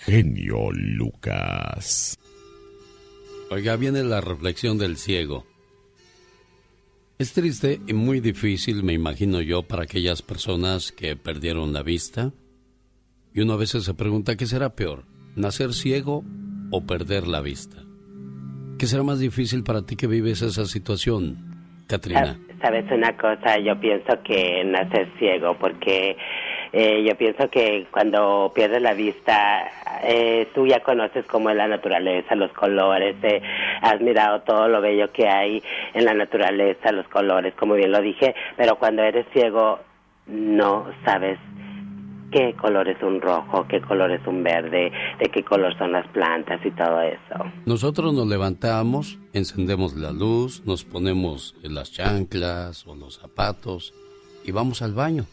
genio Lucas. Oiga, viene la reflexión del ciego. Es triste y muy difícil, me imagino yo, para aquellas personas que perdieron la vista. Y uno a veces se pregunta, ¿qué será peor? ¿Nacer ciego o perder la vista? ¿Qué será más difícil para ti que vives esa situación, Katrina? Sabes una cosa, yo pienso que nacer ciego, porque eh, yo pienso que cuando pierdes la vista, eh, tú ya conoces cómo es la naturaleza, los colores, eh, has mirado todo lo bello que hay en la naturaleza, los colores, como bien lo dije, pero cuando eres ciego no sabes qué color es un rojo, qué color es un verde, de qué color son las plantas y todo eso. Nosotros nos levantamos, encendemos la luz, nos ponemos las chanclas o los zapatos y vamos al baño.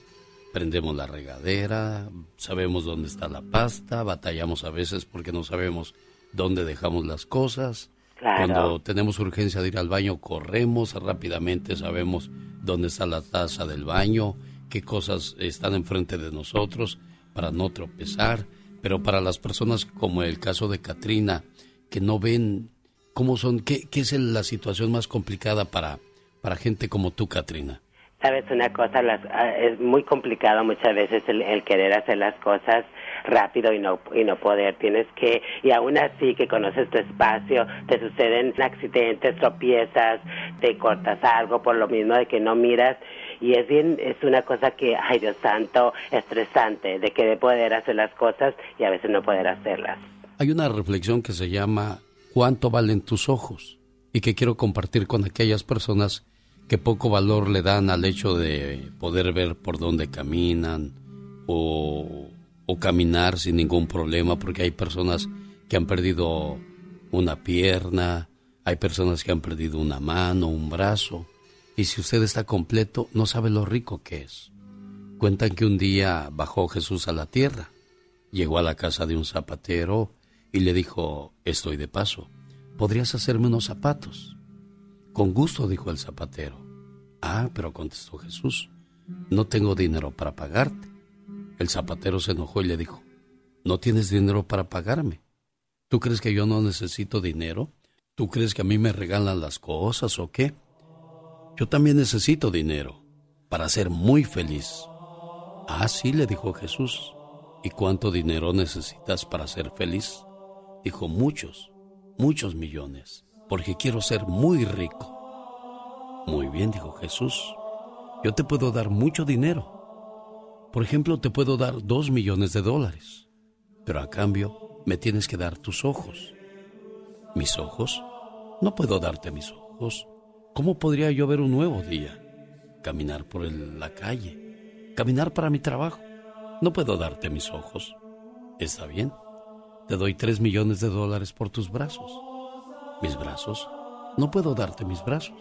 Prendemos la regadera, sabemos dónde está la pasta, batallamos a veces porque no sabemos dónde dejamos las cosas. Cuando tenemos urgencia de ir al baño, corremos rápidamente, sabemos dónde está la taza del baño, qué cosas están enfrente de nosotros para no tropezar, pero para las personas como el caso de Katrina, que no ven cómo son, qué, qué es la situación más complicada para, para gente como tú, Katrina. Sabes una cosa, ah, es muy complicado muchas veces el, el, querer hacer las cosas rápido y no y no poder. Tienes que y aún así que conoces tu espacio, te suceden accidentes, tropiezas, te cortas algo por lo mismo de que no miras y es bien, es una cosa que, ay Dios santo, estresante, de que de poder hacer las cosas y a veces no poder hacerlas. Hay una reflexión que se llama ¿cuánto valen tus ojos? y que quiero compartir con aquellas personas que poco valor le dan al hecho de poder ver por dónde caminan o, o caminar sin ningún problema, porque hay personas que han perdido una pierna, hay personas que han perdido una mano, un brazo, y si usted está completo, no sabe lo rico que es. Cuentan que un día bajó Jesús a la tierra, llegó a la casa de un zapatero y le dijo, estoy de paso, ¿podrías hacerme unos zapatos? Con gusto, dijo el zapatero. Ah, pero contestó Jesús, no tengo dinero para pagarte. El zapatero se enojó y le dijo, no tienes dinero para pagarme. ¿Tú crees que yo no necesito dinero? ¿Tú crees que a mí me regalan las cosas o qué? Yo también necesito dinero para ser muy feliz. Ah, sí, le dijo Jesús. ¿Y cuánto dinero necesitas para ser feliz? Dijo muchos, muchos millones, porque quiero ser muy rico. Muy bien, dijo Jesús. Yo te puedo dar mucho dinero. Por ejemplo, te puedo dar dos millones de dólares. Pero a cambio, me tienes que dar tus ojos. ¿Mis ojos? No puedo darte mis ojos ¿Cómo podría yo ver un nuevo día? Caminar por la calle, caminar para mi trabajo. No puedo darte mis ojos. ¿Está bien? Te doy tres millones de dólares por tus brazos. ¿Mis brazos? No puedo darte mis brazos.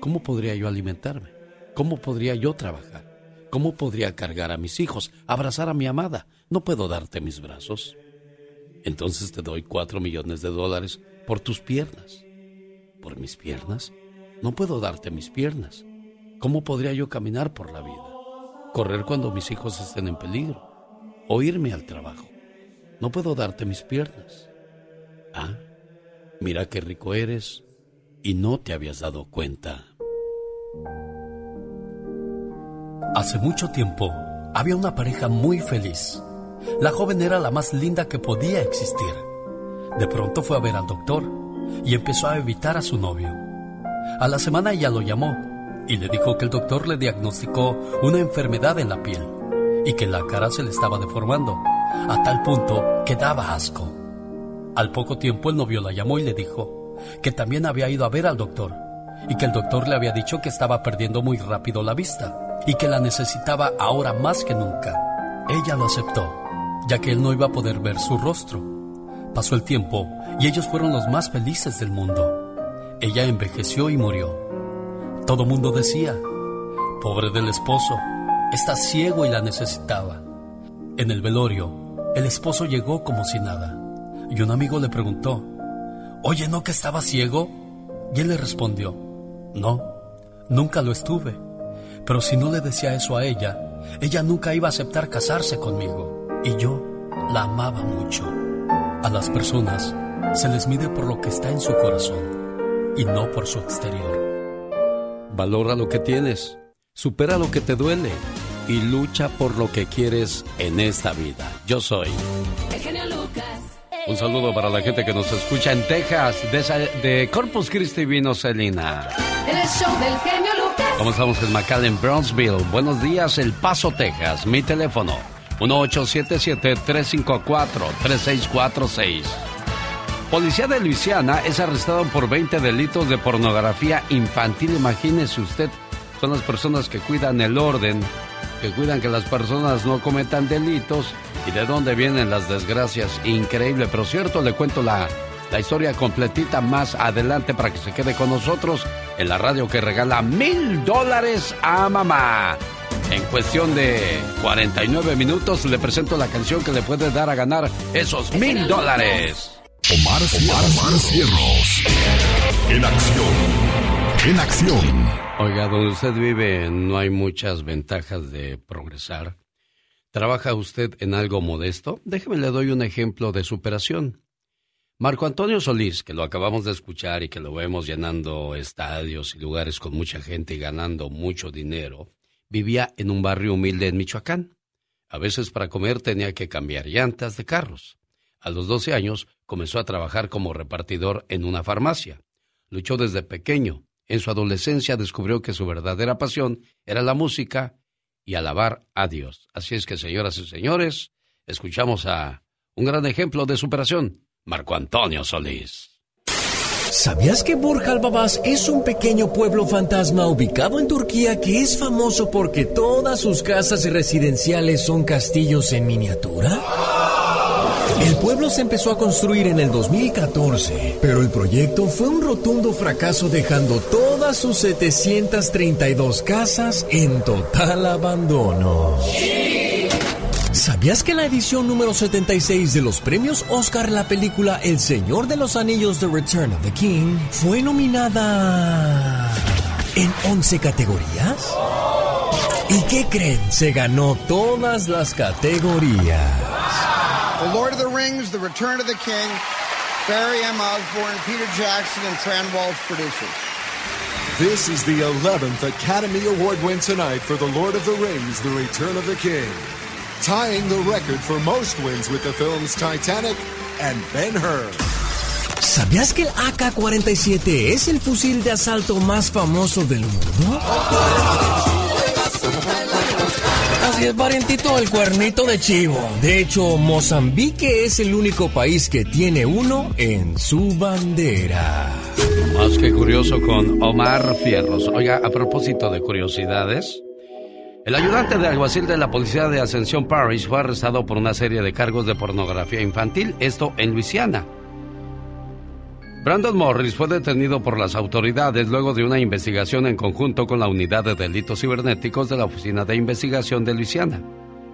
¿Cómo podría yo alimentarme? ¿Cómo podría yo trabajar? ¿Cómo podría cargar a mis hijos, abrazar a mi amada? No puedo darte mis brazos. Entonces te doy cuatro millones de dólares por tus piernas. ¿Por mis piernas? No puedo darte mis piernas. ¿Cómo podría yo caminar por la vida? Correr cuando mis hijos estén en peligro. O irme al trabajo. No puedo darte mis piernas. Ah, mira qué rico eres y no te habías dado cuenta. Hace mucho tiempo había una pareja muy feliz. La joven era la más linda que podía existir. De pronto fue a ver al doctor y empezó a evitar a su novio. A la semana ella lo llamó y le dijo que el doctor le diagnosticó una enfermedad en la piel y que la cara se le estaba deformando a tal punto que daba asco. Al poco tiempo el novio la llamó y le dijo que también había ido a ver al doctor y que el doctor le había dicho que estaba perdiendo muy rápido la vista y que la necesitaba ahora más que nunca. Ella lo aceptó, ya que él no iba a poder ver su rostro. Pasó el tiempo y ellos fueron los más felices del mundo. Ella envejeció y murió. Todo mundo decía, pobre del esposo, está ciego y la necesitaba. En el velorio, el esposo llegó como si nada, y un amigo le preguntó, Oye, ¿no que estaba ciego? Y él le respondió, No, nunca lo estuve, pero si no le decía eso a ella, ella nunca iba a aceptar casarse conmigo, y yo la amaba mucho. A las personas se les mide por lo que está en su corazón y no por su exterior. Valora lo que tienes, supera lo que te duele y lucha por lo que quieres en esta vida. Yo soy. Un saludo para la gente que nos escucha en Texas, de, Corpus Christi vino Celina. El show del genio Lucas. ¿Cómo estamos en McAllen, Brownsville? Buenos días, El Paso, Texas. Mi teléfono, 1877-354-3646. Policía de Luisiana es arrestado por 20 delitos de pornografía infantil. Imagínese usted, son las personas que cuidan el orden, que cuidan que las personas no cometan delitos y de dónde vienen las desgracias. Increíble, pero cierto, le cuento la, la historia completita más adelante para que se quede con nosotros en la radio que regala mil dólares a mamá. En cuestión de 49 minutos le presento la canción que le puede dar a ganar esos mil dólares. Omar, Omar, Cierros. En acción. En acción. Oiga, donde usted vive no hay muchas ventajas de progresar. ¿Trabaja usted en algo modesto? Déjeme le doy un ejemplo de superación. Marco Antonio Solís, que lo acabamos de escuchar y que lo vemos llenando estadios y lugares con mucha gente y ganando mucho dinero, vivía en un barrio humilde en Michoacán. A veces para comer tenía que cambiar llantas de carros. A los 12 años comenzó a trabajar como repartidor en una farmacia. Luchó desde pequeño. En su adolescencia descubrió que su verdadera pasión era la música y alabar a Dios. Así es que, señoras y señores, escuchamos a un gran ejemplo de superación, Marco Antonio Solís. ¿Sabías que Burj es un pequeño pueblo fantasma ubicado en Turquía que es famoso porque todas sus casas residenciales son castillos en miniatura? El pueblo se empezó a construir en el 2014, pero el proyecto fue un rotundo fracaso dejando sus 732 casas en total abandono. ¿Sabías que la edición número 76 de los premios Oscar la película El Señor de los Anillos The Return of the King fue nominada en 11 categorías? ¿Y qué creen? Se ganó todas las categorías. The Lord of the Rings, The Return of the King, Barry M. Osborne, Peter Jackson, and Tran Walsh producers. This is the 11th Academy Award win tonight for The Lord of the Rings, The Return of the King, tying the record for most wins with the films Titanic and Ben Hur. ¿Sabías que el AK-47 es el fusil de asalto más famoso del mundo? Así es, parientito, el cuernito de chivo. De hecho, Mozambique es el único país que tiene uno en su bandera. Más que curioso con Omar Fierros. Oiga, a propósito de curiosidades, el ayudante de alguacil de la policía de Ascensión Parish fue arrestado por una serie de cargos de pornografía infantil, esto en Luisiana. Brandon Morris fue detenido por las autoridades luego de una investigación en conjunto con la Unidad de Delitos Cibernéticos de la Oficina de Investigación de Luisiana,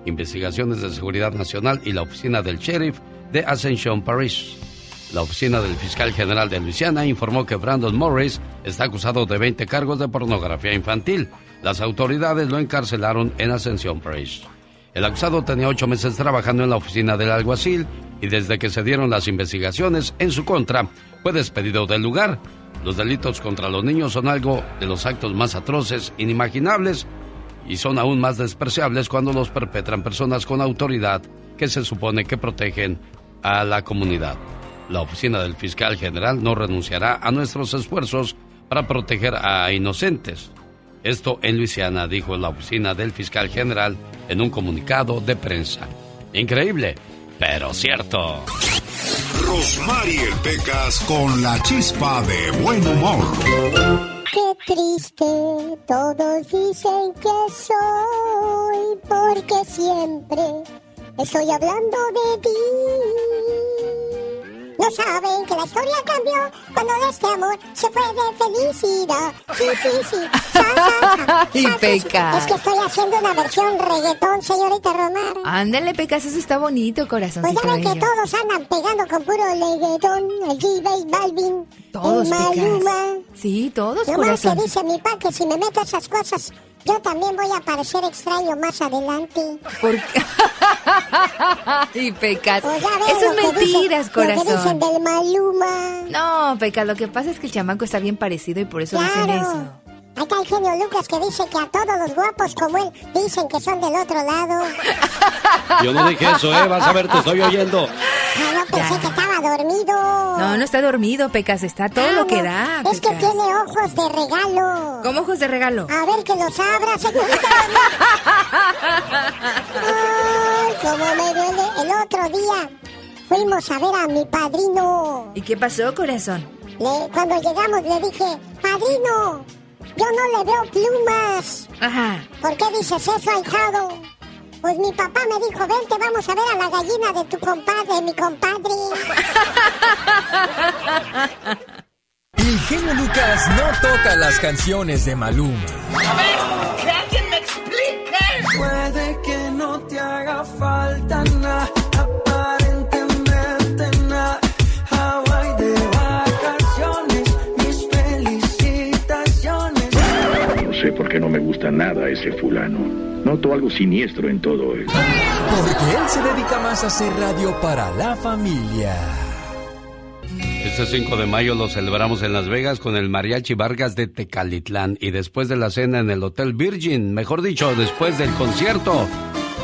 Investigaciones de Seguridad Nacional y la Oficina del Sheriff de Ascension Parish. La Oficina del Fiscal General de Luisiana informó que Brandon Morris está acusado de 20 cargos de pornografía infantil. Las autoridades lo encarcelaron en Ascension Parish. El acusado tenía ocho meses trabajando en la oficina del alguacil y desde que se dieron las investigaciones en su contra, fue despedido del lugar. Los delitos contra los niños son algo de los actos más atroces, inimaginables y son aún más despreciables cuando los perpetran personas con autoridad que se supone que protegen a la comunidad. La oficina del fiscal general no renunciará a nuestros esfuerzos para proteger a inocentes. Esto en Luisiana, dijo la oficina del fiscal general en un comunicado de prensa. Increíble, pero cierto. Rosmarie Pecas con la chispa de buen humor. Qué triste, todos dicen que soy, porque siempre estoy hablando de ti. No saben que la historia cambió cuando de este amor se fue de felicidad. Sí, sí, sí. y Pecas. Es que estoy haciendo una versión reggaetón, señorita Romar. Ándale, Pecas, eso está bonito, corazón. Pues ya ven que todos andan pegando con puro reggaetón. El G-Bay Balvin. Todos, el Maluma. Sí, todos, No más que dice mi pa que si me meto esas cosas Yo también voy a parecer extraño más adelante. ¿Por qué? y pecas. Pues Eso lo es mentiras, dicen- Lo que dicen corazón. del Maluma. No, pecas, lo que pasa es que el chamaco está bien parecido y por eso dicen Claro. eso. Ahí está el genio Lucas que dice que a todos los guapos como él dicen que son del otro lado. Yo no dije eso, ¿eh? Vas a ver, te estoy oyendo. Ah, no pensé que estaba dormido. No, no está dormido, Pecas, está todo lo que Ah, da. no, Es que tiene ojos de regalo. ¿Cómo ojos de regalo? A ver que los abra, señorita. Ay, cómo me duele. El otro día fuimos a ver a mi padrino. ¿Y qué pasó, corazón? Le- cuando llegamos le dije, padrino, yo no le veo plumas. Ajá. ¿Por qué dices eso, ahijado? Pues mi papá me dijo, vente, vamos a ver a la gallina de tu compadre, mi compadre. El genio Lucas no toca las canciones de Maluma. ¡Que alguien me explique! Puede que no te haga falta nada, Qué no me gusta nada ese fulano. Noto algo siniestro en todo él. Porque él se dedica más a hacer radio para la familia. Este 5 de mayo lo celebramos en Las Vegas con el Mariachi Vargas de Tecalitlán y después de la cena en el Hotel Virgin, mejor dicho, después del concierto.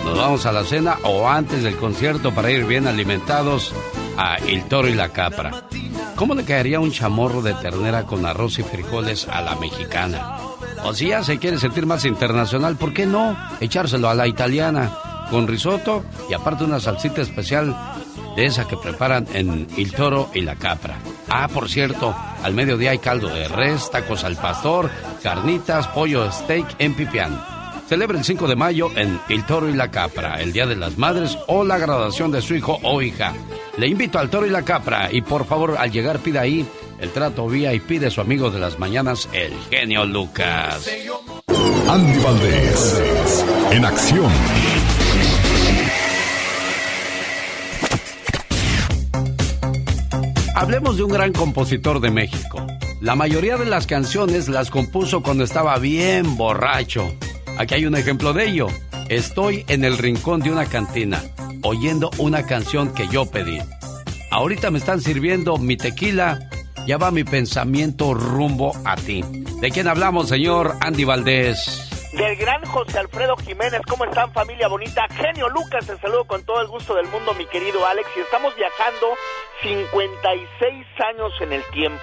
Nos vamos a la cena o antes del concierto para ir bien alimentados a El Toro y la Capra. ¿Cómo le caería un chamorro de ternera con arroz y frijoles a la mexicana? O si ya se quiere sentir más internacional, ¿por qué no? Echárselo a la italiana con risotto y aparte una salsita especial de esa que preparan en El Toro y la Capra. Ah, por cierto, al mediodía hay caldo de res, tacos al pastor, carnitas, pollo steak en pipián. Celebra el 5 de mayo en El Toro y la Capra, el Día de las Madres o la graduación de su hijo o hija. Le invito al Toro y la Capra y por favor al llegar pida ahí el trato VIP de su amigo de las mañanas, el genio Lucas. Andy Valdés, en acción. Hablemos de un gran compositor de México. La mayoría de las canciones las compuso cuando estaba bien borracho. Aquí hay un ejemplo de ello. Estoy en el rincón de una cantina, oyendo una canción que yo pedí. Ahorita me están sirviendo mi tequila, ya va mi pensamiento rumbo a ti. ¿De quién hablamos, señor Andy Valdés? Del gran José Alfredo Jiménez, ¿cómo están familia bonita? Genio Lucas, te saludo con todo el gusto del mundo, mi querido Alex, y estamos viajando 56 años en el tiempo.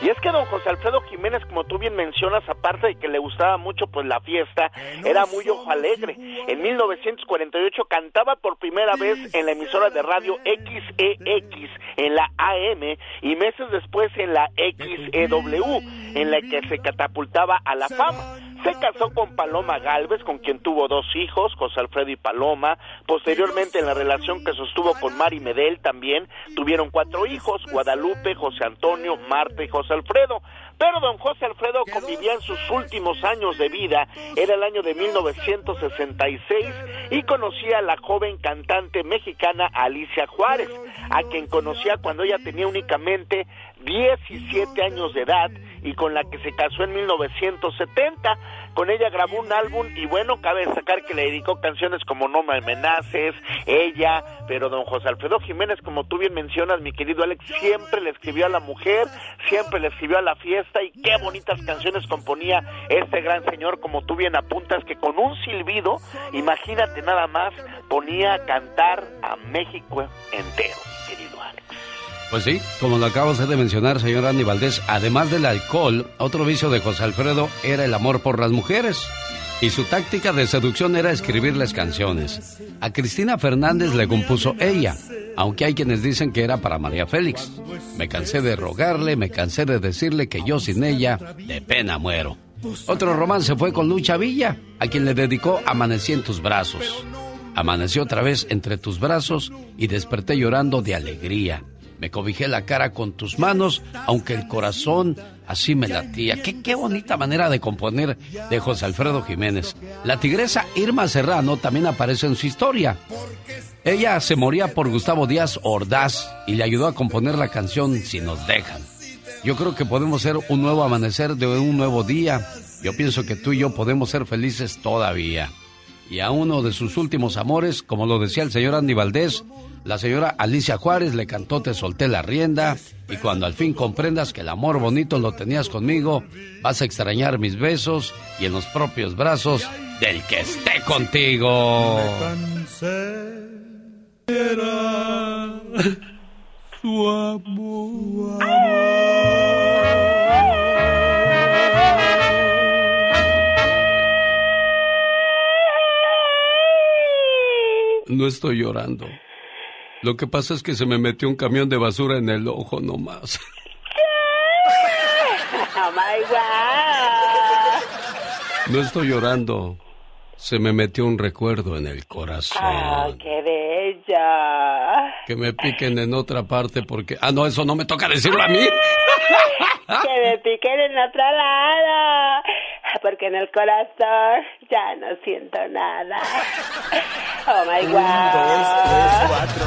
Y es que don José Alfredo Jiménez, como tú bien mencionas, aparte de que le gustaba mucho pues la fiesta, era muy ojo alegre. En 1948 cantaba por primera vez en la emisora de radio XEX, en la AM, y meses después en la XEW, en la que se catapultaba a la fama. Se casó con Paloma Galvez, con quien tuvo dos hijos, José Alfredo y Paloma. Posteriormente, en la relación que sostuvo con Mari Medel, también tuvieron cuatro hijos, Guadalupe, José Antonio, Marta y José Alfredo. Pero don José Alfredo convivía en sus últimos años de vida, era el año de 1966, y conocía a la joven cantante mexicana Alicia Juárez, a quien conocía cuando ella tenía únicamente 17 años de edad y con la que se casó en 1970. Con ella grabó un álbum y bueno, cabe destacar que le dedicó canciones como No me amenaces, Ella, pero don José Alfredo Jiménez, como tú bien mencionas, mi querido Alex, siempre le escribió a la mujer, siempre le escribió a la fiesta y qué bonitas canciones componía este gran señor, como tú bien apuntas, que con un silbido, imagínate nada más, ponía a cantar a México entero. Pues sí, como lo acabo de mencionar, señor Andy Valdés, además del alcohol, otro vicio de José Alfredo era el amor por las mujeres. Y su táctica de seducción era escribirles canciones. A Cristina Fernández le compuso ella, aunque hay quienes dicen que era para María Félix. Me cansé de rogarle, me cansé de decirle que yo sin ella de pena muero. Otro romance fue con Lucha Villa, a quien le dedicó Amanecí en tus brazos. Amanecí otra vez entre tus brazos y desperté llorando de alegría. Me cobijé la cara con tus manos, aunque el corazón así me latía. Qué, qué bonita manera de componer de José Alfredo Jiménez. La tigresa Irma Serrano también aparece en su historia. Ella se moría por Gustavo Díaz Ordaz y le ayudó a componer la canción Si nos dejan. Yo creo que podemos ser un nuevo amanecer de un nuevo día yo pienso que tú y yo podemos ser felices todavía. Y a uno de sus últimos amores, como lo decía el señor Andy Valdés, la señora Alicia Juárez le cantó Te solté la rienda y cuando al fin comprendas que el amor bonito lo tenías conmigo, vas a extrañar mis besos y en los propios brazos del que esté contigo. Su amor. No estoy llorando. Lo que pasa es que se me metió un camión de basura en el ojo nomás. Oh my No estoy llorando. Se me metió un recuerdo en el corazón. ¡Ah, qué bella! Que me piquen en otra parte porque... Ah, no, eso no me toca decirlo a mí. que me piquen en otro lado. Porque en el corazón ya no siento nada. Oh my God. Un, dos, tres, cuatro.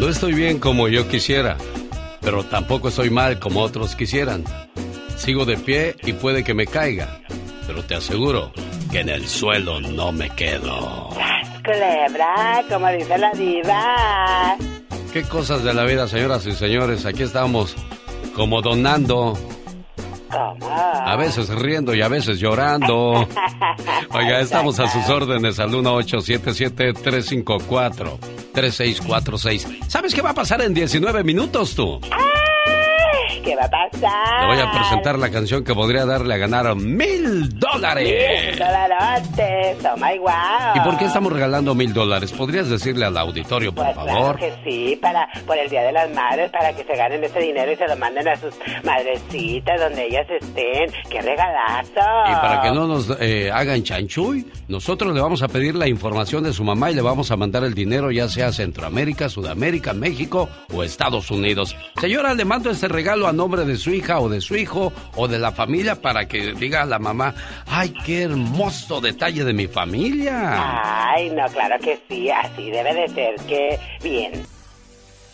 No estoy bien como yo quisiera, pero tampoco estoy mal como otros quisieran. Sigo de pie y puede que me caiga, pero te aseguro que en el suelo no me quedo. Culebra, como dice la diva. Qué cosas de la vida, señoras y señores. Aquí estamos como donando. A veces riendo y a veces llorando. Oiga, estamos a sus órdenes al 1877-354-3646. ¿Sabes qué va a pasar en 19 minutos tú? ¿Qué va a pasar? Le voy a presentar la canción que podría darle a ganar mil dólares. Mil dólares, oh my wow. ¿Y por qué estamos regalando mil dólares? ¿Podrías decirle al auditorio, por pues favor? Claro que sí, para, por el Día de las Madres, para que se ganen ese dinero y se lo manden a sus madrecitas donde ellas estén. ¡Qué regalazo! Y para que no nos eh, hagan chanchuy, nosotros le vamos a pedir la información de su mamá y le vamos a mandar el dinero, ya sea a Centroamérica, Sudamérica, México o Estados Unidos. Señora, le mando este regalo a nombre de su hija o de su hijo o de la familia para que diga a la mamá, ay, qué hermoso detalle de mi familia. Ay, no, claro que sí, así debe de ser, que bien.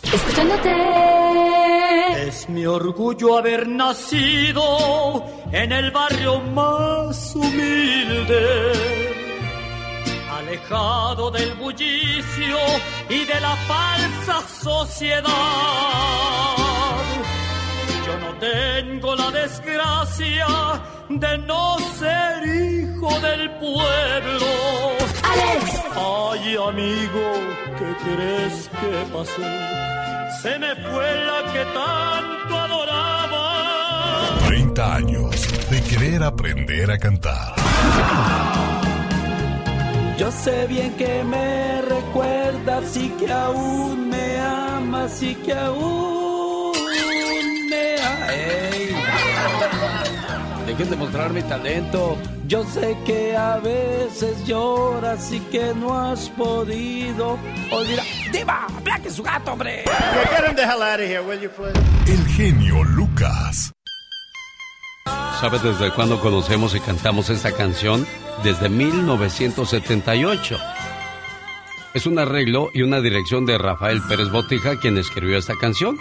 Escuchándote. Es mi orgullo haber nacido en el barrio más humilde, alejado del bullicio y de la falsa sociedad tengo la desgracia de no ser hijo del pueblo. ¡Alex! Ay, amigo, ¿qué crees que pasó? Se me fue la que tanto adoraba. 30 años de querer aprender a cantar. Yo sé bien que me recuerdas y que aún me amas y que aún Dejen de mostrar mi talento. Yo sé que a veces lloras y que no has podido olvidar. ¡Diva! ¡Plaque su gato, hombre! El genio Lucas. ¿Sabes desde cuándo conocemos y cantamos esta canción? Desde 1978. Es un arreglo y una dirección de Rafael Pérez Botija, quien escribió esta canción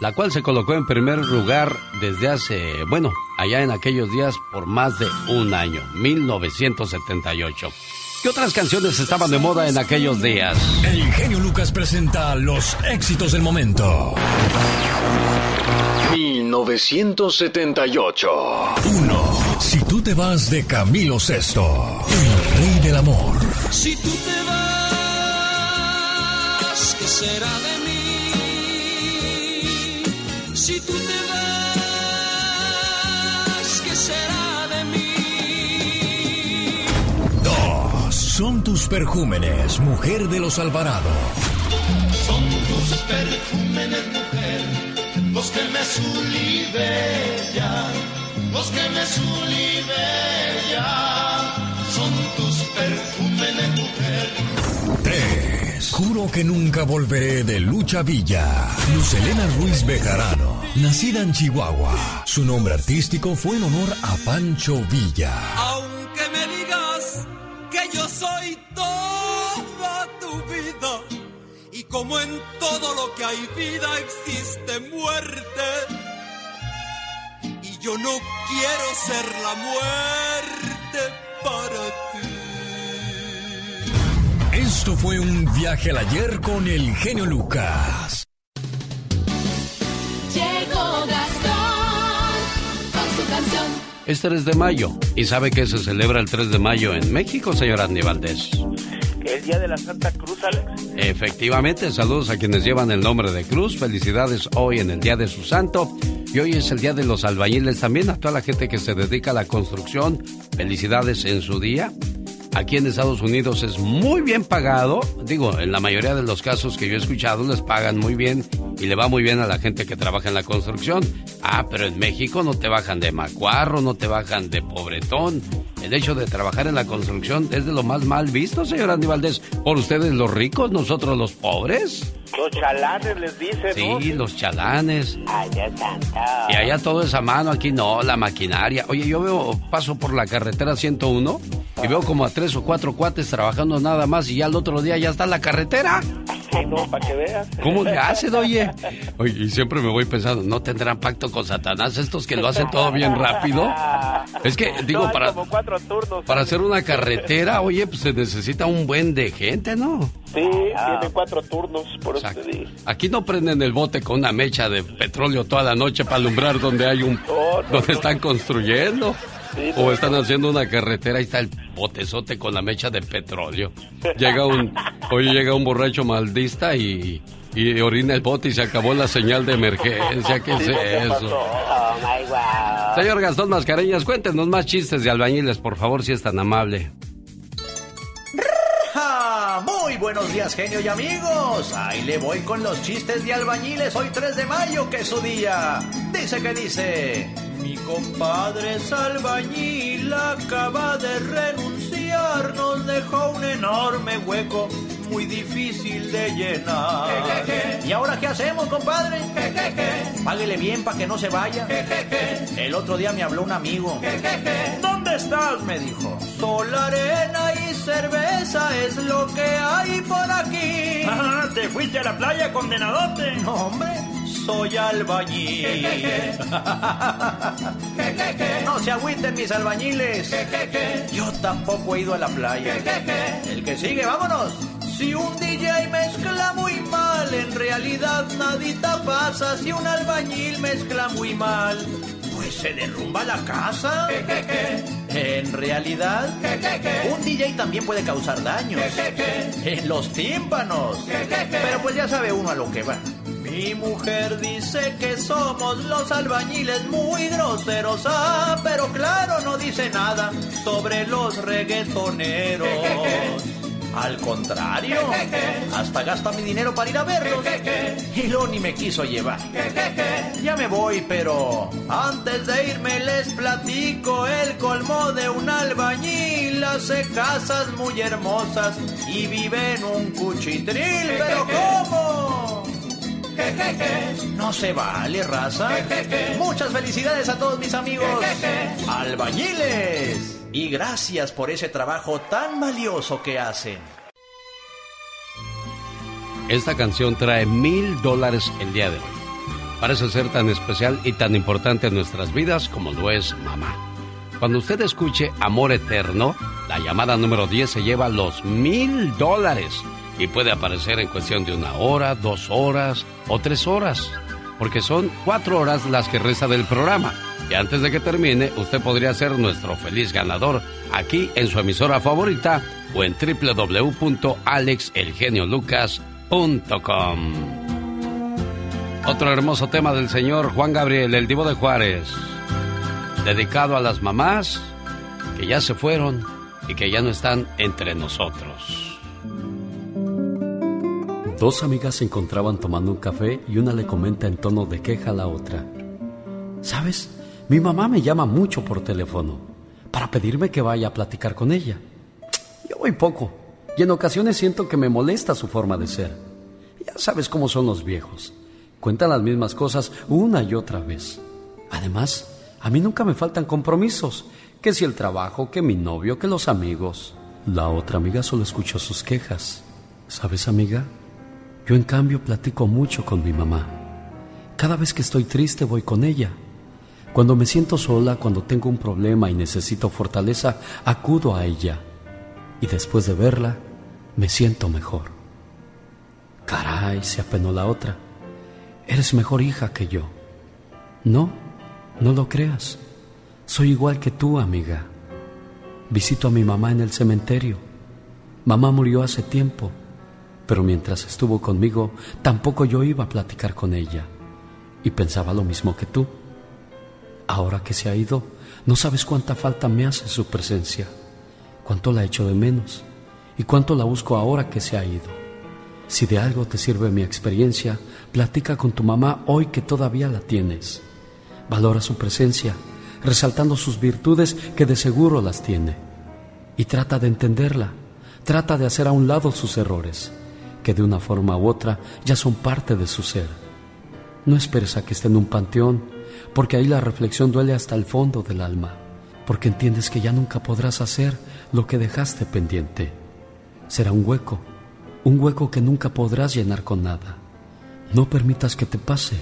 la cual se colocó en primer lugar desde hace, bueno, allá en aquellos días por más de un año, 1978. ¿Qué otras canciones estaban de moda en aquellos días? El genio Lucas presenta los éxitos del momento. 1978. 1. Si tú te vas de Camilo Sesto, el rey del amor. Si tú te vas, ¿qué será de si tú te vas, ¿qué será de mí? Dos. Son tus perjúmenes, mujer de los Alvarado. Son tus perjúmenes, mujer, los que me sulibellan, los que me sulibellan. Juro que nunca volveré de Lucha Villa. Luz Elena Ruiz Bejarano, nacida en Chihuahua. Su nombre artístico fue en honor a Pancho Villa. Aunque me digas que yo soy toda tu vida, y como en todo lo que hay vida existe muerte Yo no quiero ser la muerte para ti. Esto fue un viaje al ayer con el genio Lucas. Llegó Gastón con su canción. Es 3 de mayo. ¿Y sabe que se celebra el 3 de mayo en México, señor Andy Valdés? ¿El día de la Santa Cruz, Alex? Efectivamente, saludos a quienes llevan el nombre de Cruz. Felicidades hoy en el día de su santo. Y hoy es el día de los albañiles también, a toda la gente que se dedica a la construcción. Felicidades en su día. Aquí en Estados Unidos es muy bien pagado. Digo, en la mayoría de los casos que yo he escuchado les pagan muy bien y le va muy bien a la gente que trabaja en la construcción. Ah, pero en México no te bajan de macuarro, no te bajan de pobretón. El hecho de trabajar en la construcción es de lo más mal visto, señor Andy Valdés. Por ustedes los ricos, nosotros los pobres. Los chalanes les dicen, ¿no? Sí, los chalanes. Ay. Y allá todo es a mano, aquí no, la maquinaria. Oye, yo veo, paso por la carretera 101 y veo como a tres o cuatro cuates trabajando nada más y ya el otro día ya está la carretera. No, para que veas. ¿Cómo le hacen, oye? Oye, y siempre me voy pensando, ¿no tendrán pacto con Satanás estos que lo hacen todo bien rápido? Es que, digo, No, para, cuatro turnos. para hacer una carretera, oye, pues se necesita un buen de gente, ¿no? Sí, tiene cuatro turnos, por eso te digo. Aquí no prenden el bote con una mecha de petróleo toda la noche para alumbrar donde hay un... No, no, donde no. están construyendo. Sí, o están haciendo una carretera y está el botezote con la mecha de petróleo. Llega un... Oye, llega un borracho maldista y... Y orina el bote y se acabó la señal de emergencia. ¿Qué es Sí, ¿qué eso? pasó? Oh, my wow. Señor Gastón Mascareñas, cuéntenos más chistes de albañiles, por favor, si es tan amable. Muy buenos días, genio y amigos. Ahí le voy con los chistes de albañiles hoy 3 de mayo, que es su día. Dice que dice. Mi compadre es albañil, acaba de renunciar, nos dejó un enorme hueco muy difícil de llenar. ¿Y ahora qué hacemos, compadre? Páguele bien para que no se vaya. El otro día me habló un amigo. ¿Dónde estás? me dijo. Sol, arena y cerveza es lo que hay por aquí. ¿Te fuiste a la playa, condenadote? No, hombre, soy albañil. No se agüiten mis albañiles. Yo tampoco he ido a la playa. El que sigue, vámonos. Si un DJ mezcla muy mal, en realidad nadita pasa. Si un albañil mezcla muy mal, pues se derrumba la casa. En realidad, un DJ también puede causar daños en los tímpanos. Pero pues ya sabe uno a lo que va. Mi mujer dice que somos los albañiles muy groseros, ah, pero claro no dice nada sobre los reggaetoneros. Al contrario, hasta gasta mi dinero para ir a verlos. Y luego ni me quiso llevar. Ya me voy, pero antes de irme les platico el colmo de un albañil. Hace casas muy hermosas y vive en un cuchitril. Pero ¿cómo? No se vale, raza. Muchas felicidades a todos mis amigos albañiles. Y gracias por ese trabajo tan valioso que hacen. Esta canción trae mil dólares el día de hoy. Parece ser tan especial y tan importante en nuestras vidas como lo es mamá. Cuando usted escuche Amor Eterno, la llamada número 10 se lleva los mil dólares y puede aparecer en cuestión de una hora, dos horas o tres horas, porque son cuatro horas las que resta del programa. Y antes de que termine, usted podría ser nuestro feliz ganador aquí en su emisora favorita o en www.alexelgeniolucas.com. Otro hermoso tema del señor Juan Gabriel, el Divo de Juárez, dedicado a las mamás que ya se fueron y que ya no están entre nosotros. Dos amigas se encontraban tomando un café y una le comenta en tono de queja a la otra. ¿Sabes? Mi mamá me llama mucho por teléfono para pedirme que vaya a platicar con ella. Yo voy poco y en ocasiones siento que me molesta su forma de ser. Ya sabes cómo son los viejos. Cuentan las mismas cosas una y otra vez. Además, a mí nunca me faltan compromisos. Que si el trabajo, que mi novio, que los amigos. La otra amiga solo escuchó sus quejas. ¿Sabes, amiga? Yo en cambio platico mucho con mi mamá. Cada vez que estoy triste voy con ella. Cuando me siento sola, cuando tengo un problema y necesito fortaleza, acudo a ella. Y después de verla, me siento mejor. Caray, se apenó la otra. Eres mejor hija que yo. No, no lo creas. Soy igual que tú, amiga. Visito a mi mamá en el cementerio. Mamá murió hace tiempo, pero mientras estuvo conmigo, tampoco yo iba a platicar con ella. Y pensaba lo mismo que tú. Ahora que se ha ido, no sabes cuánta falta me hace su presencia, cuánto la echo de menos y cuánto la busco ahora que se ha ido. Si de algo te sirve mi experiencia, platica con tu mamá hoy que todavía la tienes. Valora su presencia, resaltando sus virtudes que de seguro las tiene. Y trata de entenderla, trata de hacer a un lado sus errores, que de una forma u otra ya son parte de su ser. No esperes a que esté en un panteón porque ahí la reflexión duele hasta el fondo del alma, porque entiendes que ya nunca podrás hacer lo que dejaste pendiente. Será un hueco, un hueco que nunca podrás llenar con nada. No permitas que te pase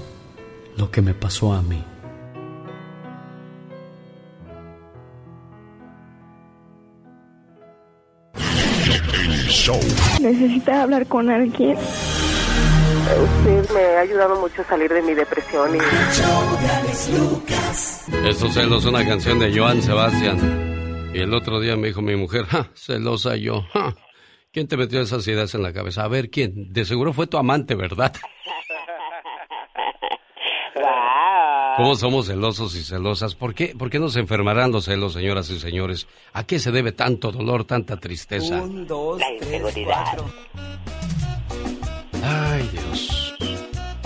lo que me pasó a mí. Necesita hablar con alguien. Usted me ha ayudado mucho a salir de mi depresión y... Estos celos, una canción de Joan Sebastián. Y el otro día me dijo mi mujer, ja, celosa yo, ja. ¿Quién te metió esas ideas en la cabeza? A ver, ¿quién? De seguro fue tu amante, ¿verdad? ¿Cómo somos celosos y celosas? ¿Por qué, ¿Por qué nos enfermarán los celos, señoras y señores? ¿A qué se debe tanto dolor, tanta tristeza? Un, dos, la inseguridad. Ay, Dios.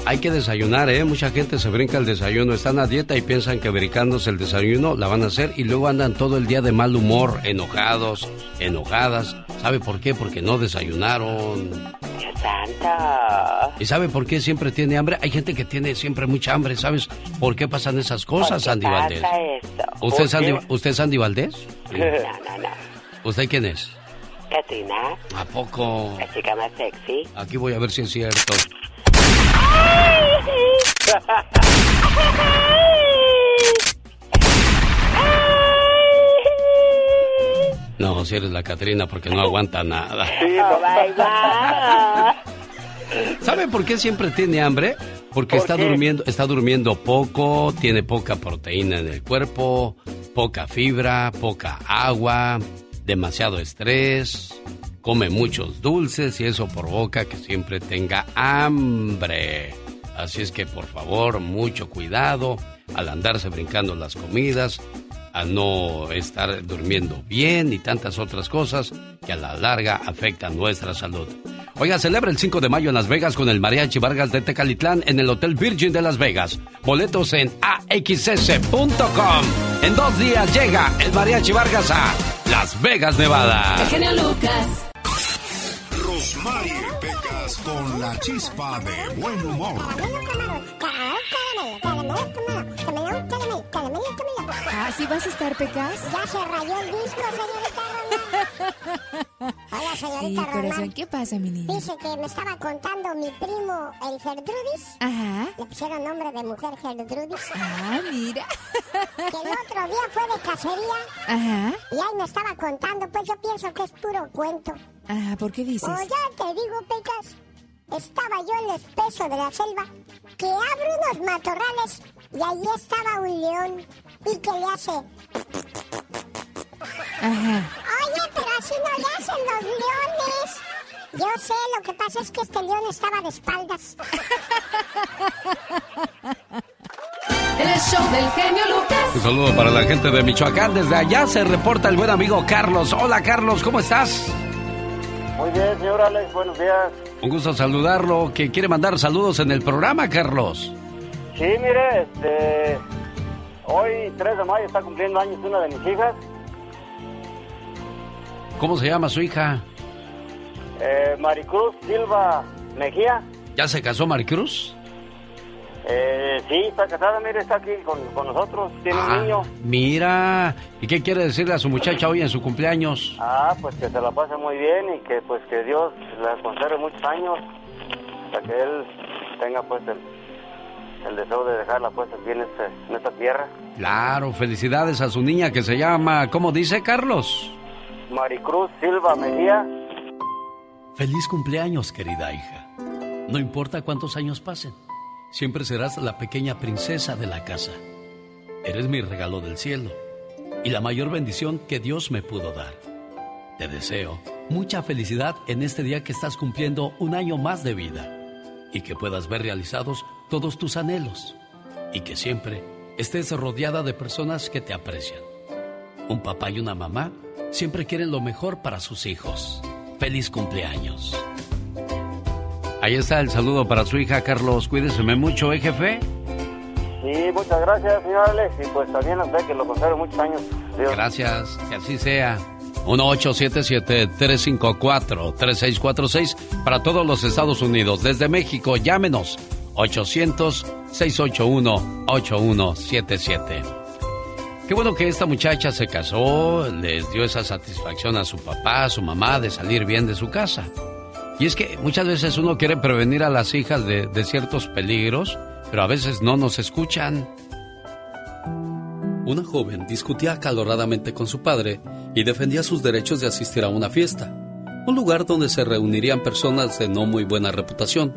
Hay que desayunar, ¿eh? Mucha gente se brinca el desayuno. Están a dieta y piensan que brincándose el desayuno la van a hacer y luego andan todo el día de mal humor, enojados, enojadas. ¿Sabe por qué? Porque no desayunaron. Dios santo. ¿Y sabe por qué siempre tiene hambre? Hay gente que tiene siempre mucha hambre. ¿Sabes por qué pasan esas cosas, Sandy Valdés? ¿Usted, es Sandy, ¿Usted es Sandy Valdés? No, no, no. ¿Usted quién es? Katrina. ¿A poco? La chica más sexy. Aquí voy a ver si es cierto. No, si eres la Catrina porque no aguanta nada. ¿Sabe por qué siempre tiene hambre? Porque está durmiendo, está durmiendo poco, tiene poca proteína en el cuerpo, poca fibra, poca agua, demasiado estrés, come muchos dulces y eso provoca que siempre tenga hambre. Así es que por favor, mucho cuidado al andarse brincando las comidas, a no estar durmiendo bien y tantas otras cosas que a la larga afectan nuestra salud. Oiga, celebra el 5 de mayo en Las Vegas con el Mariachi Vargas de Tecalitlán en el Hotel Virgin de Las Vegas. Boletos en axs.com. En dos días llega el Mariachi Vargas a Las Vegas, Nevada. genio Lucas. Rosmarie Pecas con la chispa de buen humor. ¿Así vas a estar, Pecas? Ya se rayó el disco, señorita Román. Hola, señorita sí, corazón, ¿qué pasa, mi niña? Dice que me estaba contando mi primo, el Gertrudis. Ajá. Le pusieron nombre de mujer Gertrudis. Ah, mira. Que el otro día fue de cacería. Ajá. Y ahí me estaba contando, pues yo pienso que es puro cuento. Ah, ¿por qué dices? Pues ya te digo, Pecas. Estaba yo en el espeso de la selva, que abre unos matorrales y ahí estaba un león y que le hace... Ajá. Oye, pero así no le hacen los leones. Yo sé, lo que pasa es que este león estaba de espaldas. El show del genio Lucas. Un saludo para la gente de Michoacán. Desde allá se reporta el buen amigo Carlos. Hola, Carlos, ¿cómo estás? Muy bien, señor Alex, buenos días. Un gusto saludarlo. ¿Que quiere mandar saludos en el programa, Carlos? Sí, mire, este, hoy 3 de mayo está cumpliendo años una de mis hijas. ¿Cómo se llama su hija? Eh, Maricruz Silva Mejía. ¿Ya se casó Maricruz? Eh, sí, está casada, mire, está aquí con, con nosotros, tiene Ah, un niño. Mira, ¿y qué quiere decirle a su muchacha hoy en su cumpleaños? Ah, pues que se la pase muy bien y que pues que Dios la conserve muchos años para que él tenga pues el, el deseo de dejar las cosas bien este, en esta tierra. Claro, felicidades a su niña que se llama, ¿cómo dice Carlos? Maricruz Silva Mejía. Feliz cumpleaños, querida hija. No importa cuántos años pasen, siempre serás la pequeña princesa de la casa. Eres mi regalo del cielo y la mayor bendición que Dios me pudo dar. Te deseo mucha felicidad en este día que estás cumpliendo un año más de vida y que puedas ver realizados todos tus anhelos y que siempre estés rodeada de personas que te aprecian. Un papá y una mamá siempre quieren lo mejor para sus hijos. Feliz cumpleaños. Ahí está el saludo para su hija Carlos. Cuídeseme mucho, ¿eh, jefe? Sí, muchas gracias, señor Alex. Y pues también a usted que lo conserve muchos años. Gracias, que así sea. 1877-354-3646 para todos los Estados Unidos. Desde México, llámenos 800-681-8177. Qué bueno que esta muchacha se casó, les dio esa satisfacción a su papá, a su mamá de salir bien de su casa. Y es que muchas veces uno quiere prevenir a las hijas de, de ciertos peligros, pero a veces no nos escuchan. Una joven discutía acaloradamente con su padre y defendía sus derechos de asistir a una fiesta, un lugar donde se reunirían personas de no muy buena reputación.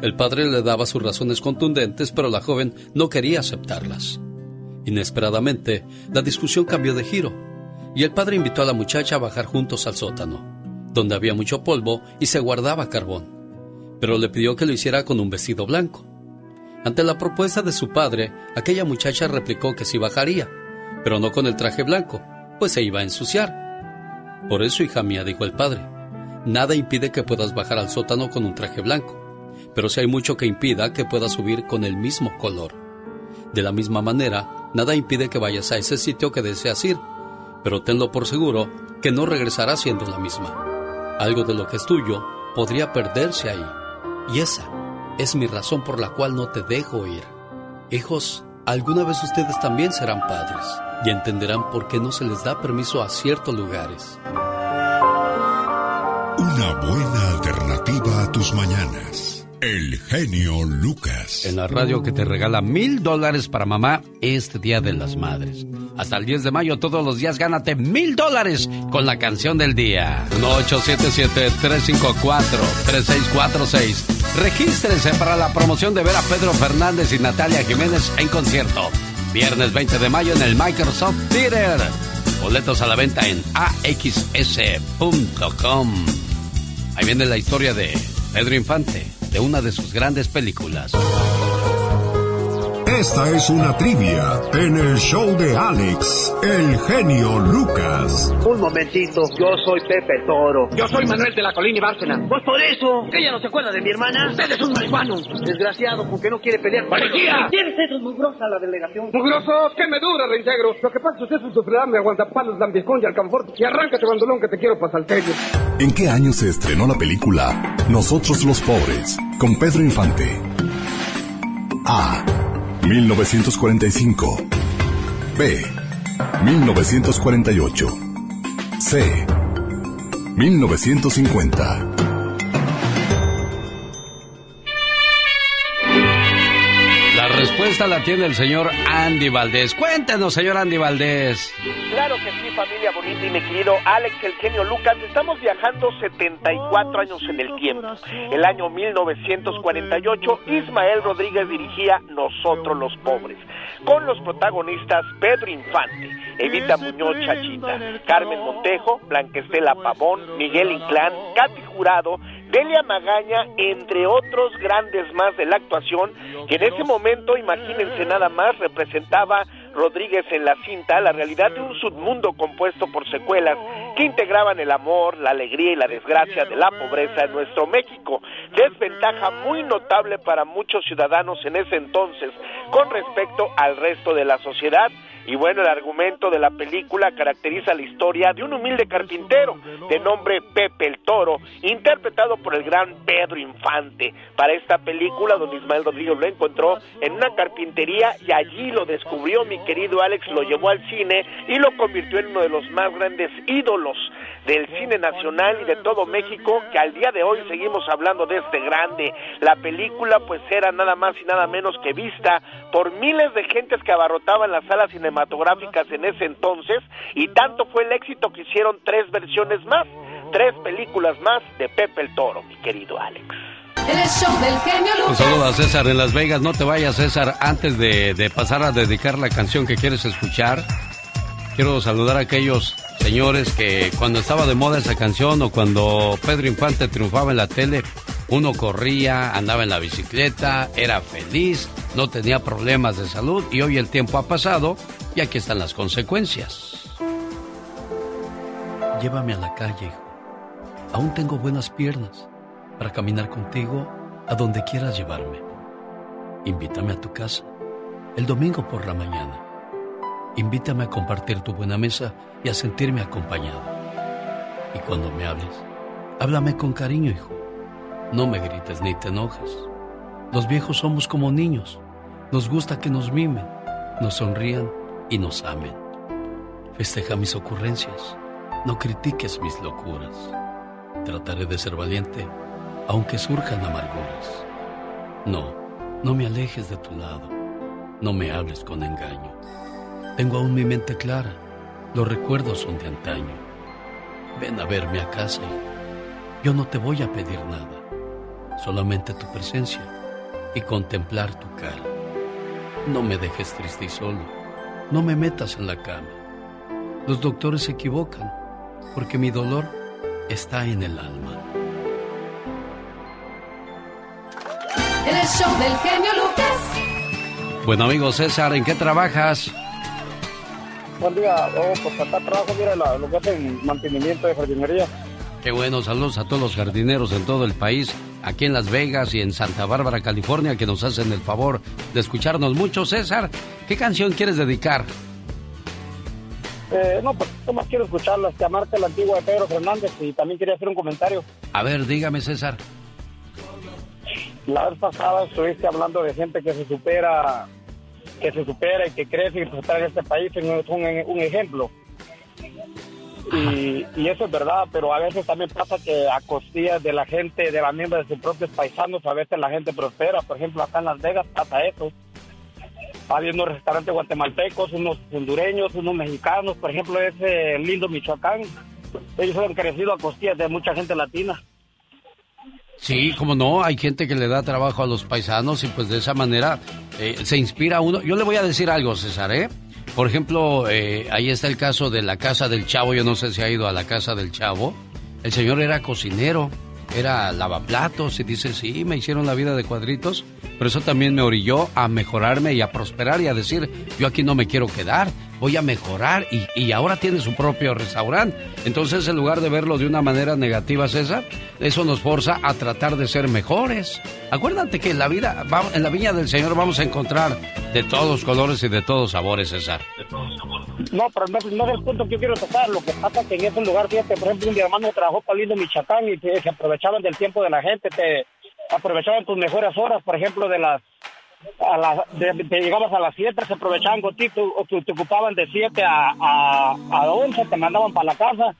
El padre le daba sus razones contundentes, pero la joven no quería aceptarlas. Inesperadamente, la discusión cambió de giro, y el padre invitó a la muchacha a bajar juntos al sótano, donde había mucho polvo y se guardaba carbón, pero le pidió que lo hiciera con un vestido blanco. Ante la propuesta de su padre, aquella muchacha replicó que sí bajaría, pero no con el traje blanco, pues se iba a ensuciar. Por eso, hija mía, dijo el padre, nada impide que puedas bajar al sótano con un traje blanco, pero si hay mucho que impida que puedas subir con el mismo color. De la misma manera, nada impide que vayas a ese sitio que deseas ir, pero tenlo por seguro que no regresarás siendo la misma. Algo de lo que es tuyo podría perderse ahí, y esa es mi razón por la cual no te dejo ir. Hijos, alguna vez ustedes también serán padres y entenderán por qué no se les da permiso a ciertos lugares. Una buena alternativa a tus mañanas. El genio Lucas. En la radio que te regala mil dólares para mamá este Día de las Madres. Hasta el 10 de mayo todos los días gánate mil dólares con la canción del día. 1877-354-3646. Regístrense para la promoción de ver a Pedro Fernández y Natalia Jiménez en concierto. Viernes 20 de mayo en el Microsoft Theater. Boletos a la venta en axs.com. Ahí viene la historia de Pedro Infante, de una de sus grandes películas. Esta es una trivia en el show de Alex, el genio Lucas. Un momentito, yo soy Pepe Toro. Yo soy Manuel de la Colina y Bárcena. Pues por eso, ella no se acuerda de mi hermana. Usted es un marihuano. Desgraciado, porque no quiere pelear. ¡Policía! ¿Tienes eso mugrosa la delegación? ¡Mugroso! ¡Que me dura, reintegro! Lo que pasa es que usted es un sufridame, aguantapalos, lambiscón y alcanfor. Y arráncate, bandolón, que te quiero para salterio. ¿En qué año se estrenó la película Nosotros los Pobres, con Pedro Infante? A. 1945. B. 1948. C. 1950. Respuesta la tiene el señor Andy Valdés. Cuéntenos, señor Andy Valdés. Claro que sí, familia bonita y mi querido Alex, el genio Lucas. Estamos viajando 74 años en el tiempo. El año 1948, Ismael Rodríguez dirigía Nosotros los Pobres, con los protagonistas Pedro Infante, Evita Muñoz Chachita, Carmen Montejo, Blanquestela Pavón, Miguel Inclán, Katy Jurado, Delia Magaña, entre otros grandes más de la actuación, que en ese momento, imagínense nada más, representaba Rodríguez en la cinta la realidad de un submundo compuesto por secuelas que integraban el amor, la alegría y la desgracia de la pobreza en nuestro México, desventaja muy notable para muchos ciudadanos en ese entonces con respecto al resto de la sociedad Y bueno, el argumento de la película caracteriza la historia de un humilde carpintero de nombre Pepe el Toro, interpretado por el gran Pedro Infante. Para esta película, don Ismael Rodríguez lo encontró en una carpintería y allí lo descubrió mi querido Alex, lo llevó al cine y lo convirtió en uno de los más grandes ídolos del cine nacional y de todo México, que al día de hoy seguimos hablando de este grande. La película pues era nada más y nada menos que vista por miles de gentes que abarrotaban las salas cinematográficas en ese entonces y tanto fue el éxito que hicieron tres versiones más, tres películas más de Pepe el Toro, mi querido Alex. Un saludo a César en Las Vegas. No te vayas, César, antes de, de pasar a dedicar la canción que quieres escuchar. Quiero saludar a aquellos señores que cuando estaba de moda esa canción o cuando Pedro Infante triunfaba en la tele, uno corría, andaba en la bicicleta, era feliz, no tenía problemas de salud y hoy el tiempo ha pasado y aquí están las consecuencias. Llévame a la calle, hijo. Aún tengo buenas piernas para caminar contigo a donde quieras llevarme. Invítame a tu casa el domingo por la mañana. Invítame a compartir tu buena mesa y a sentirme acompañado. Y cuando me hables, háblame con cariño, hijo. No me grites ni te enojes. Los viejos somos como niños. Nos gusta que nos mimen, nos sonrían y nos amen. Festeja mis ocurrencias. No critiques mis locuras. Trataré de ser valiente, aunque surjan amarguras. No, no me alejes de tu lado. No me hables con engaño. Tengo aún mi mente clara. Los recuerdos son de antaño. Ven a verme a casa, hijo. Yo no te voy a pedir nada. Solamente tu presencia y contemplar tu cara. No me dejes triste y solo. No me metas en la cama. Los doctores se equivocan porque mi dolor está en el alma. El show del genio Lucas. Bueno, amigo César, ¿en qué trabajas? Buen día, oh, pues acá trabajo, mira, la- lo que hacen mantenimiento de jardinería. Qué bueno, saludos a todos los jardineros en todo el país, aquí en Las Vegas y en Santa Bárbara, California, que nos hacen el favor de escucharnos mucho. César, ¿qué canción quieres dedicar? Eh, no, pues más quiero escucharlo, este, amarte la antigua de Pedro Fernández y también quería hacer un comentario. A ver, dígame, César. La vez pasada estuviste hablando de gente que se supera, que se supera y que crece y que en este país, es un, ejemplo. Y, y eso es verdad, pero a veces también pasa que a costillas de la gente, de la misma de sus propios paisanos, a veces la gente prospera. Por ejemplo, acá en Las Vegas pasa eso. Hay unos restaurantes guatemaltecos, unos hondureños, unos mexicanos, por ejemplo, ese lindo Michoacán. Ellos han crecido a costillas de mucha gente latina. Sí, como no, hay gente que le da trabajo a los paisanos y pues de esa manera eh, se inspira uno. Yo le voy a decir algo, César, ¿eh? Por ejemplo, eh, ahí está el caso de la casa del chavo, yo no sé si ha ido a la casa del chavo. El señor era cocinero, era lavaplatos y dice, sí, me hicieron la vida de cuadritos, pero eso también me orilló a mejorarme y a prosperar y a decir, yo aquí no me quiero quedar, voy a mejorar y, y ahora tiene su propio restaurante. Entonces, en lugar de verlo de una manera negativa, César, eso nos forza a tratar de ser mejores. Acuérdate que en la vida, en la viña del Señor vamos a encontrar de todos colores y de todos sabores, César. No, pero no, no es el punto que yo quiero tocar. Lo que pasa es que en ese lugar, fíjate, por ejemplo, mi hermano trabajó para Lindo Michoacán y se, aprovechaban del tiempo de la gente, te aprovechaban tus mejores horas, por ejemplo, de las. A las de- te llegabas a las 7, se aprovechaban contigo, te, te ocupaban de 7 a, a, a 11, te mandaban para la casa.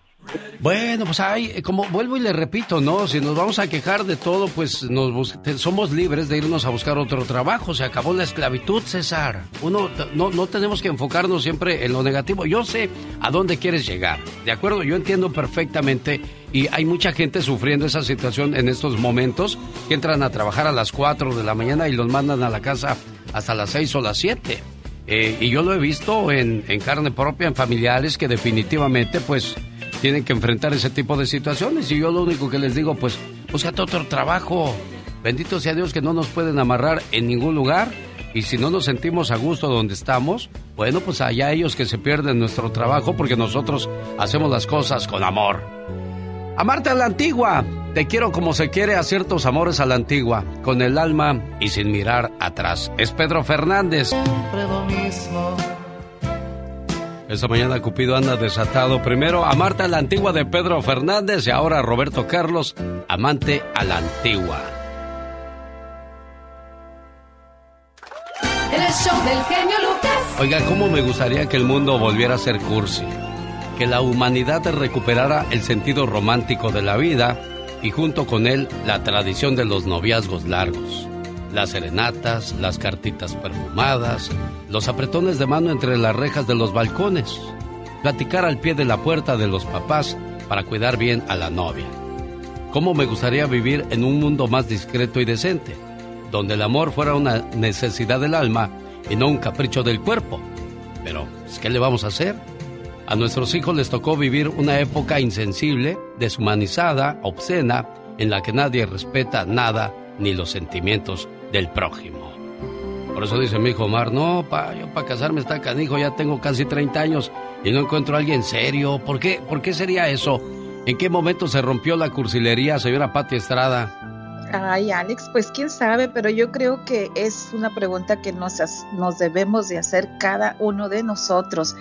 Bueno, pues hay, como vuelvo y le repito, ¿no? Si nos vamos a quejar de todo, pues nos somos libres de irnos a buscar otro trabajo. Se acabó la esclavitud, César. Uno, no, no tenemos que enfocarnos siempre en lo negativo. Yo sé a dónde quieres llegar, ¿de acuerdo? Yo entiendo perfectamente y hay mucha gente sufriendo esa situación en estos momentos que entran a trabajar a las 4 de la mañana y los mandan a la casa hasta las 6 o las 7. Eh, y yo lo he visto en, en carne propia, en familiares que definitivamente, pues, tienen que enfrentar ese tipo de situaciones. Y yo lo único que les digo, pues, búscate otro trabajo. Bendito sea Dios que no nos pueden amarrar en ningún lugar. Y si no nos sentimos a gusto donde estamos, bueno, pues allá ellos que se pierden nuestro trabajo porque nosotros hacemos las cosas con amor. Amarte a la antigua. Te quiero como se quiere a ciertos amores a la antigua, con el alma y sin mirar atrás. Es Pedro Fernández. Siempre lo mismo. Esta mañana Cupido anda desatado. Primero a Marta la antigua de Pedro Fernández y ahora a Roberto Carlos, amante a la antigua. El show del genio Lucas. Oiga, ¿cómo me gustaría que el mundo volviera a ser cursi? Que la humanidad recuperara el sentido romántico de la vida y junto con él la tradición de los noviazgos largos. Las serenatas, las cartitas perfumadas, los apretones de mano entre las rejas de los balcones, platicar al pie de la puerta de los papás para cuidar bien a la novia. ¿Cómo me gustaría vivir en un mundo más discreto y decente, donde el amor fuera una necesidad del alma y no un capricho del cuerpo? Pero, pues, ¿qué le vamos a hacer? A nuestros hijos les tocó vivir una época insensible, deshumanizada, obscena, en la que nadie respeta nada ni los sentimientos del prójimo. Por eso dice mi hijo Omar, no, pa, yo para casarme está canijo, ya tengo casi 30 años y no encuentro a alguien serio. ¿Por qué? ¿Por qué sería eso? ¿En qué momento se rompió la cursilería, señora Pati Estrada? Ay, Alex, pues quién sabe, pero yo creo que es una pregunta que nos, nos debemos de hacer cada uno de nosotros.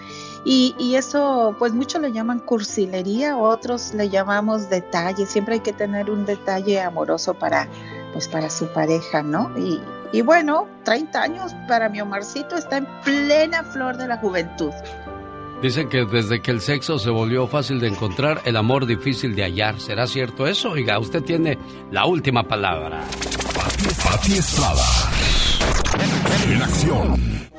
Y, y, eso, pues muchos le llaman cursilería, otros le llamamos detalle. Siempre hay que tener un detalle amoroso para, pues para su pareja, ¿no? Y, y bueno, 30 años para mi Omarcito está en plena flor de la juventud. Dicen que desde que el sexo se volvió fácil de encontrar, el amor difícil de hallar. ¿Será cierto eso? Oiga, usted tiene la última palabra. Pati Estrada. En acción.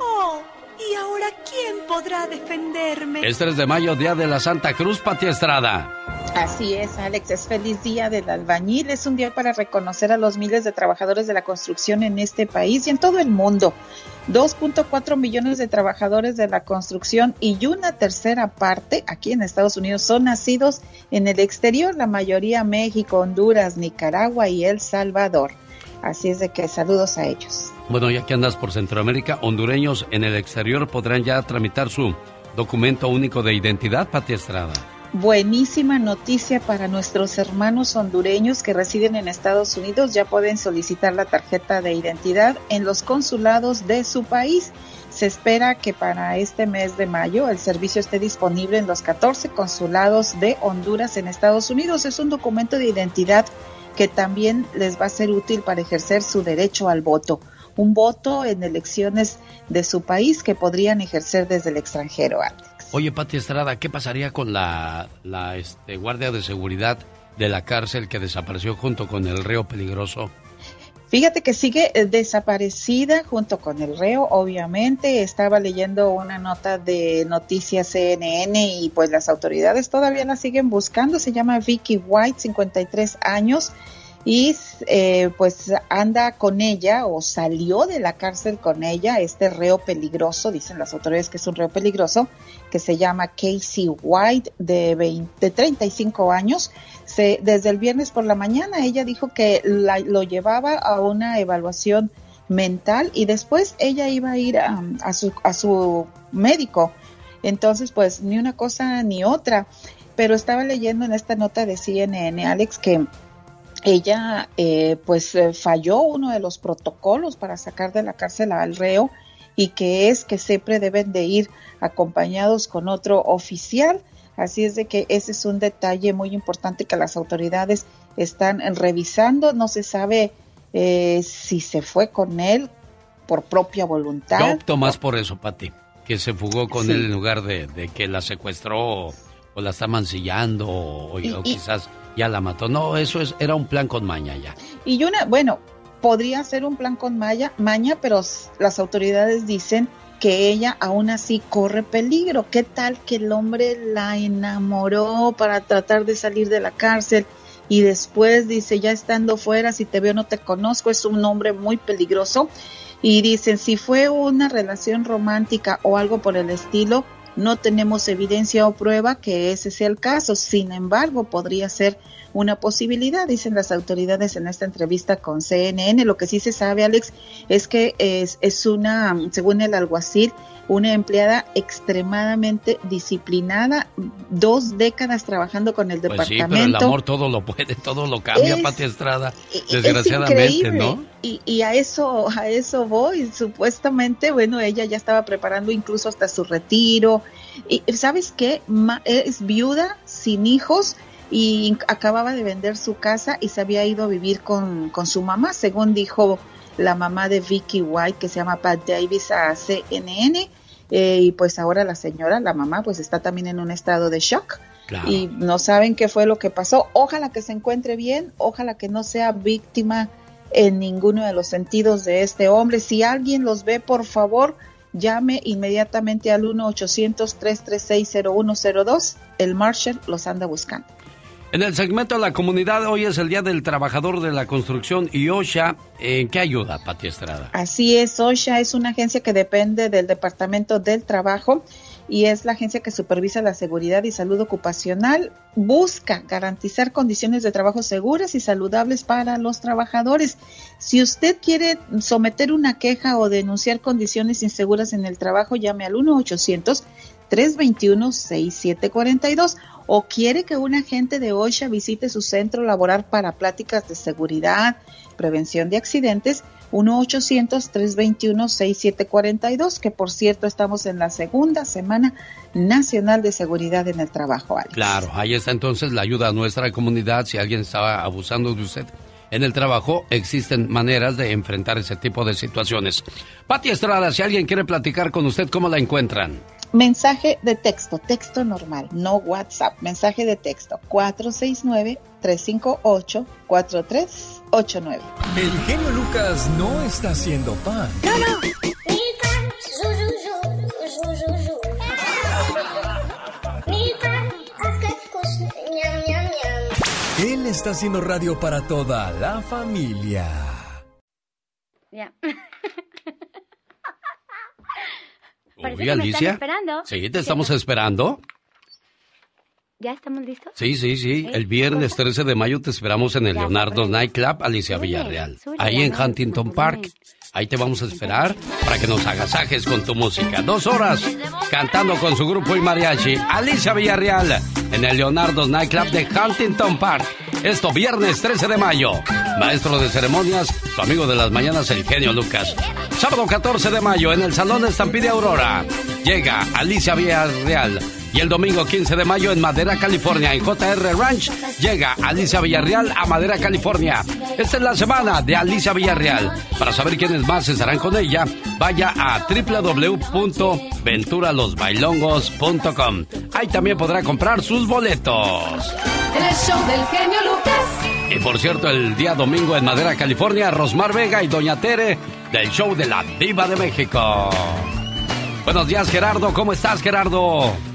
Oh, ¿y ahora quién podrá defenderme? Es 3 de mayo, día de la Santa Cruz, Pati Estrada. Así es, Alex, es feliz día del albañil. Es un día para reconocer a los miles de trabajadores de la construcción en este país y en todo el mundo. 2.4 millones de trabajadores de la construcción y una tercera parte aquí en Estados Unidos son nacidos en el exterior, la mayoría México, Honduras, Nicaragua y El Salvador. Así es de que saludos a ellos. Bueno, ya que andas por Centroamérica, hondureños en el exterior podrán ya tramitar su documento único de identidad, Pati Estrada. Buenísima noticia para nuestros hermanos hondureños que residen en Estados Unidos. Ya pueden solicitar la tarjeta de identidad en los consulados de su país. Se espera que para este mes de mayo el servicio esté disponible en los 14 consulados de Honduras en Estados Unidos. Es un documento de identidad que también les va a ser útil para ejercer su derecho al voto. Un voto en elecciones de su país que podrían ejercer desde el extranjero antes. Oye, Pati Estrada, ¿qué pasaría con la, la este, guardia de seguridad de la cárcel que desapareció junto con el reo peligroso? Fíjate que sigue eh, desaparecida junto con el reo, obviamente. Estaba leyendo una nota de Noticias CNN y pues las autoridades todavía la siguen buscando. Se llama Vicky White, 53 años y eh, pues anda con ella o salió de la cárcel con ella este reo peligroso, dicen las autoridades que es un reo peligroso, que se llama Casey White de, 20, 35 años. Se, desde el viernes por la mañana ella dijo que lo llevaba a una evaluación mental y después ella iba a ir a, a, su, a su médico. Entonces pues ni una cosa ni otra. Pero estaba leyendo en esta nota de CNN, Alex, que ella eh, pues eh, falló uno de los protocolos para sacar de la cárcel al reo y que es que siempre deben de ir acompañados con otro oficial. Así es de que ese es un detalle muy importante que las autoridades están revisando. No se sabe eh, si se fue con él por propia voluntad. Yo opto más por eso, Pati, que se fugó con él en lugar de, que la secuestró o, la está mancillando o, o quizás ya la mató. No, eso es, era un plan con maña ya. Y una, bueno, podría ser un plan con maña, maña, pero las autoridades dicen que ella aún así corre peligro. ¿Qué tal que el hombre la enamoró para tratar de salir de la cárcel? Y después dice, ya estando fuera, si te veo no te conozco, es un hombre muy peligroso. Y dicen, si fue una relación romántica o algo por el estilo, no tenemos evidencia o prueba que ese sea el caso. Sin embargo, podría ser una posibilidad, dicen las autoridades en esta entrevista con CNN. Lo que sí se sabe, Alex, es que es, es una, según el alguacil, una empleada extremadamente disciplinada, dos décadas trabajando con el pues departamento. Sí, pero el amor todo lo puede, todo lo cambia, Pati Estrada, desgraciadamente, ¿no? y, y, a eso, a eso voy. Supuestamente, bueno, ella ya estaba preparando incluso hasta su retiro. Y sabes qué, es viuda, sin hijos, y acababa de vender su casa y se había ido a vivir con, con su mamá, según dijo la mamá de Vicky White, que se llama Pat Davis a CNN. Eh, y pues ahora la señora, la mamá, pues está también en un estado de shock. Y no saben qué fue lo que pasó. Ojalá que se encuentre bien, ojalá que no sea víctima en ninguno de los sentidos de este hombre. Si alguien los ve, por favor, llame inmediatamente al 1-800-336-0102. El Marshall los anda buscando. En el segmento de la comunidad, hoy es el Día del Trabajador de la Construcción y OSHA, ¿en qué ayuda, Pati Estrada? Así es, OSHA es una agencia que depende del Departamento del Trabajo y es la agencia que supervisa la seguridad y salud ocupacional. Busca garantizar condiciones de trabajo seguras y saludables para los trabajadores. Si usted quiere someter una queja o denunciar condiciones inseguras en el trabajo, llame al 1 800 321-6742 o quiere que un agente de OSHA visite su centro laboral para pláticas de seguridad, prevención de accidentes, 1-800-321-6742, que por cierto estamos en la segunda semana nacional de seguridad en el trabajo. Claro, ahí está entonces la ayuda a nuestra comunidad si alguien estaba abusando de usted. En el trabajo existen maneras de enfrentar ese tipo de situaciones. Pati Estrada, si alguien quiere platicar con usted, ¿cómo la encuentran? Mensaje de texto, texto normal, no WhatsApp, mensaje de texto 469-358-4389. El genio Lucas no está haciendo pan. No, no. Él está haciendo radio para toda la familia. Ya. Oye, Alicia. esperando. Sí, te estamos esperando. ¿Ya estamos listos? Sí, sí, sí. El viernes 13 de mayo te esperamos en el Leonardo Nightclub, Alicia Villarreal. Ahí en Huntington Park. Ahí te vamos a esperar para que nos agasajes con tu música. Dos horas cantando con su grupo y mariachi. Alicia Villarreal en el Leonardo Nightclub de Huntington Park. Esto viernes 13 de mayo. Maestro de ceremonias, su amigo de las mañanas, el genio Lucas. Sábado 14 de mayo en el Salón Estampide Aurora. Llega Alicia Villarreal. Y el domingo 15 de mayo en Madera, California, en JR Ranch, llega Alicia Villarreal a Madera, California. Esta es la semana de Alicia Villarreal. Para saber quiénes más estarán con ella, vaya a www.venturalosbailongos.com. Ahí también podrá comprar sus boletos. El show del genio Lucas. Y por cierto, el día domingo en Madera, California, Rosmar Vega y Doña Tere del show de la Diva de México. Buenos días, Gerardo. ¿Cómo estás, Gerardo?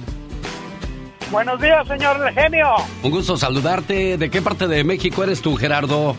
Buenos días, señor genio. Un gusto saludarte. ¿De qué parte de México eres tú, Gerardo?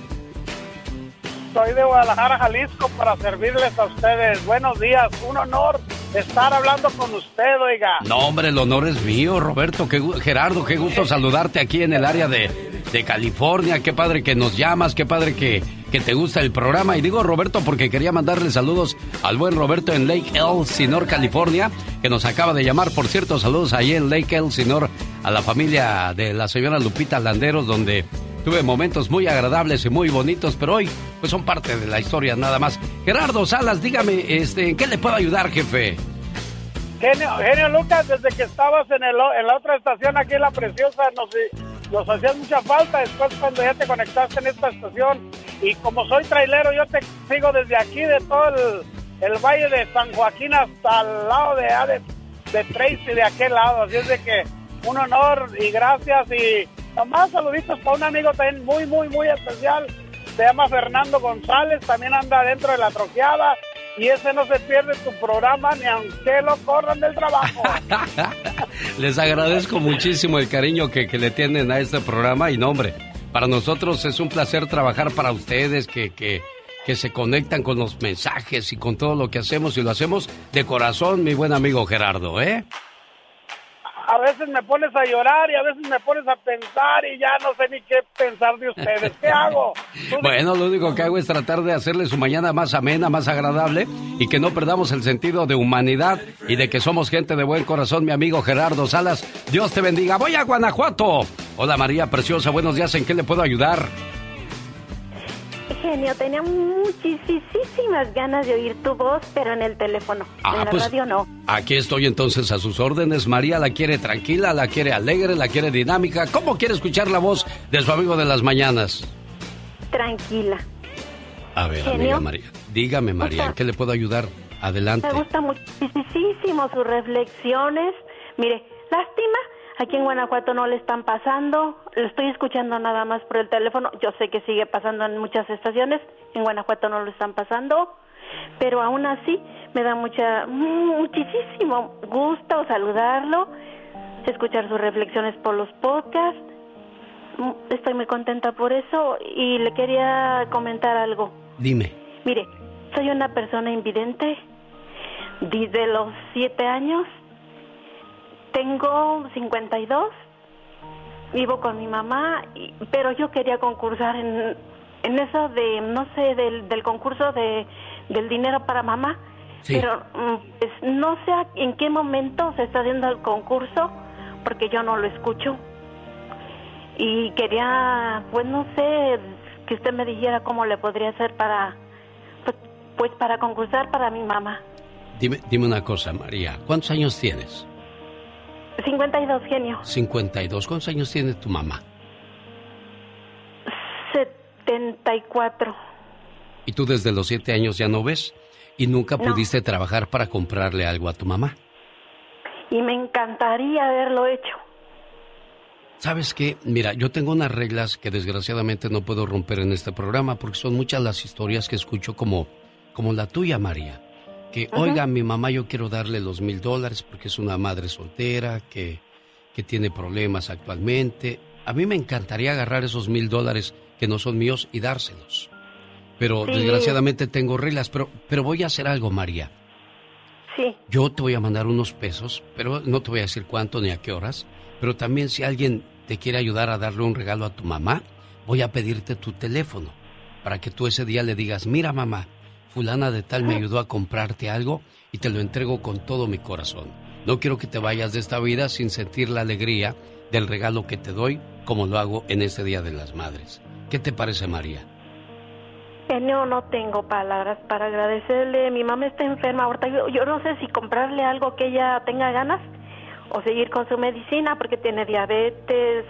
Soy de Guadalajara, Jalisco, para servirles a ustedes. Buenos días. Un honor estar hablando con usted, oiga. No, hombre, el honor es mío, Roberto. Qué, Gerardo, qué gusto saludarte aquí en el área de, de California. Qué padre que nos llamas, qué padre que, que te gusta el programa. Y digo Roberto porque quería mandarle saludos al buen Roberto en Lake Elsinore, California, que nos acaba de llamar. Por cierto, saludos ahí en Lake Elsinore a la familia de la señora Lupita Landeros, donde tuve momentos muy agradables y muy bonitos, pero hoy pues son parte de la historia nada más. Gerardo Salas, dígame, este, ¿en qué le puedo ayudar, jefe? Genio, genio Lucas, desde que estabas en, el, en la otra estación aquí en La Preciosa, nos, nos hacías mucha falta. Después cuando ya te conectaste en esta estación, y como soy trailero, yo te sigo desde aquí, de todo el, valle de San Joaquín hasta el lado de, de, de Tracy, de aquel lado. Así es de que un honor y gracias. Y nomás saluditos para un amigo también muy, muy, muy especial. Se llama Fernando González, también anda dentro de la troqueada y ese no se pierde tu programa ni aunque lo corran del trabajo. Les agradezco muchísimo el cariño que, que, le tienen a este programa y nombre. Para nosotros es un placer trabajar para ustedes que, que, que se conectan con los mensajes y con todo lo que hacemos y lo hacemos de corazón, mi buen amigo Gerardo, ¿eh? A veces me pones a llorar y a veces me pones a pensar y ya no sé ni qué pensar de ustedes. ¿Qué hago? Bueno, lo único que hago es tratar de hacerle su mañana más amena, más agradable y que no perdamos el sentido de humanidad y de que somos gente de buen corazón, mi amigo Gerardo Salas. Dios te bendiga. Voy a Guanajuato. Hola María Preciosa, buenos días. ¿En qué le puedo ayudar? Genio, tenía muchísimas ganas de oír tu voz, pero en el teléfono. Ah, en la pues, radio no. Aquí estoy entonces a sus órdenes. María la quiere tranquila, la quiere alegre, la quiere dinámica. ¿Cómo quiere escuchar la voz de su amigo de las mañanas? Tranquila. A ver, Genio. amiga María. Dígame, María, ¿en qué le puedo ayudar? Adelante. Me gustan muchísimo sus reflexiones. Mire, lástima, aquí en Guanajuato no le están pasando. Lo estoy escuchando nada más por el teléfono. Yo sé que sigue pasando en muchas estaciones. En Guanajuato no lo están pasando. Pero aún así me da mucha, muchísimo gusto saludarlo, escuchar sus reflexiones por los podcasts. Estoy muy contenta por eso y le quería comentar algo. Dime. Mire, soy una persona invidente. Desde los siete años. Tengo 52. Vivo con mi mamá, y- pero yo quería concursar en, en eso de, no sé, del, del concurso de, del dinero para mamá. Sí. Pero mm, pues, no sé en qué momento se está haciendo el concurso, porque yo no lo escucho. Y quería, pues no sé, que usted me dijera cómo le podría hacer para, pues, pues para concursar para mi mamá. Dime, dime una cosa, María. ¿Cuántos años tienes? 52, genio. 52. ¿Cuántos años tiene tu mamá? 74. Y tú desde los siete años ya no ves y nunca No. pudiste trabajar para comprarle algo a tu mamá. Y me encantaría haberlo hecho. ¿Sabes qué? Mira, yo tengo unas reglas que desgraciadamente no puedo romper en este programa porque son muchas las historias que escucho como, como la tuya, María. Que, Ajá. oiga, mi mamá yo quiero darle los mil dólares porque es una madre soltera, que, que tiene problemas actualmente. A mí me encantaría agarrar esos mil dólares que no son míos y dárselos. Pero Sí. desgraciadamente tengo reglas, pero, pero voy a hacer algo, María. Sí. Yo te voy a mandar unos pesos, pero no te voy a decir cuánto ni a qué horas. Pero también si alguien te quiere ayudar a darle un regalo a tu mamá, voy a pedirte tu teléfono para que tú ese día le digas, mira mamá, fulana de tal me ayudó a comprarte algo y te lo entrego con todo mi corazón. No quiero que te vayas de esta vida sin sentir la alegría del regalo que te doy como lo hago en este Día de las Madres. ¿Qué te parece María? Genio, no tengo palabras para agradecerle. Mi mamá está enferma ahorita. Yo, yo no sé si comprarle algo que ella tenga ganas o seguir con su medicina porque tiene diabetes,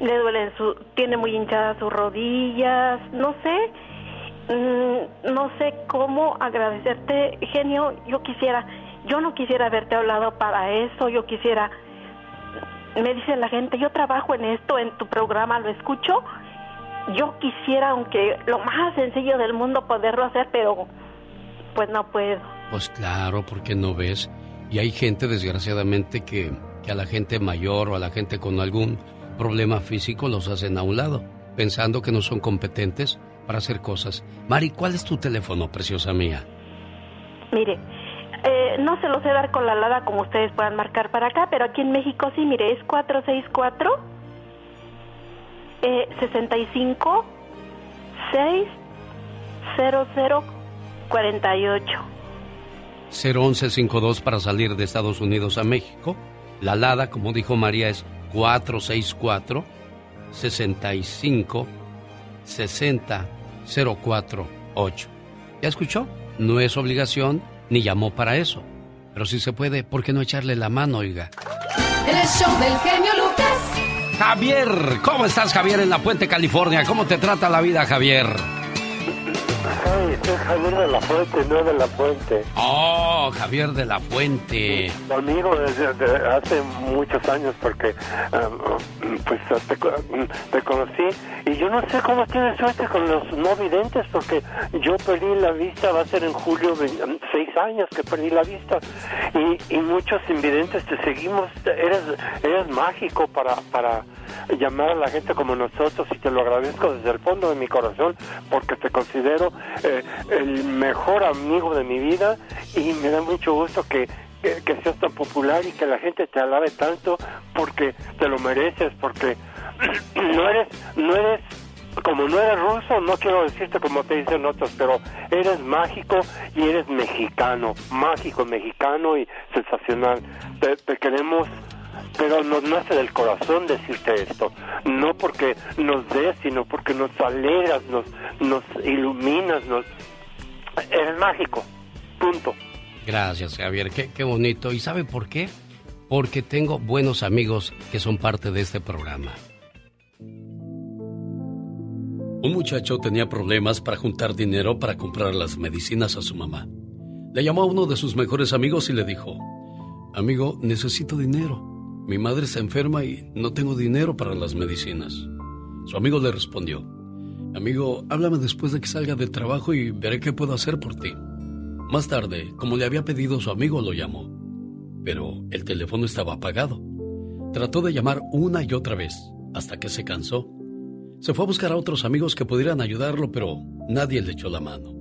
le duele su, tiene muy hinchadas sus rodillas, no sé, mm, no sé cómo agradecerte, genio. Yo quisiera, yo no quisiera haberte hablado para eso. Yo quisiera, me dice la gente, yo trabajo en esto, en tu programa, lo escucho. Yo quisiera, aunque lo más sencillo del mundo, poderlo hacer, pero pues no puedo. Pues claro, porque no ves. Y hay gente, desgraciadamente, que, que a la gente mayor o a la gente con algún problema físico los hacen a un lado, pensando que no son competentes para hacer cosas. Mari, ¿cuál es tu teléfono, preciosa mía? Mire, eh, no se lo sé dar con la alada como ustedes puedan marcar para acá, pero aquí en México sí, mire, es 464 eh, 65 600 48. 01152 para salir de Estados Unidos a México. La LADA, como dijo María, es 464 65 60 048. ¿Ya escuchó? No es obligación ni llamó para eso. Pero si se puede, ¿por qué no echarle la mano, oiga? El show del genio Lucas. Javier, ¿cómo estás, Javier, en La Puente, California? ¿Cómo te trata la vida, Javier? Ay, Javier de la Fuente, no de la Fuente. Oh, Javier de la Puente. Tu amigo desde de hace muchos años porque ah, pues te, te conocí y yo no sé cómo tienes suerte con los no videntes porque yo perdí la vista, va a ser en julio ve- seis años que perdí la vista y, y muchos invidentes te seguimos, eres, eres mágico para, para llamar a la gente como nosotros y te lo agradezco desde el fondo de mi corazón porque te considero eh, el mejor amigo de mi vida y me da mucho gusto que, que, seas tan popular y que la gente te alabe tanto porque te lo mereces, porque no eres, no eres como no eres ruso, no quiero decirte como te dicen otros, pero eres mágico y eres mexicano, mágico, mexicano y sensacional. Te queremos pero nos nace del corazón decirte esto, no porque nos des, sino porque nos alegras, nos, nos iluminas, nos... Eres mágico, punto. Gracias, Javier, qué, qué bonito. ¿Y sabe por qué? Porque tengo buenos amigos que son parte de este programa. Un muchacho tenía problemas para juntar dinero para comprar las medicinas a su mamá. Le llamó a uno de sus mejores amigos y le dijo, Amigo, necesito dinero. Mi madre está enferma y no tengo dinero para las medicinas. Su amigo le respondió, Amigo, háblame después de que salga del trabajo y veré qué puedo hacer por ti. Más tarde, como le había pedido su amigo, lo llamó. Pero el teléfono estaba apagado. Trató de llamar una y otra vez, hasta que se cansó. Se fue a buscar a otros amigos que pudieran ayudarlo, pero nadie le echó la mano.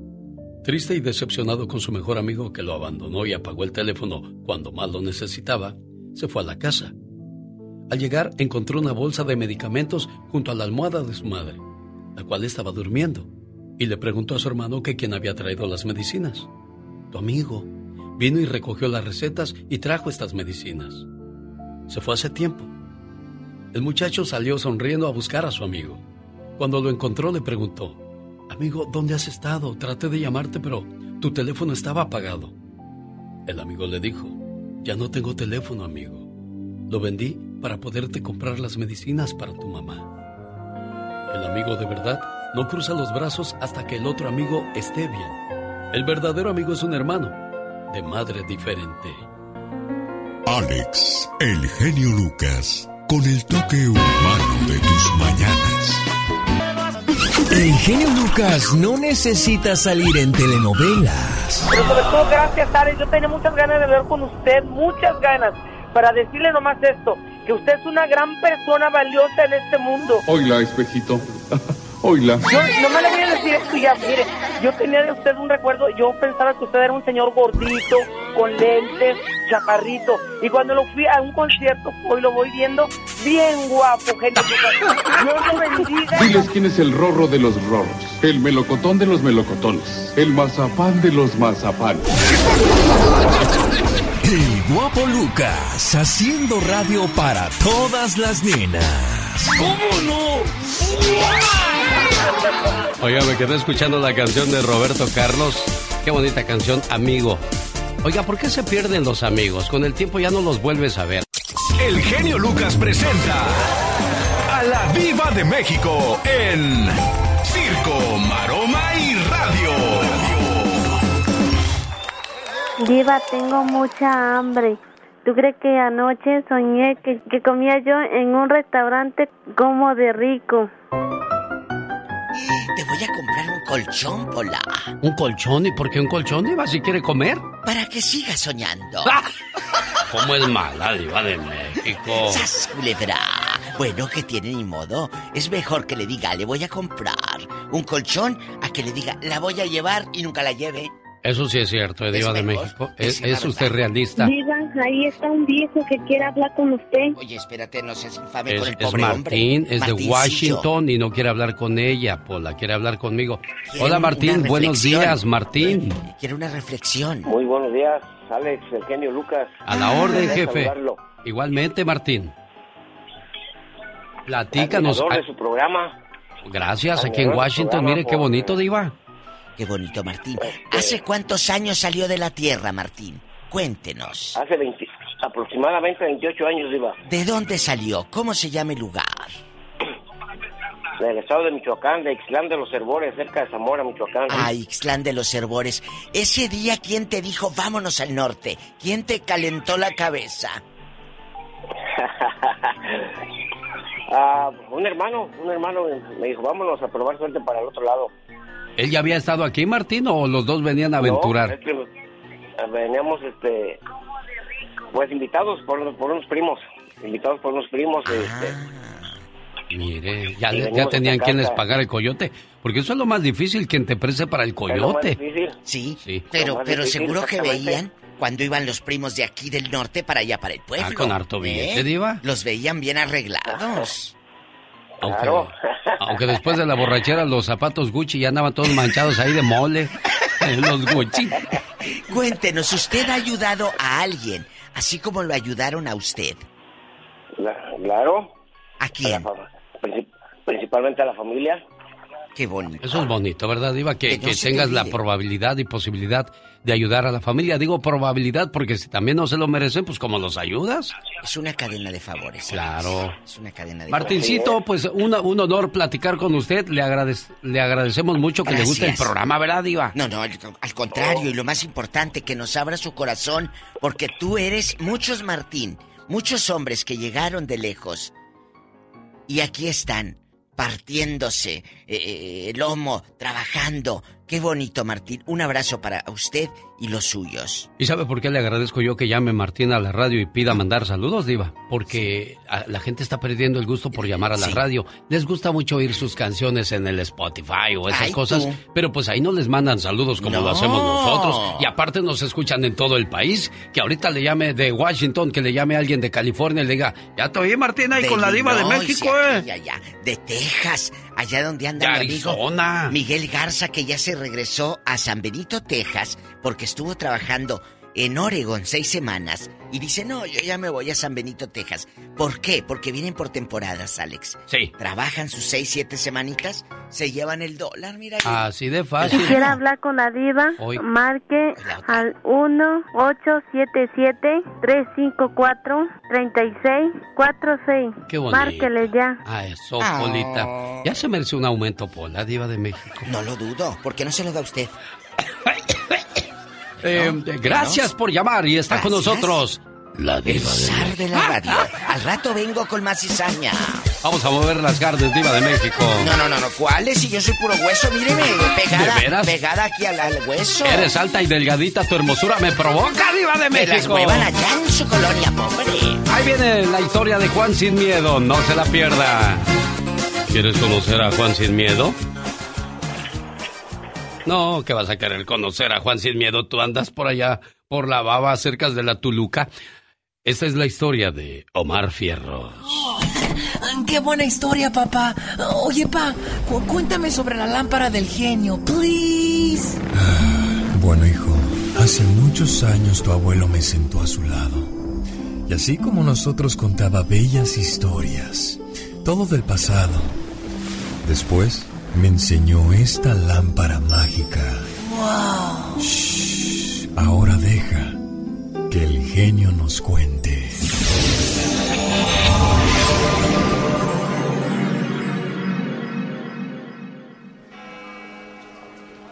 Triste y decepcionado con su mejor amigo que lo abandonó y apagó el teléfono cuando más lo necesitaba, se fue a la casa. Al llegar encontró una bolsa de medicamentos junto a la almohada de su madre, la cual estaba durmiendo, y le preguntó a su hermano que quién había traído las medicinas. Tu amigo vino y recogió las recetas y trajo estas medicinas. Se fue hace tiempo. El muchacho salió sonriendo a buscar a su amigo. Cuando lo encontró le preguntó, Amigo, ¿dónde has estado? Traté de llamarte, pero tu teléfono estaba apagado. El amigo le dijo, Ya no tengo teléfono, amigo. Lo vendí para poderte comprar las medicinas para tu mamá. El amigo de verdad no cruza los brazos hasta que el otro amigo esté bien. El verdadero amigo es un hermano, de madre diferente. Alex, el genio Lucas, con el toque humano de tus mañanas. El genio Lucas no necesita salir en telenovelas. Pero sobre todo, gracias, Alex. Yo tenía muchas ganas de hablar con usted, muchas ganas, para decirle nomás esto, que usted es una gran persona valiosa en este mundo. Oila, espejito. Oila. Yo no me le voy a decir esto ya, mire, yo tenía de usted un recuerdo, yo pensaba que usted era un señor gordito, con lentes, chaparrito, y cuando lo fui a un concierto, hoy lo voy viendo, bien guapo, genio. Dios lo bendiga. Diles quién es el rorro de los rorros, el melocotón de los melocotones, el mazapán de los mazapanes. El guapo Lucas haciendo radio para todas las nenas. ¿Cómo no? Oiga, me quedé escuchando la canción de Roberto Carlos. Qué bonita canción, amigo. Oiga, ¿por qué se pierden los amigos? Con el tiempo ya no los vuelves a ver. El genio Lucas presenta a la Viva de México en Circo, Diva, tengo mucha hambre. ¿Tú crees que anoche soñé que, que comía yo en un restaurante como de rico? Te voy a comprar un colchón, Pola. ¿Un colchón? ¿Y por qué un colchón, Diva? ¿Si quiere comer? Para que siga soñando. ¿Cómo es mala, Diva de México? ¡Sas, culebra! Bueno, que tiene ni modo. Es mejor que le diga, le voy a comprar un colchón, a que le diga, la voy a llevar y nunca la lleve. Eso sí es cierto, Diva de México. ¿Es, es usted realista? Diva, ahí está un viejo que quiere hablar con usted. Oye, espérate, no seas infame Es, con el es pobre Martín, hombre. es de. Washington y no quiere hablar con ella, Pola, quiere hablar conmigo. Quiere Hola Martín, buenos días, Martín. Quiere una reflexión. Muy buenos días, Alex, el genio Lucas. A la orden, jefe. saludarlo. Igualmente, Martín. Platícanos. Ah, de su programa. Gracias, aquí en Washington. programa Mire qué bonito, Diva. Qué bonito, Martín. ¿Hace cuántos años salió de la Tierra, Martín? Cuéntenos. Hace 20, aproximadamente 28 años iba. ¿De dónde salió? ¿Cómo se llama el lugar? Del estado de Michoacán, de Ixtlán de los Herbores, cerca de Zamora, Michoacán. Ah, Ixtlán de los Herbores. Ese día, ¿quién te dijo vámonos al norte? ¿Quién te calentó la cabeza? Ah, un hermano, un hermano me dijo, vámonos a probar suerte para el otro lado. ¿Él ya había estado aquí, Martín, o los dos venían a aventurar? ah, veníamos, este, pues invitados por, por unos primos, invitados por unos primos, este, Mire, ya, ya tenían esta quien les casa. pagara el coyote. Porque eso es lo más difícil, quien te prese para el coyote. Sí, Sí. pero, pero difícil, seguro que veían cuando iban los primos de aquí del norte para allá, para el pueblo. Ah, con harto billete, ¿eh? Diva. Los veían bien arreglados. Aunque, Claro. aunque después de la borrachera los zapatos Gucci ya andaban todos manchados ahí de mole. Los Gucci. Cuéntenos, ¿usted ha ayudado a alguien así como lo ayudaron a usted? Claro. ¿A quién? principalmente a la familia. Qué bonito. Eso es bonito, ¿verdad, Diva? Que, Que no que se te tengas la probabilidad y posibilidad de ayudar a la familia. Digo probabilidad porque si también no se lo merecen, pues ¿cómo los ayudas? Es una cadena de favores. Claro. Alex. Es una cadena de Martincito, pues una- un honor platicar con usted. Le, agradec- le agradecemos mucho que le guste el programa, ¿verdad, Diva? No, no, al, al contrario, y lo más importante, que nos abra su corazón, porque tú eres muchos, Martín, muchos hombres que llegaron de lejos y aquí están, partiéndose eh, eh, el lomo, trabajando. Qué bonito, Martín. Un abrazo para usted y los suyos. ¿Y sabe por qué le agradezco yo que llame Martín a la radio y pida mandar saludos, Diva? Porque a- la gente está perdiendo el gusto por llamar a la Sí. radio. Les gusta mucho oír sus canciones en el Spotify o esas Ay, cosas, tú. pero pues ahí no les mandan saludos como No. lo hacemos nosotros. Y aparte nos escuchan en todo el país. Que ahorita le llame de Washington, que le llame a alguien de California y le diga, ya te oí Martín ahí De con la Diva de México, aquí eh. y allá, de Texas, allá donde anda mi amigo. Miguel Garza, que ya se regresó a San Benito, Texas, porque estuvo trabajando en Oregon seis semanas y dice, no, yo ya me voy a San Benito, Texas. ¿Por qué? Porque vienen por temporadas, Alex. Sí. Trabajan sus seis, siete semanitas, se llevan el dólar, mira. Así de fácil. Quisiera hablar con la diva, Hoy. marque al 1-877-354-3646. Qué bonito. Márquele ya. Ah, eso, Ah. Polita. Ya se merece un aumento, Pola, Diva de México. No lo dudo, ¿por qué no se lo da usted? Eh, No, eh, gracias por llamar y está con nosotros la El diva zar México. de la radio. Al rato vengo con más cizaña. Vamos a mover las gardes, diva de México. No, no, no, no. ¿Cuáles? Si yo soy puro hueso, míreme, pegada, ¿De veras? pegada aquí al, al hueso. Eres alta y delgadita, tu hermosura me provoca, diva de Que las México. muevan allá en su colonia, pobre. Ahí viene la historia de Juan Sin Miedo, no se la pierda. ¿Quieres conocer a Juan Sin Miedo? No, que vas a querer conocer a Juan Sin Miedo. Tú andas por allá, por la baba, cerca de la Tuluca. Esta es la historia de Omar Fierros. ¡Qué buena historia, papá! Oye, pa, cu- cuéntame sobre la lámpara del genio, please. Bueno, hijo, hace muchos años tu abuelo me sentó a su lado. Y así como nosotros contaba bellas historias, todo del pasado. Después me enseñó esta lámpara mágica. ¡Wow! Shh, ahora deja que el genio nos cuente.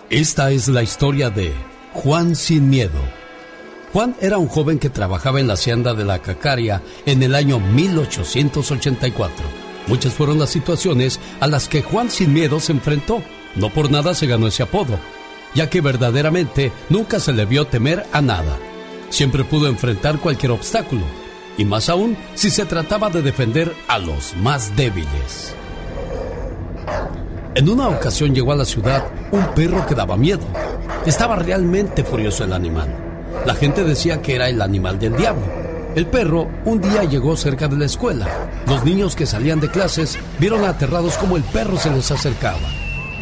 Esta es la historia de Juan Sin Miedo. Juan era un joven que trabajaba en la hacienda de la Cacaria en el año 1884. Muchas fueron las situaciones a las que Juan Sin Miedo se enfrentó. No por nada se ganó ese apodo, ya que verdaderamente nunca se le vio temer a nada. Siempre pudo enfrentar cualquier obstáculo, y más aún si se trataba de defender a los más débiles. En una ocasión llegó a la ciudad un perro que daba miedo. Estaba realmente furioso el animal. La gente decía que era el animal del diablo. El perro un día llegó cerca de la escuela. Los niños que salían de clases vieron aterrados como el perro se les acercaba.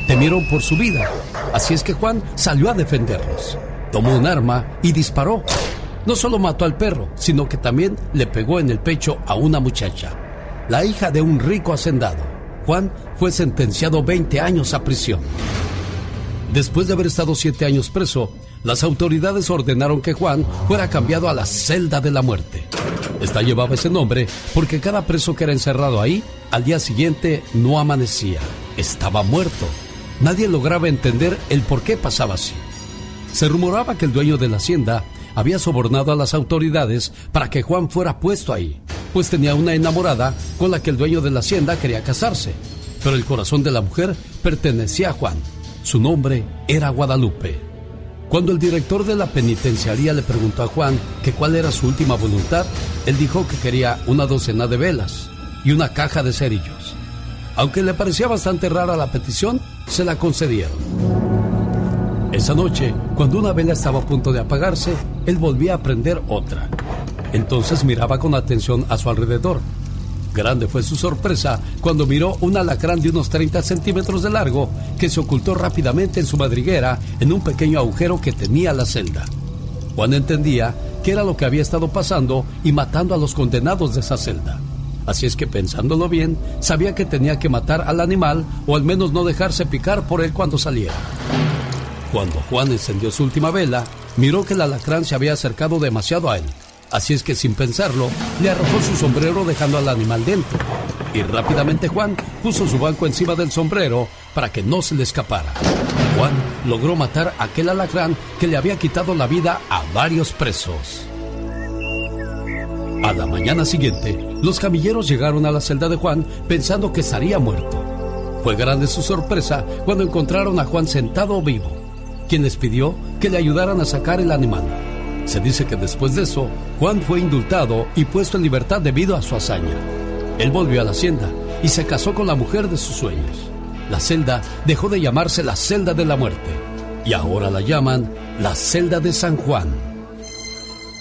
Temieron por su vida. Así es que Juan salió a defenderlos. Tomó un arma y disparó. No solo mató al perro, sino que también le pegó en el pecho a una muchacha, la hija de un rico hacendado. Juan fue sentenciado 20 años a prisión. Después de haber estado 7 años preso, las autoridades ordenaron que Juan fuera cambiado a la celda de la muerte. Esta llevaba ese nombre porque cada preso que era encerrado ahí, al día siguiente no amanecía, estaba muerto. Nadie lograba entender el por qué pasaba así. Se rumoraba que el dueño de la hacienda había sobornado a las autoridades para que Juan fuera puesto ahí, pues tenía una enamorada con la que el dueño de la hacienda quería casarse. Pero el corazón de la mujer pertenecía a Juan. Su nombre era Guadalupe. Cuando el director de la penitenciaría le preguntó a Juan que cuál era su última voluntad, él dijo que quería una docena de velas y una caja de cerillos. Aunque le parecía bastante rara la petición, se la concedieron. Esa noche, cuando una vela estaba a punto de apagarse, él volvía a prender otra. Entonces miraba con atención a su alrededor. Grande fue su sorpresa cuando miró un alacrán de unos 30 centímetros de largo que se ocultó rápidamente en su madriguera en un pequeño agujero que tenía la celda. Juan entendía que era lo que había estado pasando y matando a los condenados de esa celda. Así es que pensándolo bien, sabía que tenía que matar al animal o al menos no dejarse picar por él cuando saliera. Cuando Juan encendió su última vela, miró que el alacrán se había acercado demasiado a él. Así es que sin pensarlo, le arrojó su sombrero dejando al animal dentro. Y rápidamente Juan puso su banco encima del sombrero para que no se le escapara. Juan logró matar a aquel alacrán que le había quitado la vida a varios presos. A la mañana siguiente, los camilleros llegaron a la celda de Juan pensando que estaría muerto. Fue grande su sorpresa cuando encontraron a Juan sentado vivo, quien les pidió que le ayudaran a sacar el animal. Se dice que después de eso, Juan fue indultado y puesto en libertad debido a su hazaña. Él volvió a la hacienda y se casó con la mujer de sus sueños. La celda dejó de llamarse la celda de la muerte y ahora la llaman la celda de San Juan.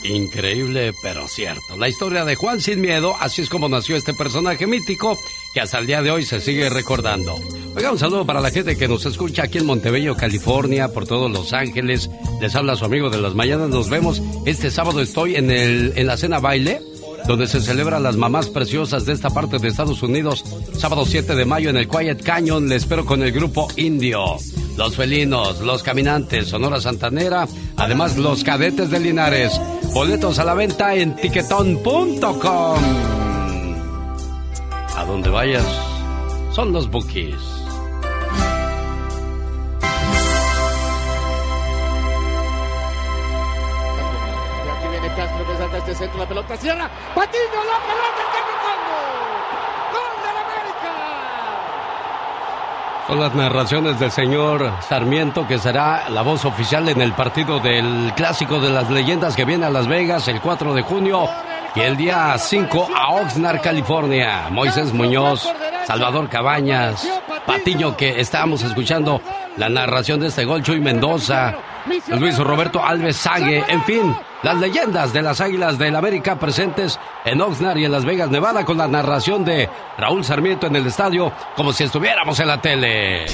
Increíble, pero cierto. La historia de Juan sin miedo, así es como nació este personaje mítico que hasta el día de hoy se sigue recordando. Oiga, un saludo para la gente que nos escucha aquí en Montebello, California, por todos Los Ángeles. Les habla su amigo de las mañanas. Nos vemos este sábado. Estoy en, el, en la cena baile donde se celebran las mamás preciosas de esta parte de Estados Unidos. Sábado 7 de mayo en el Quiet Canyon. Le espero con el grupo Indio. Los felinos, los caminantes, Sonora Santanera, además los cadetes de Linares. Boletos a la venta en tiquetón.com. A donde vayas, son los bookies. aquí viene Castro que salta este centro, la pelota cierra. Patiño, la pelota, ¡Gol! ¡Gol del América! Son las narraciones del señor Sarmiento, que será la voz oficial en el partido del Clásico de las Leyendas que viene a Las Vegas el 4 de junio y el día 5 a Oxnard, California. Moisés Muñoz, Salvador Cabañas, Patiño, que estábamos escuchando la narración de este gol, Chuy Mendoza, Luis Roberto Alves Sague, en fin, las leyendas de las Águilas del América presentes en Oxnard y en Las Vegas, Nevada, con la narración de Raúl Sarmiento en el estadio, como si estuviéramos en la tele.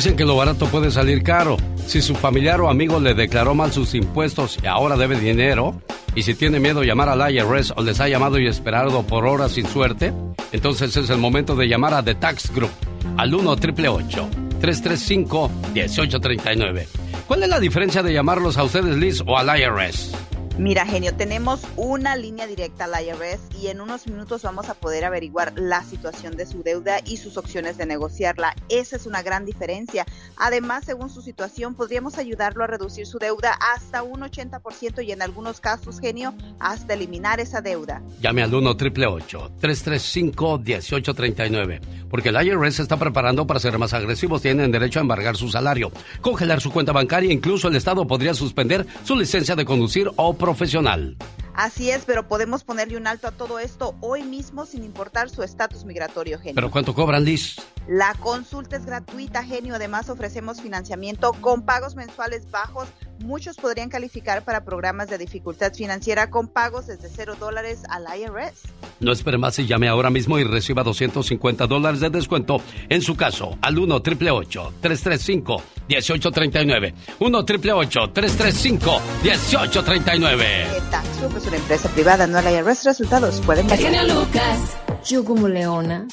Dicen que lo barato puede salir caro. Si su familiar o amigo le declaró mal sus impuestos y ahora debe dinero, y si tiene miedo llamar al IRS o les ha llamado y esperado por horas sin suerte, entonces es el momento de llamar a The Tax Group al 1 335 1839 ¿Cuál es la diferencia de llamarlos a ustedes, Liz, o al IRS? Mira, genio, tenemos una línea directa al IRS y en unos minutos vamos a poder averiguar la situación de su deuda y sus opciones de negociarla. Esa es una gran diferencia. Además, según su situación, podríamos ayudarlo a reducir su deuda hasta un 80% y en algunos casos, genio, hasta eliminar esa deuda. Llame al 1 335 1839 porque el IRS se está preparando para ser más agresivos. Tienen derecho a embargar su salario, congelar su cuenta bancaria, incluso el Estado podría suspender su licencia de conducir o profesional. Así es, pero podemos ponerle un alto a todo esto hoy mismo sin importar su estatus migratorio, genio. ¿Pero cuánto cobran, Liz? La consulta es gratuita, genio. Además, ofrecemos financiamiento con pagos mensuales bajos. Muchos podrían calificar para programas de dificultad financiera con pagos desde cero dólares al IRS. No espere más y llame ahora mismo y reciba 250 dólares de descuento en su caso al 1 888 335 1839 1 888 335 1839 Tax Group es una empresa privada, no al IRS. Resultados pueden variar. Lucas. Yo como leona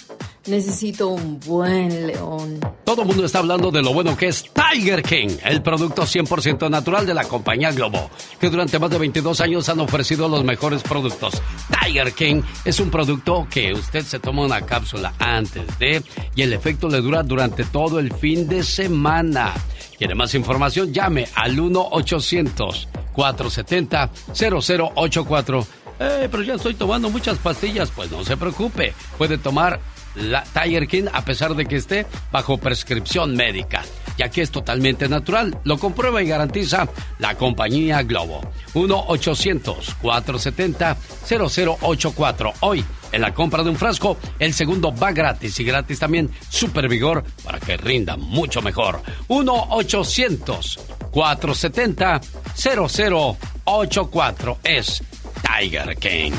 necesito un buen león. Todo el mundo está hablando de lo bueno que es Tiger King, el producto 100% natural de la compañía Globo, que durante más de 22 años han ofrecido los mejores productos. Tiger King es un producto que usted se toma una cápsula antes de y el efecto le dura durante todo el fin de semana. ¿Quiere más información? Llame al 1-800-470-0084. Eh, pero ya estoy tomando muchas pastillas. Pues no se preocupe. Puede tomar la Tiger King a pesar de que esté bajo prescripción médica, ya que es totalmente natural. Lo comprueba y garantiza la compañía Globo. 1-800-470-0084. Hoy, en la compra de un frasco, el segundo va gratis y gratis también Super Vigor para que rinda mucho mejor. 1-800-470-0084 es Tiger King.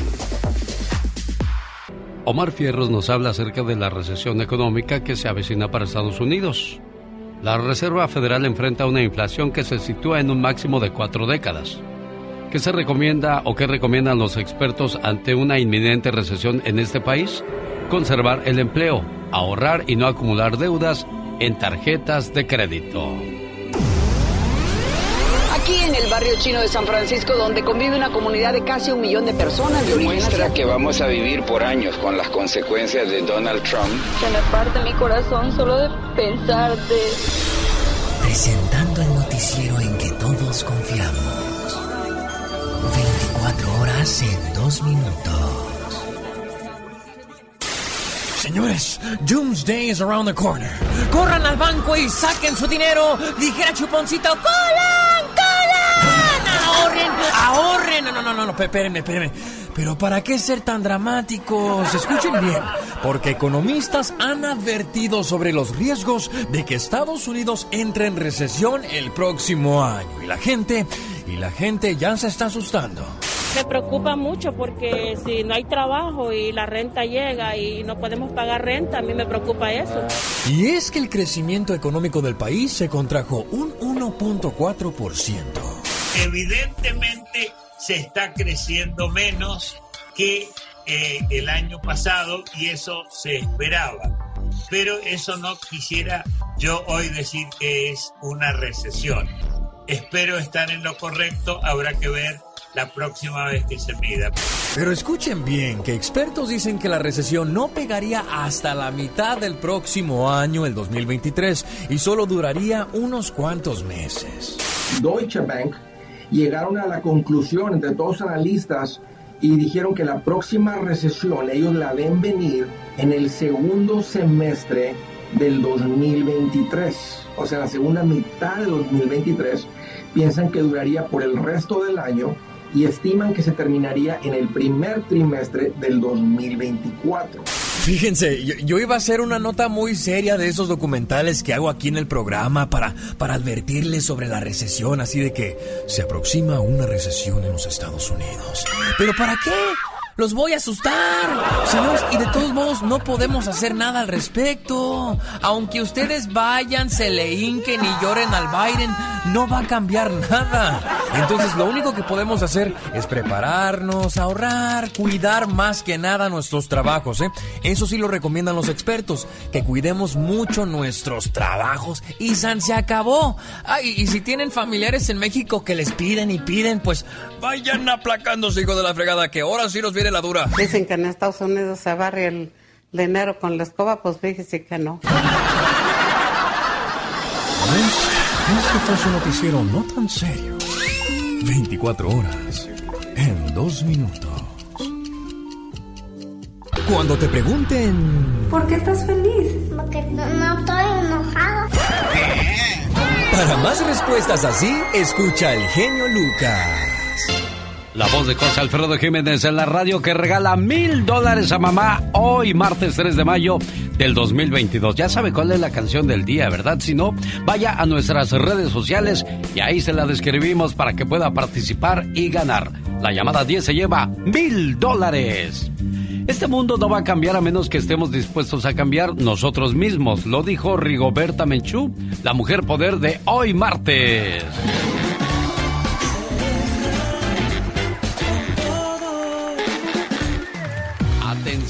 Omar Fierros nos habla acerca de la recesión económica que se avecina para Estados Unidos. La Reserva Federal enfrenta una inflación que se sitúa en un máximo de cuatro décadas. ¿Qué se recomienda o qué recomiendan los expertos ante una inminente recesión en este país? Conservar el empleo, ahorrar y no acumular deudas en tarjetas de crédito el barrio chino de San Francisco, donde convive una comunidad de casi un millón de personas. Demuestra que vamos a vivir por años con las consecuencias de Donald Trump. Se me parte mi corazón solo de pensar de... Presentando el noticiero en que todos confiamos. 24 horas en 2 minutos. Señores, Doomsday is around the corner. Corran al banco y saquen su dinero. Dijera Chuponcito, ¡colan, colan! Ahorren, ahorren. No, no, no, no, espérenme, espérenme. Pero ¿para qué ser tan dramáticos? Escuchen bien, porque economistas han advertido sobre los riesgos de que Estados Unidos entre en recesión el próximo año. Y la gente, y la gente ya se está asustando. Me preocupa mucho porque si no hay trabajo y la renta llega y no podemos pagar renta, a mí me preocupa eso. Y es que el crecimiento económico del país se contrajo un 1.4%. Evidentemente se está creciendo menos que eh, el año pasado y eso se esperaba. Pero eso no quisiera yo hoy decir que es una recesión. Espero estar en lo correcto, habrá que ver la próxima vez que se mida. Pero escuchen bien, que expertos dicen que la recesión no pegaría hasta la mitad del próximo año, el 2023, y solo duraría unos cuantos meses. Deutsche Bank llegaron a la conclusión entre todos los analistas y dijeron que la próxima recesión ellos la ven venir en el segundo semestre del 2023, o sea, la segunda mitad del 2023, piensan que duraría por el resto del año y estiman que se terminaría en el primer trimestre del 2024. Fíjense, yo, iba a hacer una nota muy seria de esos documentales que hago aquí en el programa para, para advertirles sobre la recesión, así de que se aproxima una recesión en los Estados Unidos. ¿Pero para qué? Los voy a asustar. Señores, y de todos modos no podemos hacer nada al respecto. Aunque ustedes vayan, se le hinquen y lloren al Biden, no va a cambiar nada. Entonces lo único que podemos hacer es prepararnos, ahorrar, cuidar más que nada nuestros trabajos. ¿eh? Eso sí lo recomiendan los expertos, que cuidemos mucho nuestros trabajos y San se acabó. Ay, y si tienen familiares en México que les piden y piden, pues vayan aplacándose, hijo de la fregada, que ahora sí nos viene la dura. Dicen que en Estados Unidos se barre el dinero con la escoba, pues fíjese que no. Este fue su noticiero no tan serio. 24 horas en dos minutos. Cuando te pregunten... ¿Por qué estás feliz? Porque no estoy enojado. Para más respuestas así, escucha al genio Lucas. La voz de José Alfredo Jiménez en la radio que regala mil dólares a mamá hoy, martes 3 de mayo del 2022. Ya sabe cuál es la canción del día, ¿verdad? Si no, vaya a nuestras redes sociales y ahí se la describimos para que pueda participar y ganar. La llamada 10 se lleva mil dólares. Este mundo no va a cambiar a menos que estemos dispuestos a cambiar nosotros mismos, lo dijo Rigoberta Menchú, la mujer poder de hoy martes.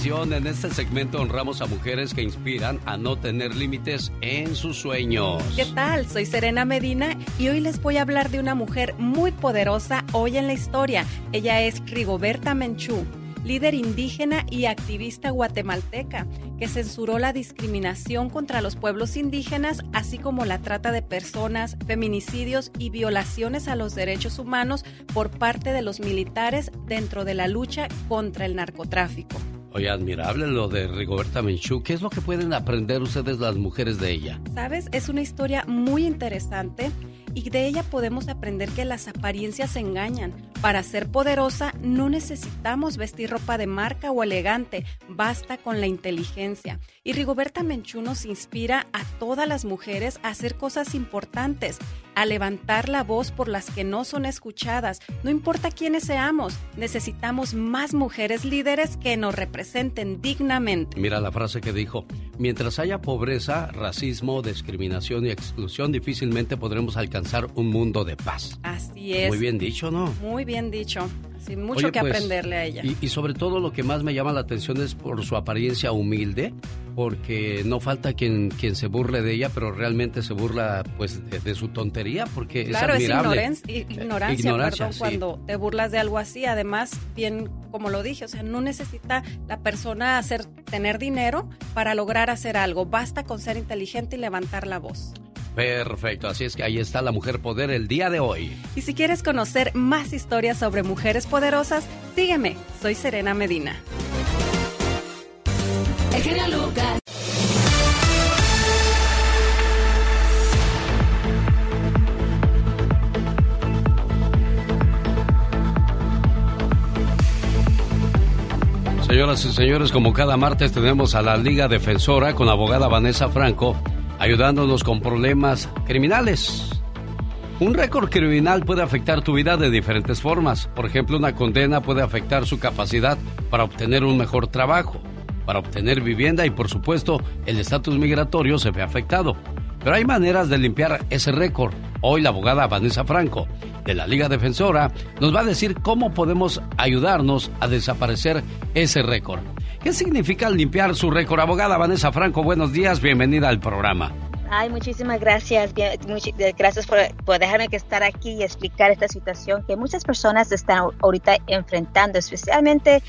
En este segmento honramos a mujeres que inspiran a no tener límites en sus sueños. ¿Qué tal? Soy Serena Medina y hoy les voy a hablar de una mujer muy poderosa hoy en la historia. Ella es Rigoberta Menchú líder indígena y activista guatemalteca, que censuró la discriminación contra los pueblos indígenas, así como la trata de personas, feminicidios y violaciones a los derechos humanos por parte de los militares dentro de la lucha contra el narcotráfico. Oye, admirable lo de Rigoberta Menchú. ¿Qué es lo que pueden aprender ustedes las mujeres de ella? Sabes, es una historia muy interesante y de ella podemos aprender que las apariencias engañan. Para ser poderosa no necesitamos vestir ropa de marca o elegante, basta con la inteligencia. Y Rigoberta Menchú nos inspira a todas las mujeres a hacer cosas importantes, a levantar la voz por las que no son escuchadas. No importa quiénes seamos, necesitamos más mujeres líderes que nos representen dignamente. Mira la frase que dijo, mientras haya pobreza, racismo, discriminación y exclusión, difícilmente podremos alcanzar un mundo de paz. Así es. Muy bien dicho, ¿no? Muy bien dicho. Sí, mucho que pues, aprenderle a ella. Y, sobre todo lo que más me llama la atención es por su apariencia humilde, porque no falta quien, quien se burle de ella, pero realmente se burla pues de, su tontería, porque claro, es admirable. es ignorancia, ignorancia cuando te burlas de algo así. Además, bien, como lo dije, o sea, no necesita la persona hacer, tener dinero para lograr hacer algo. Basta con ser inteligente y levantar la voz. Perfecto, así es que ahí está la mujer poder el día de hoy. Y si quieres conocer más historias sobre mujeres poderosas, sígueme, soy Serena Medina. El Lucas. Señoras y señores, como cada martes tenemos a la Liga Defensora con la abogada Vanessa Franco ayudándonos con problemas criminales. Un récord criminal puede afectar tu vida de diferentes formas. Por ejemplo, una condena puede afectar su capacidad para obtener un mejor trabajo, para obtener vivienda y por supuesto el estatus migratorio se ve afectado. Pero hay maneras de limpiar ese récord. Hoy la abogada Vanessa Franco de la Liga Defensora nos va a decir cómo podemos ayudarnos a desaparecer ese récord. ¿Qué significa limpiar su récord? Abogada Vanessa Franco, buenos días, bienvenida al programa. Ay, muchísimas gracias. gracias por, dejarme estar aquí y explicar esta situación que muchas personas están ahorita enfrentando. Especialmente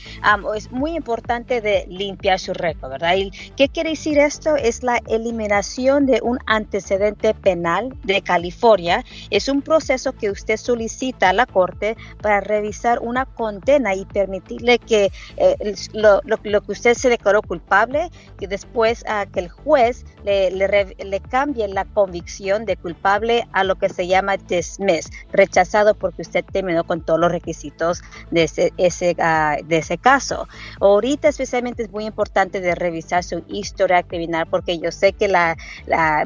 es muy importante de limpiar su récord, ¿verdad? ¿Y qué quiere decir esto? Es la eliminación de un antecedente penal de California. Es un proceso que usted solicita a la corte para revisar una condena y permitirle que eh, lo, que usted se declaró culpable, que después a que el juez le, le, le cambie la convicción de culpable a lo que se llama dismiss, rechazado porque usted terminó con todos los requisitos de ese, ese, ah, de ese caso. Ahorita especialmente es muy importante de revisar su historia criminal porque yo sé que la,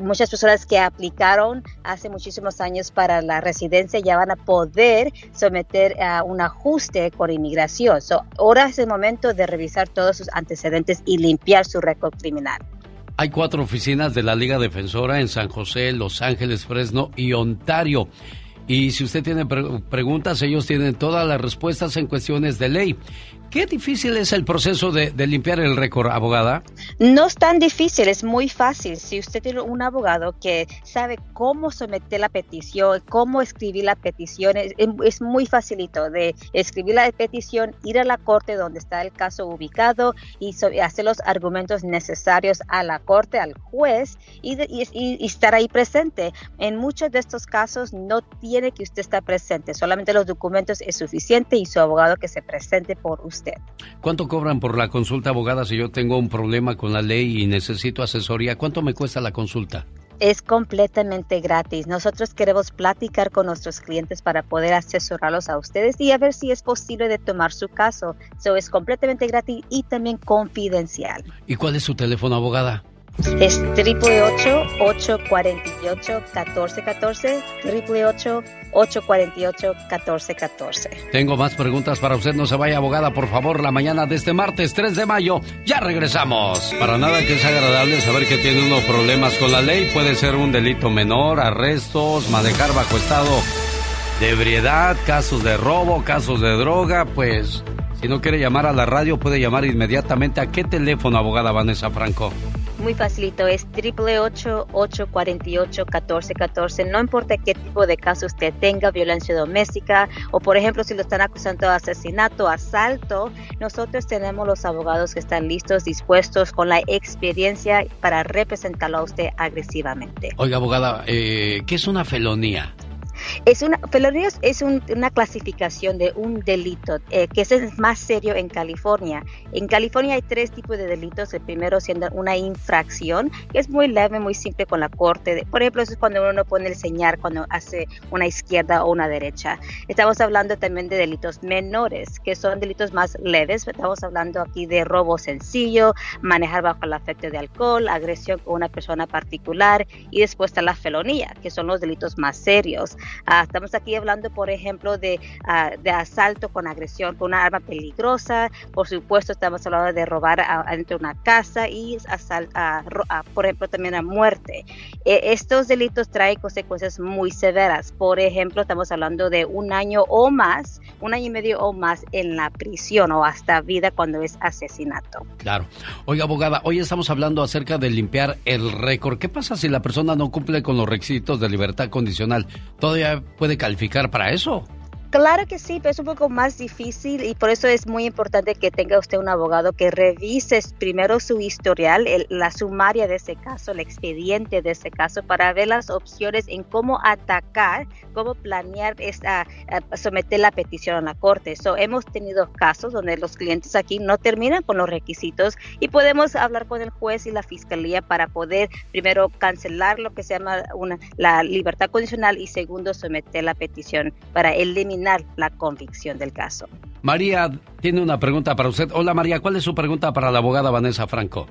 muchas personas que aplicaron hace muchísimos años para la residencia ya van a poder someter a un ajuste con inmigración. ahora es el momento de revisar todos sus antecedentes y limpiar su récord criminal. Hay cuatro oficinas de la Liga Defensora en San José, Los Ángeles, Fresno y Ontario. Y si usted tiene preguntas, ellos tienen todas las respuestas en cuestiones de ley. ¿Qué difícil es el proceso de, limpiar el récord, abogada? No es tan difícil, es muy fácil. Si usted tiene un abogado que sabe cómo someter la petición, cómo escribir la petición, es, muy facilito de escribir la petición, ir a la corte donde está el caso ubicado y hacer los argumentos necesarios a la corte, al juez y, y estar ahí presente. En muchos de estos casos no tiene que usted estar presente, solamente los documentos es suficiente y su abogado que se presente por usted. ¿Cuánto cobran por la consulta, abogada, si yo tengo un problema con la ley y necesito asesoría? ¿Cuánto me cuesta la consulta? Es completamente gratis. Nosotros queremos platicar con nuestros clientes para poder asesorarlos a ustedes y a ver si es posible de tomar su caso. Eso es completamente gratis y también confidencial. ¿Y cuál es su teléfono, abogada? Es 888-848-1414, 888-848-1414. Tengo más preguntas para usted, no se vaya abogada, por favor, la mañana de este martes 3 de mayo. Ya regresamos. Para nada que es agradable saber que tiene unos problemas con la ley, puede ser un delito menor, arrestos, manejar bajo estado de ebriedad, casos de robo, casos de droga, pues... Si no quiere llamar a la radio, puede llamar inmediatamente a qué teléfono, abogada Vanessa Franco. Muy facilito, es 888-848-1414. No importa qué tipo de caso usted tenga, violencia doméstica o por ejemplo si lo están acusando de asesinato, asalto, nosotros tenemos los abogados que están listos, dispuestos, con la experiencia para representarlo a usted agresivamente. Oiga, abogada, eh, ¿qué es una felonía? Es una, felonía es una clasificación de un delito eh, que es más serio en California. En California hay tres tipos de delitos. El primero siendo una infracción, que es muy leve, muy simple con la corte. Por ejemplo, eso es cuando uno no pone el señal cuando hace una izquierda o una derecha. Estamos hablando también de delitos menores, que son delitos más leves. Estamos hablando aquí de robo sencillo, manejar bajo el afecto de alcohol, agresión con una persona particular y después está la felonía, que son los delitos más serios. Ah, estamos aquí hablando, por ejemplo, de, ah, de, asalto con agresión con una arma peligrosa. Por supuesto, estamos hablando de robar adentro de una casa y asalto, por ejemplo, también a muerte. E, estos delitos traen consecuencias muy severas. Por ejemplo, estamos hablando de un año o más, un año y medio o más en la prisión o hasta vida cuando es asesinato. Claro. Oiga, abogada, hoy estamos hablando acerca de limpiar el récord. ¿Qué pasa si la persona no cumple con los requisitos de libertad condicional? ¿Todavía puede calificar para eso? Claro que sí, pero es un poco más difícil y por eso es muy importante que tenga usted un abogado que revise primero su historial, la sumaria de ese caso, el expediente de ese caso, para ver las opciones en cómo atacar, cómo planear esta, someter la petición a la corte. So, hemos tenido casos donde los clientes aquí no terminan con los requisitos y podemos hablar con el juez y la fiscalía para poder primero cancelar lo que se llama una, la libertad condicional y segundo someter la petición para eliminar la convicción del caso. María tiene una pregunta para usted. Hola María, ¿cuál es su pregunta para la abogada Vanessa Franco?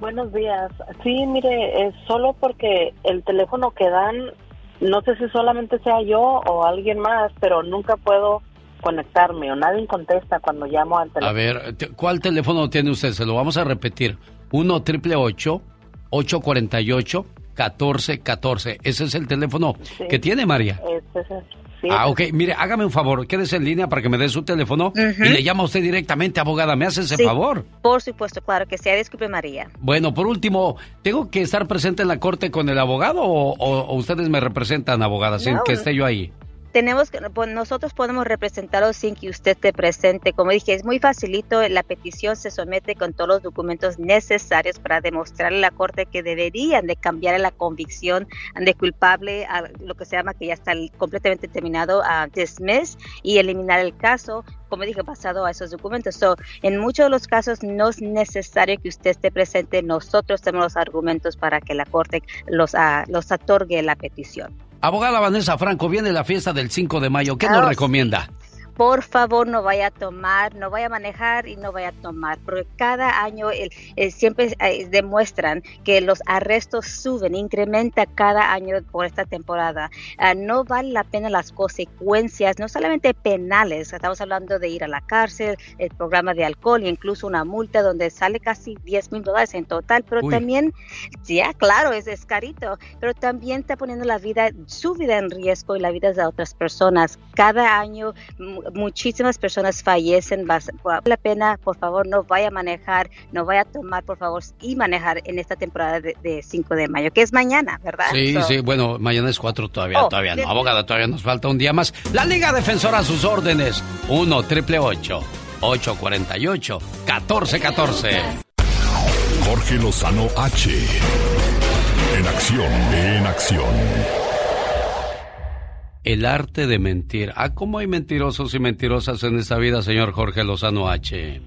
Buenos días. Sí, mire, es solo porque el teléfono que dan, no sé si solamente sea yo o alguien más, pero nunca puedo conectarme o nadie contesta cuando llamo al teléfono. A ver, ¿cuál teléfono tiene usted? Se lo vamos a repetir. 1 triple 848 1414. Ese es el teléfono que tiene María. Ese es el Ah, ok. Mire, hágame un favor, quédese en línea para que me dé su teléfono y le llama a usted directamente, abogada. ¿Me hace ese favor? Por supuesto, claro que sea. Disculpe, María. Bueno, por último, ¿tengo que estar presente en la corte con el abogado o, ustedes me representan, abogada, sin que esté yo ahí? Tenemos pues, nosotros podemos representarlo sin que usted esté presente. Como dije, es muy facilito. La petición se somete con todos los documentos necesarios para demostrarle a la corte que deberían de cambiar la convicción de culpable a lo que se llama que ya está completamente terminado a dismiss y eliminar el caso como dije, basado a esos documentos. So, en muchos de los casos no es necesario que usted esté presente. Nosotros tenemos los argumentos para que la Corte los, uh, los otorgue la petición. Abogada Vanessa Franco, viene la fiesta del 5 de mayo. ¿Qué nos recomienda? Por favor no vaya a tomar, no vaya a manejar y no vaya a tomar, porque cada año siempre eh, demuestran que los arrestos suben, incrementa cada año por esta temporada. Ah, no vale la pena las consecuencias, no solamente penales, estamos hablando de ir a la cárcel, el programa de alcohol, incluso una multa donde sale casi 10 mil dólares en total, pero también, ya claro, es, es carito, pero también está poniendo la vida, su vida en riesgo y la vida de otras personas. Cada año muchísimas personas fallecen, vale la pena, por favor, no vaya a manejar, no vaya a tomar, por favor, y manejar en esta temporada de, 5 de mayo, que es mañana, ¿verdad? Sí, sí, bueno, mañana es 4 todavía, oh, todavía no, abogada, todavía nos falta un día más. La Liga Defensora a sus órdenes, 1 triple 848 1414 Jorge Lozano H. En acción, en acción. El arte de mentir. Ah, ¿cómo hay mentirosos y mentirosas en esta vida, señor Jorge Lozano H?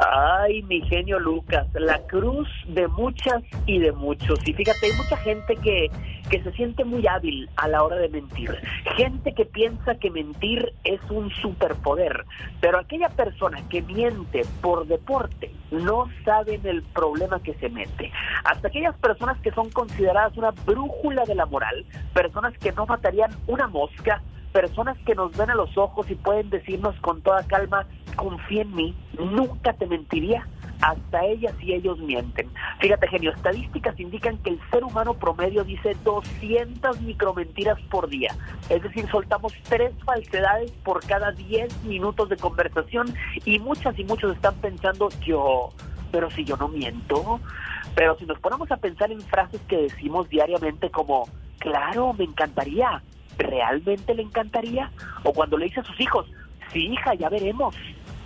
Ay, mi genio Lucas, la cruz de muchas y de muchos. Y fíjate, hay mucha gente que, que se siente muy hábil a la hora de mentir. Gente que piensa que mentir es un superpoder. Pero aquella persona que miente por deporte no saben el problema que se mete. Hasta aquellas personas que son consideradas una brújula de la moral, personas que no matarían una mosca, personas que nos ven a los ojos y pueden decirnos con toda calma, confía en mí, nunca te mentiría. Hasta ellas y ellos mienten. Fíjate, genio, estadísticas indican que el ser humano promedio dice 200 micromentiras por día. Es decir, soltamos tres falsedades por cada 10 minutos de conversación y muchas y muchos están pensando, yo, pero si yo no miento. Pero si nos ponemos a pensar en frases que decimos diariamente como, claro, me encantaría, ¿realmente le encantaría? O cuando le dice a sus hijos, sí, hija, ya veremos,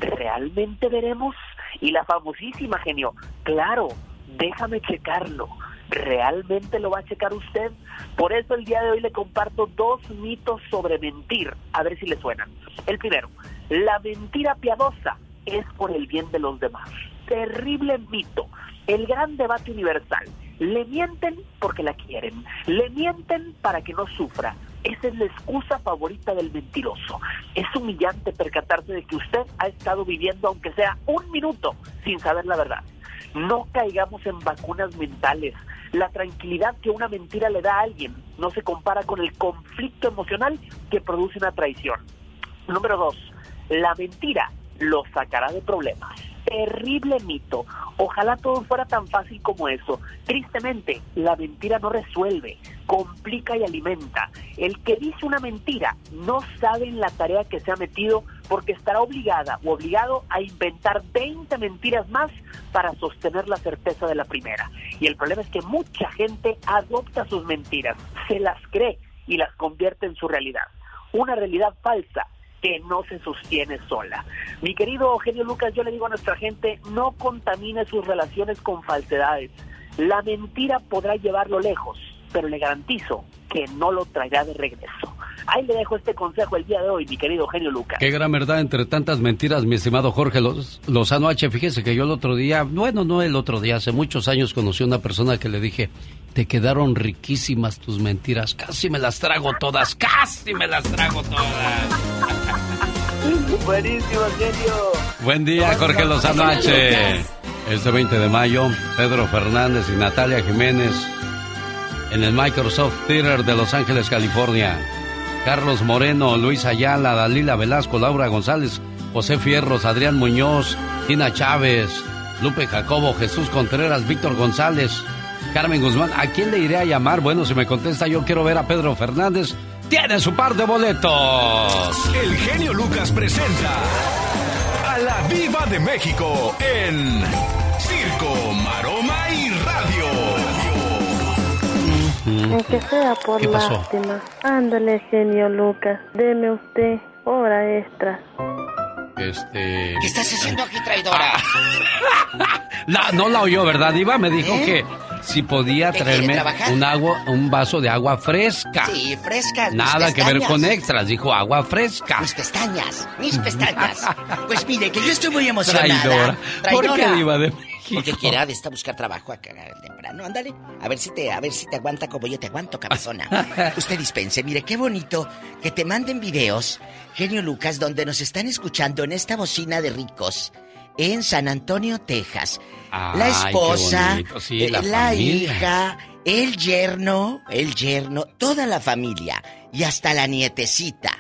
¿realmente veremos? Y la famosísima genio, claro, déjame checarlo, ¿realmente lo va a checar usted? Por eso el día de hoy le comparto dos mitos sobre mentir, a ver si le suenan. El primero, la mentira piadosa es por el bien de los demás. Terrible mito. El gran debate universal. Le mienten porque la quieren. Le mienten para que no sufra. Esa es la excusa favorita del mentiroso. Es humillante percatarse de que usted ha estado viviendo, aunque sea un minuto, sin saber la verdad. No caigamos en vacunas mentales. La tranquilidad que una mentira le da a alguien no se compara con el conflicto emocional que produce una traición. Número dos, la mentira lo sacará de problemas. Terrible mito. Ojalá todo fuera tan fácil como eso. Tristemente, la mentira no resuelve, complica y alimenta. El que dice una mentira no sabe en la tarea que se ha metido porque estará obligada o obligado a inventar 20 mentiras más para sostener la certeza de la primera. Y el problema es que mucha gente adopta sus mentiras, se las cree y las convierte en su realidad. Una realidad falsa que no se sostiene sola. Mi querido Eugenio Lucas, yo le digo a nuestra gente, no contamine sus relaciones con falsedades. La mentira podrá llevarlo lejos, pero le garantizo que no lo traerá de regreso. Ahí le dejo este consejo el día de hoy, mi querido Eugenio Lucas. Qué gran verdad entre tantas mentiras, mi estimado Jorge Lozano H. Fíjese que yo el otro día, bueno, no el otro día, hace muchos años conocí a una persona que le dije, te quedaron riquísimas tus mentiras, casi me las trago todas, casi me las trago todas. Buenísimo, genio. Buen día, Jorge Lozano H. Este 20 de mayo, Pedro Fernández y Natalia Jiménez en el Microsoft Theater de Los Ángeles, California. Carlos Moreno, Luis Ayala, Dalila Velasco, Laura González, José Fierros, Adrián Muñoz, Tina Chávez, Lupe Jacobo, Jesús Contreras, Víctor González, Carmen Guzmán. ¿A quién le iré a llamar? Bueno, si me contesta, yo quiero ver a Pedro Fernández tiene su par de boletos. El genio Lucas presenta a la Viva de México en Circo, Maroma Aunque sea por lástima. Ándale, genio Lucas. Deme usted hora extra. Este. ¿Qué estás haciendo aquí, traidora? no la oyó, ¿verdad, Diva? Me dijo ¿Eh? que si podía traerme un agua, un vaso de agua fresca. Sí, fresca. Nada que ver con extras, dijo agua fresca. Mis pestañas, mis pestañas. pues mire, que yo estoy muy emocionada. Traidora. ¿Por qué iba de Porque quiera de esta buscar trabajo a cagar temprano. Ándale, a ver si te, a ver si te aguanta como yo te aguanto, cabezona. Usted dispense, mire qué bonito que te manden videos, genio Lucas, donde nos están escuchando en esta bocina de ricos en San Antonio, Texas. la esposa, eh, la, hija, el yerno, el yerno, toda la familia y hasta la nietecita.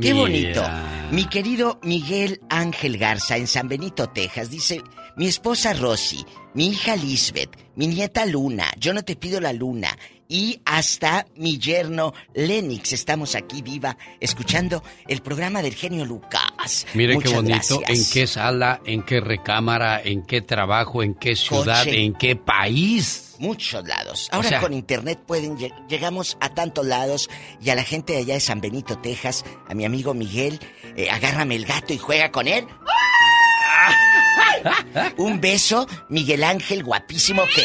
Qué bonito. Mi querido Miguel Ángel Garza en San Benito, Texas, dice, mi esposa Rosy, mi hija Lisbeth, mi nieta Luna, yo no te pido la luna, y hasta mi yerno Lenix. Estamos aquí viva escuchando el programa del genio Lucas. Mire qué bonito, en qué sala, en qué recámara, en qué trabajo, en qué ciudad, en qué país. Muchos lados. Ahora con internet pueden llegamos a tantos lados y a la gente de allá de San Benito, Texas, a mi amigo Miguel, eh, agárrame el gato y juega con él. Un beso, Miguel Ángel, guapísimo que,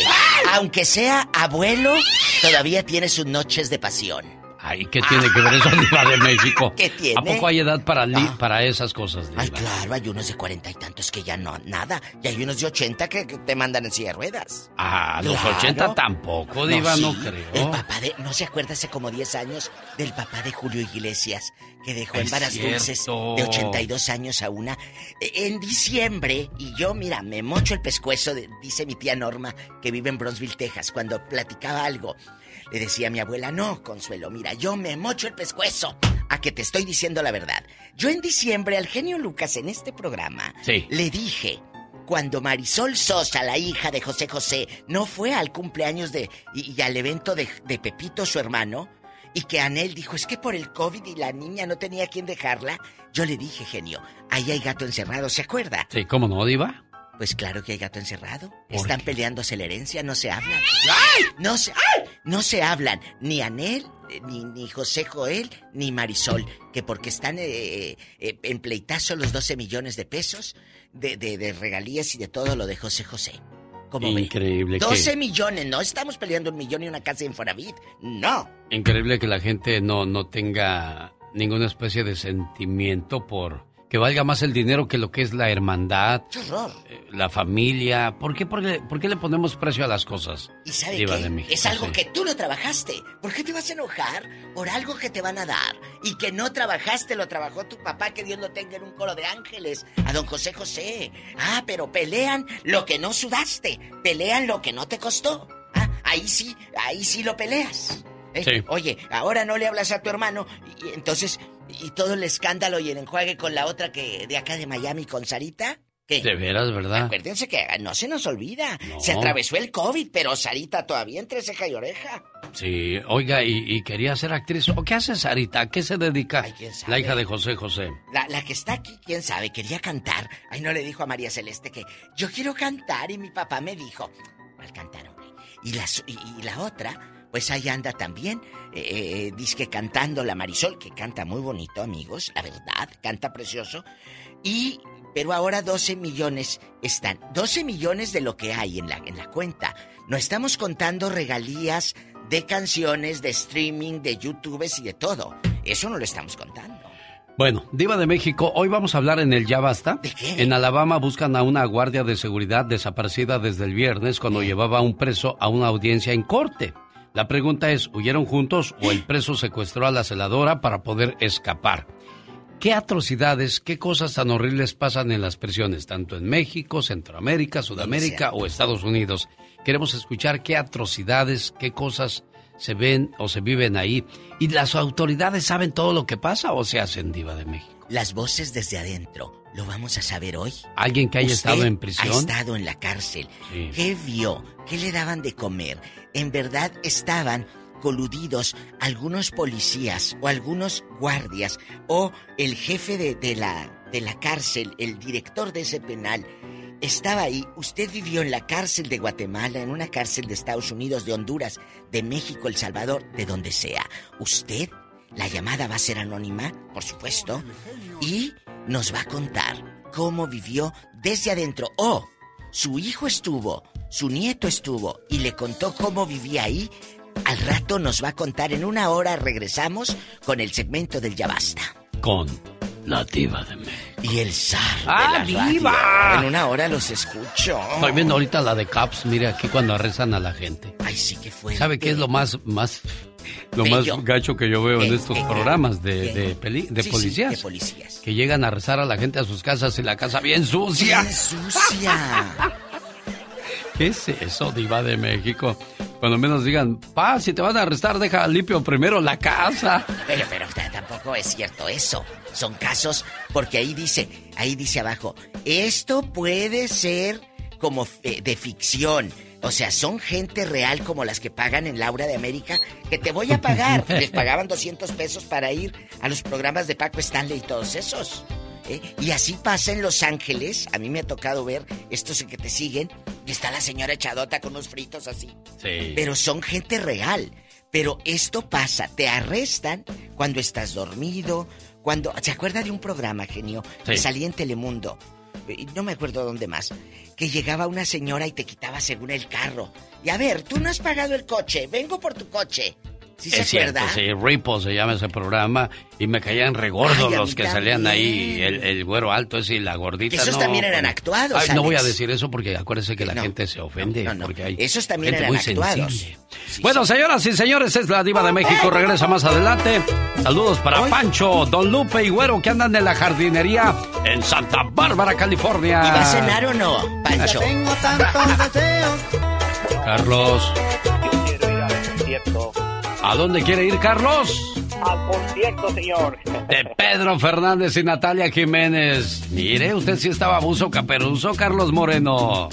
aunque sea abuelo, todavía tiene sus noches de pasión. Ay, ¿qué tiene que ver eso, Diva de México? ¿Qué tiene? ¿A poco hay edad para, ah. para esas cosas, Ay, claro, hay unos de cuarenta y tantos que ya no, nada. Y hay unos de ochenta que, te mandan en silla de ruedas. Ah, los ochenta tampoco, Diva, no, creo. El papá de, ¿no se acuerda hace como diez años del papá de Julio Iglesias? Que dejó en varas dulces de 82 años a una. E, en diciembre, y yo, mira, me mocho el pescuezo, dice mi tía Norma, que vive en Bronzeville, Texas, cuando platicaba algo. Le decía a mi abuela, no, Consuelo, mira, yo me mocho el pescuezo a que te estoy diciendo la verdad. Yo en diciembre al genio Lucas en este programa le dije, cuando Marisol Sosa, la hija de José José, no fue al cumpleaños de y, al evento de, de, Pepito, su hermano, y que Anel dijo, es que por el COVID y la niña no tenía quien dejarla, yo le dije, genio, ahí hay gato encerrado, ¿se acuerda? Sí, ¿cómo no, Diva? Pues claro que hay gato encerrado. Están peleándose la herencia, no se hablan. No se, no se hablan. Ni Anel, eh, ni, ni José Joel, ni Marisol. Que porque están eh, eh, en pleitazo los 12 millones de pesos de, de, regalías y de todo lo de José José. Increíble. 12 millones, no estamos peleando un millón y una casa en Foravit, no. Increíble que la gente no, no tenga ninguna especie de sentimiento por que valga más el dinero que lo que es la hermandad, eh, la familia. ¿Por qué, por, qué, le ponemos precio a las cosas? ¿Y sabe qué? es algo que tú no trabajaste. ¿Por qué te vas a enojar por algo que te van a dar? Y que no trabajaste, lo trabajó tu papá, que Dios lo tenga en un coro de ángeles, a don José José. Ah, pero pelean lo que no sudaste, pelean lo que no te costó. Ah, ahí sí, ahí sí lo peleas. ¿Eh? Oye, ahora no le hablas a tu hermano y entonces y todo el escándalo y el enjuague con la otra que de acá de Miami con Sarita. ¿Qué? De veras, ¿verdad? Acuérdense que no se nos olvida. Se atravesó el COVID, pero Sarita todavía entre ceja y oreja. Sí, oiga, y, quería ser actriz. ¿O qué hace Sarita? ¿A qué se dedica? La hija de José José. La, la, que está aquí, quién sabe, quería cantar. Ay, no le dijo a María Celeste que yo quiero cantar y mi papá me dijo, ¿cuál cantar, hombre? Y la, y la otra pues ahí anda también, eh, eh, dice cantando la Marisol, que canta muy bonito, amigos, la verdad, canta precioso. Y, pero ahora 12 millones están, 12 millones de lo que hay en la, en la cuenta. No estamos contando regalías de canciones, de streaming, de youtubers y de todo. Eso no lo estamos contando. Bueno, Diva de México, hoy vamos a hablar en el Ya Basta. ¿De qué? En Alabama buscan a una guardia de seguridad desaparecida desde el viernes cuando llevaba a un preso a una audiencia en corte. La pregunta es, ¿huyeron juntos o el preso secuestró a la celadora para poder escapar? ¿Qué atrocidades, qué cosas tan horribles pasan en las prisiones, tanto en México, Centroamérica, Sudamérica o Estados Unidos? Queremos escuchar qué atrocidades, qué cosas se ven o se viven ahí. ¿Y las autoridades saben todo lo que pasa o se hacen diva de México? Las voces desde adentro, ¿lo vamos a saber hoy? ¿Alguien que haya estado en prisión? Ha estado en la cárcel. ¿Qué vio? ¿Qué le daban de comer? En verdad estaban coludidos algunos policías o algunos guardias o el jefe de, la, de la cárcel, el director de ese penal, estaba ahí. Usted vivió en la cárcel de Guatemala, en una cárcel de Estados Unidos, de Honduras, de México, El Salvador, de donde sea. Usted, la llamada va a ser anónima, por supuesto, y nos va a contar cómo vivió desde adentro. Oh, su hijo estuvo su nieto estuvo y le contó cómo vivía ahí. Al rato nos va a contar en una hora. Regresamos con el segmento del Ya Basta. Con la diva de México. Y el zar ¡Ah, de la diva! En una hora los escucho. Estoy viendo ahorita la de Caps. Mire aquí cuando rezan a la gente. Ay, sí que fue. ¿Sabe qué es lo más, más, lo más gacho que yo veo en estos programas de, de, de, policías? de policías? Que llegan a rezar a la gente a sus casas y la casa bien sucia. Bien sucia. ¿Qué es eso, Diva de México? Cuando menos digan, pa, si te van a arrestar, deja limpio primero la casa. Pero, pero tampoco es cierto eso. Son casos, porque ahí dice, ahí dice abajo, esto puede ser como de ficción. O sea, son gente real como las que pagan en Laura de América, que te voy a pagar. Les pagaban 200 pesos para ir a los programas de Paco Stanley y todos esos. ¿Eh? Y así pasa en Los Ángeles. A mí me ha tocado ver estos que te siguen. Y está la señora echadota con unos fritos así. Sí. Pero son gente real. Pero esto pasa, te arrestan cuando estás dormido, cuando... ¿Se acuerda de un programa, genio? Que salía en Telemundo. No me acuerdo dónde más. Que llegaba una señora y te quitaba según el carro. Y a ver, tú no has pagado el coche, vengo por tu coche. ¿Sí es cierto, sí, Ripple se llama ese programa y me caían regordos los que salían ahí, el, güero alto ese y la gordita. esos también eran actuados. no voy a decir eso porque acuérdese que la gente se ofende. porque hay esos también eran actuados. bueno, señoras y señores, es la diva de México, regresa más adelante. Saludos para Pancho, Don Lupe y Güero que andan en la jardinería en Santa Bárbara, California. ¿Y va a cenar o no, Pancho? Tengo tantos deseos. Carlos. Yo quiero ir al ¿A dónde quiere ir Carlos? Al concierto, señor. De Pedro Fernández y Natalia Jiménez. Mire, usted sí estaba abuso caperuso, Carlos Moreno.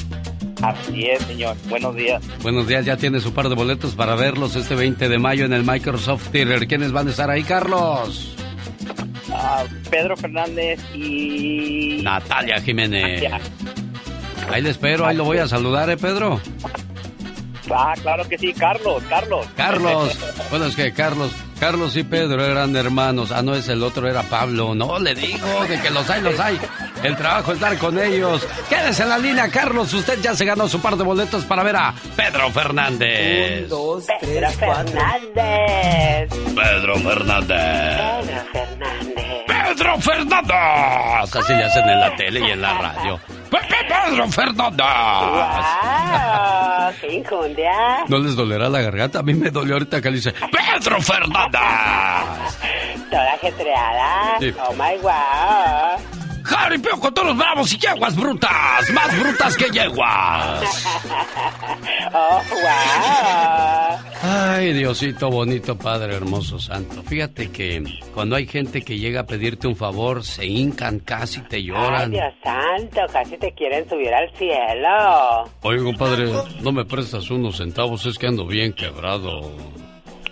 Así es, señor. Buenos días. Buenos días, ya tiene su par de boletos para verlos este 20 de mayo en el Microsoft Theater. ¿Quiénes van a estar ahí, Carlos? Ah, Pedro Fernández y... Natalia Jiménez. Ahí le espero, ahí lo voy a saludar, ¿eh, Pedro? Ah, claro que sí, Carlos, Carlos. Carlos. Bueno, es que Carlos, Carlos y Pedro eran hermanos. Ah, no es el otro, era Pablo. No, le digo, de que los hay, los hay. el trabajo es estar con ellos. Quédese en la línea, Carlos. Usted ya se ganó su par de boletos para ver a Pedro Fernández. Un, dos, tres, Fernández. Pedro Fernández. Pedro Fernández. Pedro Fernández. Así le hacen en la tele y en la radio. Pedro Fernández. Wow, ¿No les dolerá la garganta? A mí me dolió ahorita que le dice Pedro Fernández. Toda ajetreada. Sí. Oh my wow. Jaripeo con todos los bravos y yeguas brutas. Más brutas que yeguas. oh wow. Ay, Diosito bonito, Padre hermoso santo. Fíjate que cuando hay gente que llega a pedirte un favor, se hincan casi, te Ay, lloran. Dios santo, casi te quieren subir al cielo. Oye, compadre, no me prestas unos centavos, es que ando bien quebrado.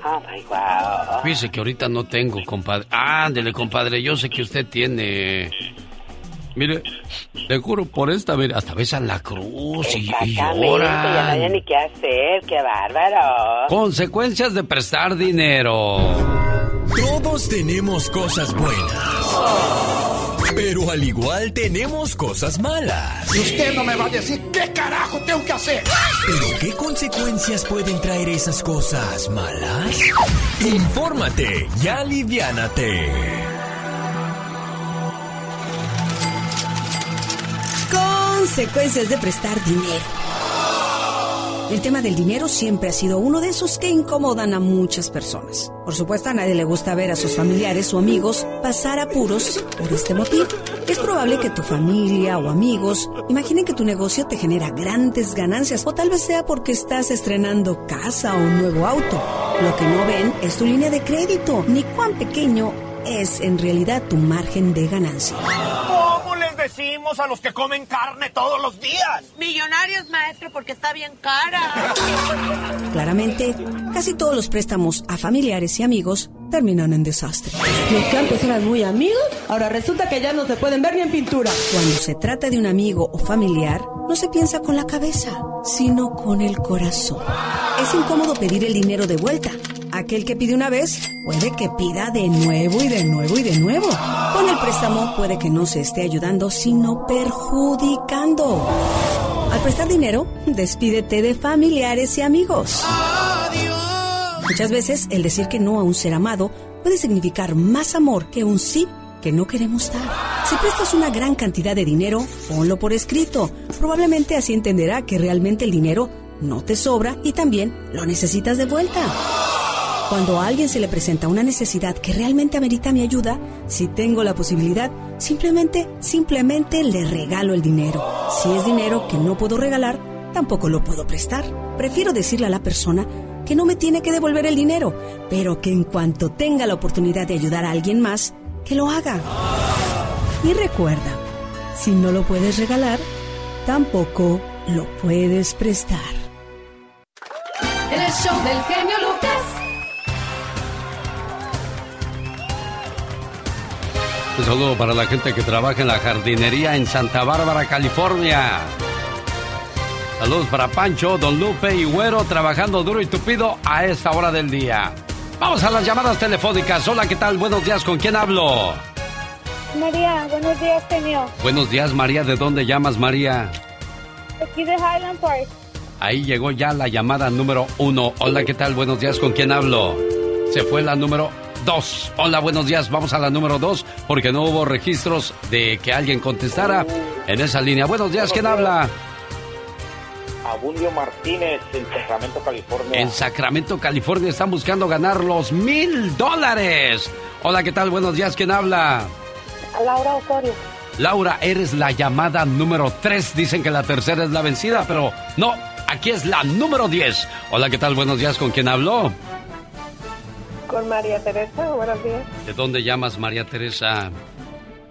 Oh my wow. Fíjese que ahorita no tengo, compadre. Ándele, compadre, yo sé que usted tiene. Mire, le juro por esta, mire, hasta besan la cruz y, y ya no hay ni qué hacer, qué bárbaro. Consecuencias de prestar dinero. Todos tenemos cosas buenas. Pero al igual tenemos cosas malas. Y usted no me va a decir qué carajo tengo que hacer. ¿Pero qué consecuencias pueden traer esas cosas malas? Infórmate y aliviánate. Consecuencias de prestar dinero. El tema del dinero siempre ha sido uno de esos que incomodan a muchas personas. Por supuesto, a nadie le gusta ver a sus familiares o amigos pasar apuros por este motivo. Es probable que tu familia o amigos imaginen que tu negocio te genera grandes ganancias o tal vez sea porque estás estrenando casa o un nuevo auto. Lo que no ven es tu línea de crédito, ni cuán pequeño es en realidad tu margen de ganancia. ¿Cómo les decimos a los que comen carne todos los días? Millonarios, maestro, porque está bien cara. Claramente, casi todos los préstamos a familiares y amigos terminan en desastre. Los que antes eran muy amigos, ahora resulta que ya no se pueden ver ni en pintura. Cuando se trata de un amigo o familiar, no se piensa con la cabeza, sino con el corazón. Es incómodo pedir el dinero de vuelta. Aquel que pide una vez puede que pida de nuevo y de nuevo y de nuevo. Con el préstamo puede que no se esté ayudando, sino perjudicando. Al prestar dinero, despídete de familiares y amigos. Muchas veces el decir que no a un ser amado puede significar más amor que un sí que no queremos dar. Si prestas una gran cantidad de dinero, ponlo por escrito. Probablemente así entenderá que realmente el dinero no te sobra y también lo necesitas de vuelta. Cuando a alguien se le presenta una necesidad que realmente amerita mi ayuda, si tengo la posibilidad, simplemente, simplemente le regalo el dinero. Si es dinero que no puedo regalar, tampoco lo puedo prestar. Prefiero decirle a la persona que no me tiene que devolver el dinero, pero que en cuanto tenga la oportunidad de ayudar a alguien más, que lo haga. Y recuerda, si no lo puedes regalar, tampoco lo puedes prestar. El show del genio Lucas. Un saludo para la gente que trabaja en la jardinería en Santa Bárbara, California. Saludos para Pancho, Don Lupe y Güero trabajando duro y tupido a esta hora del día. Vamos a las llamadas telefónicas. Hola, ¿qué tal? Buenos días, ¿con quién hablo? María, buenos días, señor. Buenos días, María. ¿De dónde llamas, María? Aquí de Highland Park. Ahí llegó ya la llamada número uno. Hola, ¿qué tal? Buenos días, ¿con quién hablo? Se fue la número dos. Hola, buenos días. Vamos a la número dos porque no hubo registros de que alguien contestara en esa línea. Buenos días, ¿quién habla? Abundio Martínez, en Sacramento, California. En Sacramento, California, están buscando ganar los mil dólares. Hola, ¿qué tal? Buenos días, ¿quién habla? Laura Osorio. Laura, eres la llamada número 3. Dicen que la tercera es la vencida, pero no, aquí es la número 10. Hola, ¿qué tal? Buenos días, ¿con quién habló? Con María Teresa, buenos días. ¿De dónde llamas, María Teresa?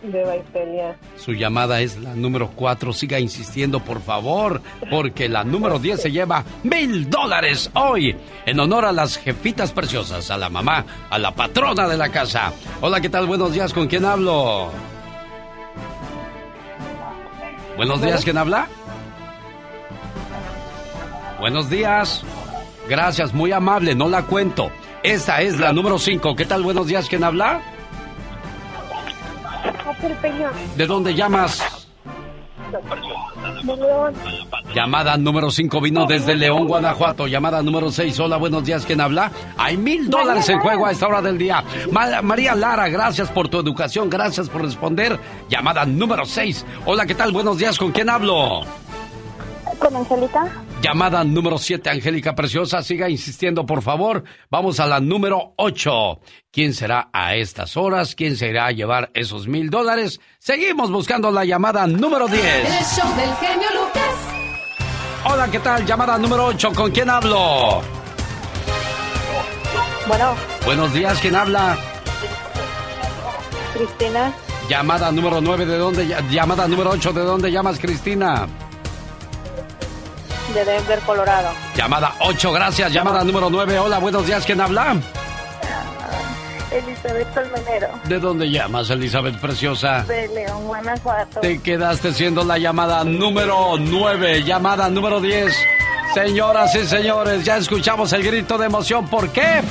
De Baicelia. Su llamada es la número 4. Siga insistiendo, por favor, porque la número 10 se lleva mil dólares hoy, en honor a las jefitas preciosas, a la mamá, a la patrona de la casa. Hola, ¿qué tal? Buenos días, ¿con quién hablo? Buenos días, ¿quién habla? Buenos días. Gracias, muy amable, no la cuento. Esta es la número 5. ¿Qué tal? Buenos días, ¿quién habla? ¿De dónde llamas? Llamada número 5 vino desde León, Guanajuato. Llamada número 6. Hola, buenos días. ¿Quién habla? Hay mil dólares en juego a esta hora del día. María Lara, gracias por tu educación. Gracias por responder. Llamada número 6. Hola, ¿qué tal? Buenos días. ¿Con quién hablo? Con Angélica. Llamada número 7, Angélica Preciosa. Siga insistiendo, por favor. Vamos a la número 8. ¿Quién será a estas horas? ¿Quién se irá a llevar esos mil dólares? Seguimos buscando la llamada número 10. El show del genio Lucas. Hola, ¿qué tal? Llamada número 8. ¿Con quién hablo? Bueno. Buenos días, ¿quién habla? Cristina. Llamada número 9, ¿de dónde? Llamada número 8, ¿de dónde llamas, Cristina? De Denver, Colorado. Llamada 8, gracias. Llamada número 9. Hola, buenos días. ¿Quién habla? Elizabeth Colmenero. ¿De dónde llamas, Elizabeth Preciosa? De León, Guanajuato. Te quedaste siendo la llamada número 9. Llamada número 10. Señoras y señores, ya escuchamos el grito de emoción. ¿Por qué?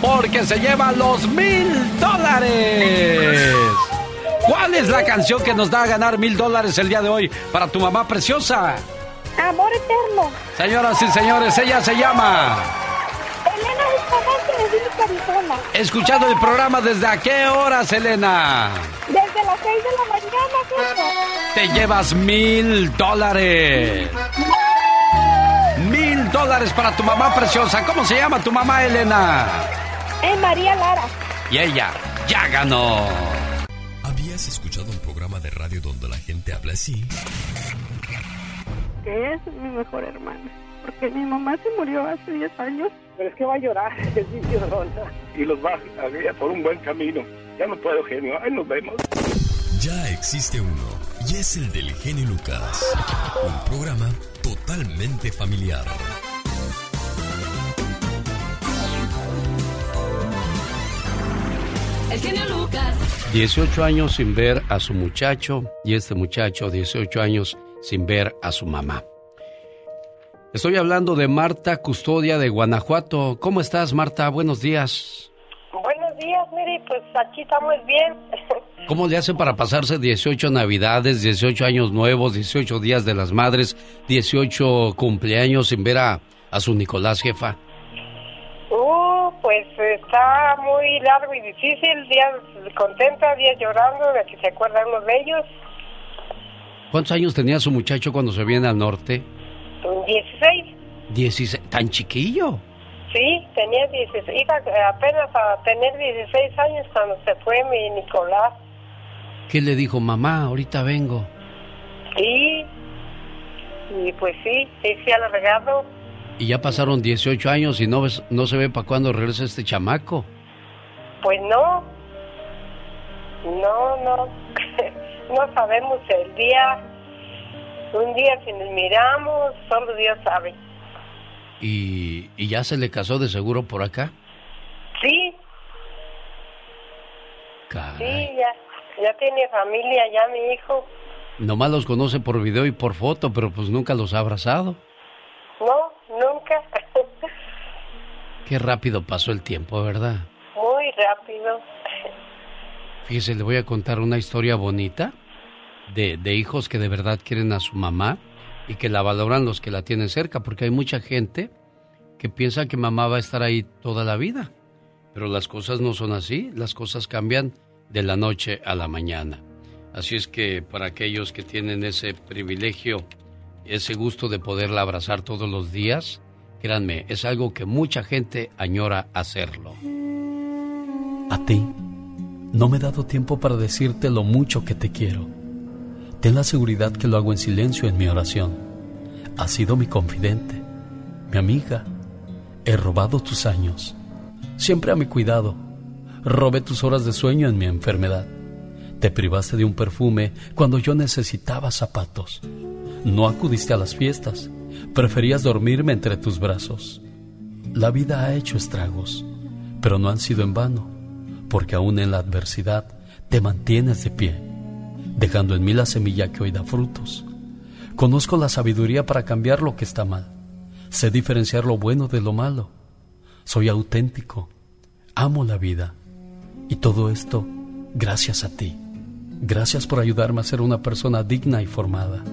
Porque se lleva los mil dólares. ¿Cuál es la canción que nos da a ganar mil dólares el día de hoy para tu mamá preciosa? Amor eterno. Señoras y señores, ella se llama. Elena Escalante de Arizona. Escuchando el programa desde a qué horas, Elena? Desde las 6 de la mañana, jefe. Te llevas mil dólares. Mil dólares para tu mamá preciosa. ¿Cómo se llama tu mamá, Elena? Es María Lara. Y ella ya ganó. ¿Habías escuchado un programa de radio donde la gente habla así? Es mi mejor hermana. Porque mi mamá se murió hace 10 años. Pero es que va a llorar, es mi Y los va a guiar por un buen camino. Ya no puedo, genio. Ahí nos vemos. Ya existe uno. Y es el del genio Lucas. Un programa totalmente familiar. El genio Lucas. 18 años sin ver a su muchacho y este muchacho 18 años sin ver a su mamá. Estoy hablando de Marta Custodia de Guanajuato. ¿Cómo estás, Marta? Buenos días. Buenos días, Miri. Pues aquí estamos bien. ¿Cómo le hacen para pasarse 18 Navidades, 18 años nuevos, 18 días de las madres, 18 cumpleaños sin ver a, a su Nicolás, jefa? Uh, pues está muy largo y difícil. Días contenta, días llorando, de que se acuerdan los de ellos. ¿Cuántos años tenía su muchacho cuando se viene al norte? 16. 16, tan chiquillo. Sí, tenía 16, iba apenas a tener 16 años cuando se fue mi Nicolás. ¿Qué le dijo mamá? Ahorita vengo. Sí, y pues sí, sí, sí, al regalo. Y ya pasaron 18 años y no, ves, no se ve para cuándo regresa este chamaco. Pues no, no, no. no sabemos el día. Un día si nos miramos, solo Dios sabe. ¿Y, ¿Y ya se le casó de seguro por acá? Sí. Sí, ya, ya tiene familia, ya mi hijo. Nomás los conoce por video y por foto, pero pues nunca los ha abrazado. No, nunca. Qué rápido pasó el tiempo, ¿verdad? Muy rápido. Fíjese, le voy a contar una historia bonita de, de, hijos que de verdad quieren a su mamá y que la valoran los que la tienen cerca, porque hay mucha gente que piensa que mamá va a estar ahí toda la vida. Pero las cosas no son así, las cosas cambian de la noche a la mañana. Así es que para aquellos que tienen ese privilegio, ese gusto de poderla abrazar todos los días, créanme, es algo que mucha gente añora hacerlo. A ti no me he dado tiempo para decirte lo mucho que te quiero. Ten la seguridad que lo hago en silencio en mi oración. Has sido mi confidente, mi amiga. He robado tus años, siempre a mi cuidado. Robé tus horas de sueño en mi enfermedad. Te privaste de un perfume cuando yo necesitaba zapatos. No acudiste a las fiestas, preferías dormirme entre tus brazos. La vida ha hecho estragos, pero no han sido en vano porque aún en la adversidad te mantienes de pie, dejando en mí la semilla que hoy da frutos. Conozco la sabiduría para cambiar lo que está mal. Sé diferenciar lo bueno de lo malo. Soy auténtico. Amo la vida. Y todo esto gracias a ti, Gracias por ayudarme a ser una persona digna y formada.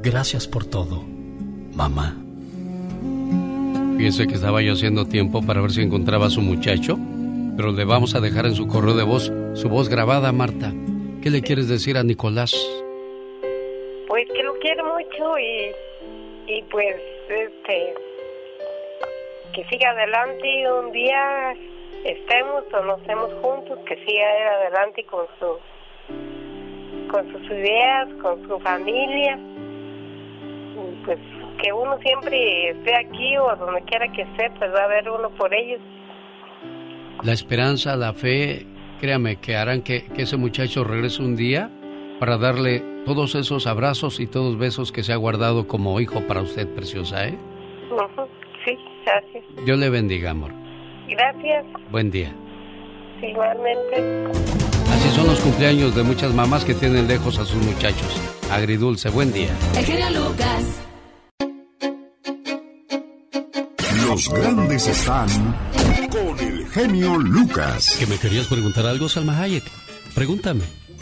Gracias por todo, mamá. Piense que estaba yo haciendo tiempo para ver si encontraba a su muchacho, pero le vamos a dejar en su correo de voz su voz grabada, Marta. ¿Qué le quieres decir a Nicolás? Pues que lo quiero mucho y, y pues este que siga adelante y un día estemos o no estemos juntos, que siga adelante con su con sus ideas, con su familia. Pues que uno siempre esté aquí o donde quiera que esté, pues va a haber uno por ellos. La esperanza, la fe, créame que harán que, que ese muchacho regrese un día para darle todos esos abrazos y todos besos que se ha guardado como hijo para usted, preciosa, ¿eh? Sí, gracias. Dios le bendiga, amor. Gracias. Buen día. Igualmente. Así son los cumpleaños de muchas mamás que tienen lejos a sus muchachos. Agridulce, buen día. El genio Lucas. Los grandes están con el genio Lucas. ¿Que me querías preguntar algo, Salma Hayek? Pregúntame.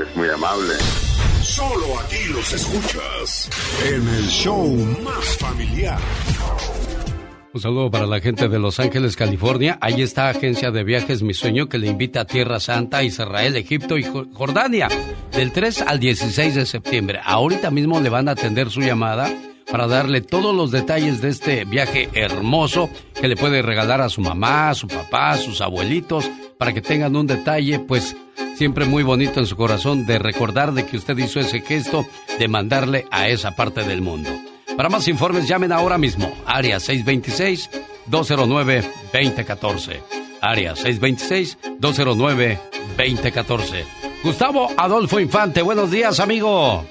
es muy amable. Solo aquí los escuchas en el show más familiar. Un saludo para la gente de Los Ángeles, California. Ahí está Agencia de Viajes Mi Sueño que le invita a Tierra Santa, Israel, Egipto y Jordania del 3 al 16 de septiembre. Ahorita mismo le van a atender su llamada para darle todos los detalles de este viaje hermoso que le puede regalar a su mamá, a su papá, a sus abuelitos, para que tengan un detalle, pues siempre muy bonito en su corazón de recordar de que usted hizo ese gesto de mandarle a esa parte del mundo. Para más informes llamen ahora mismo, área 626-209-2014. Área 626-209-2014. Gustavo Adolfo Infante, buenos días amigo.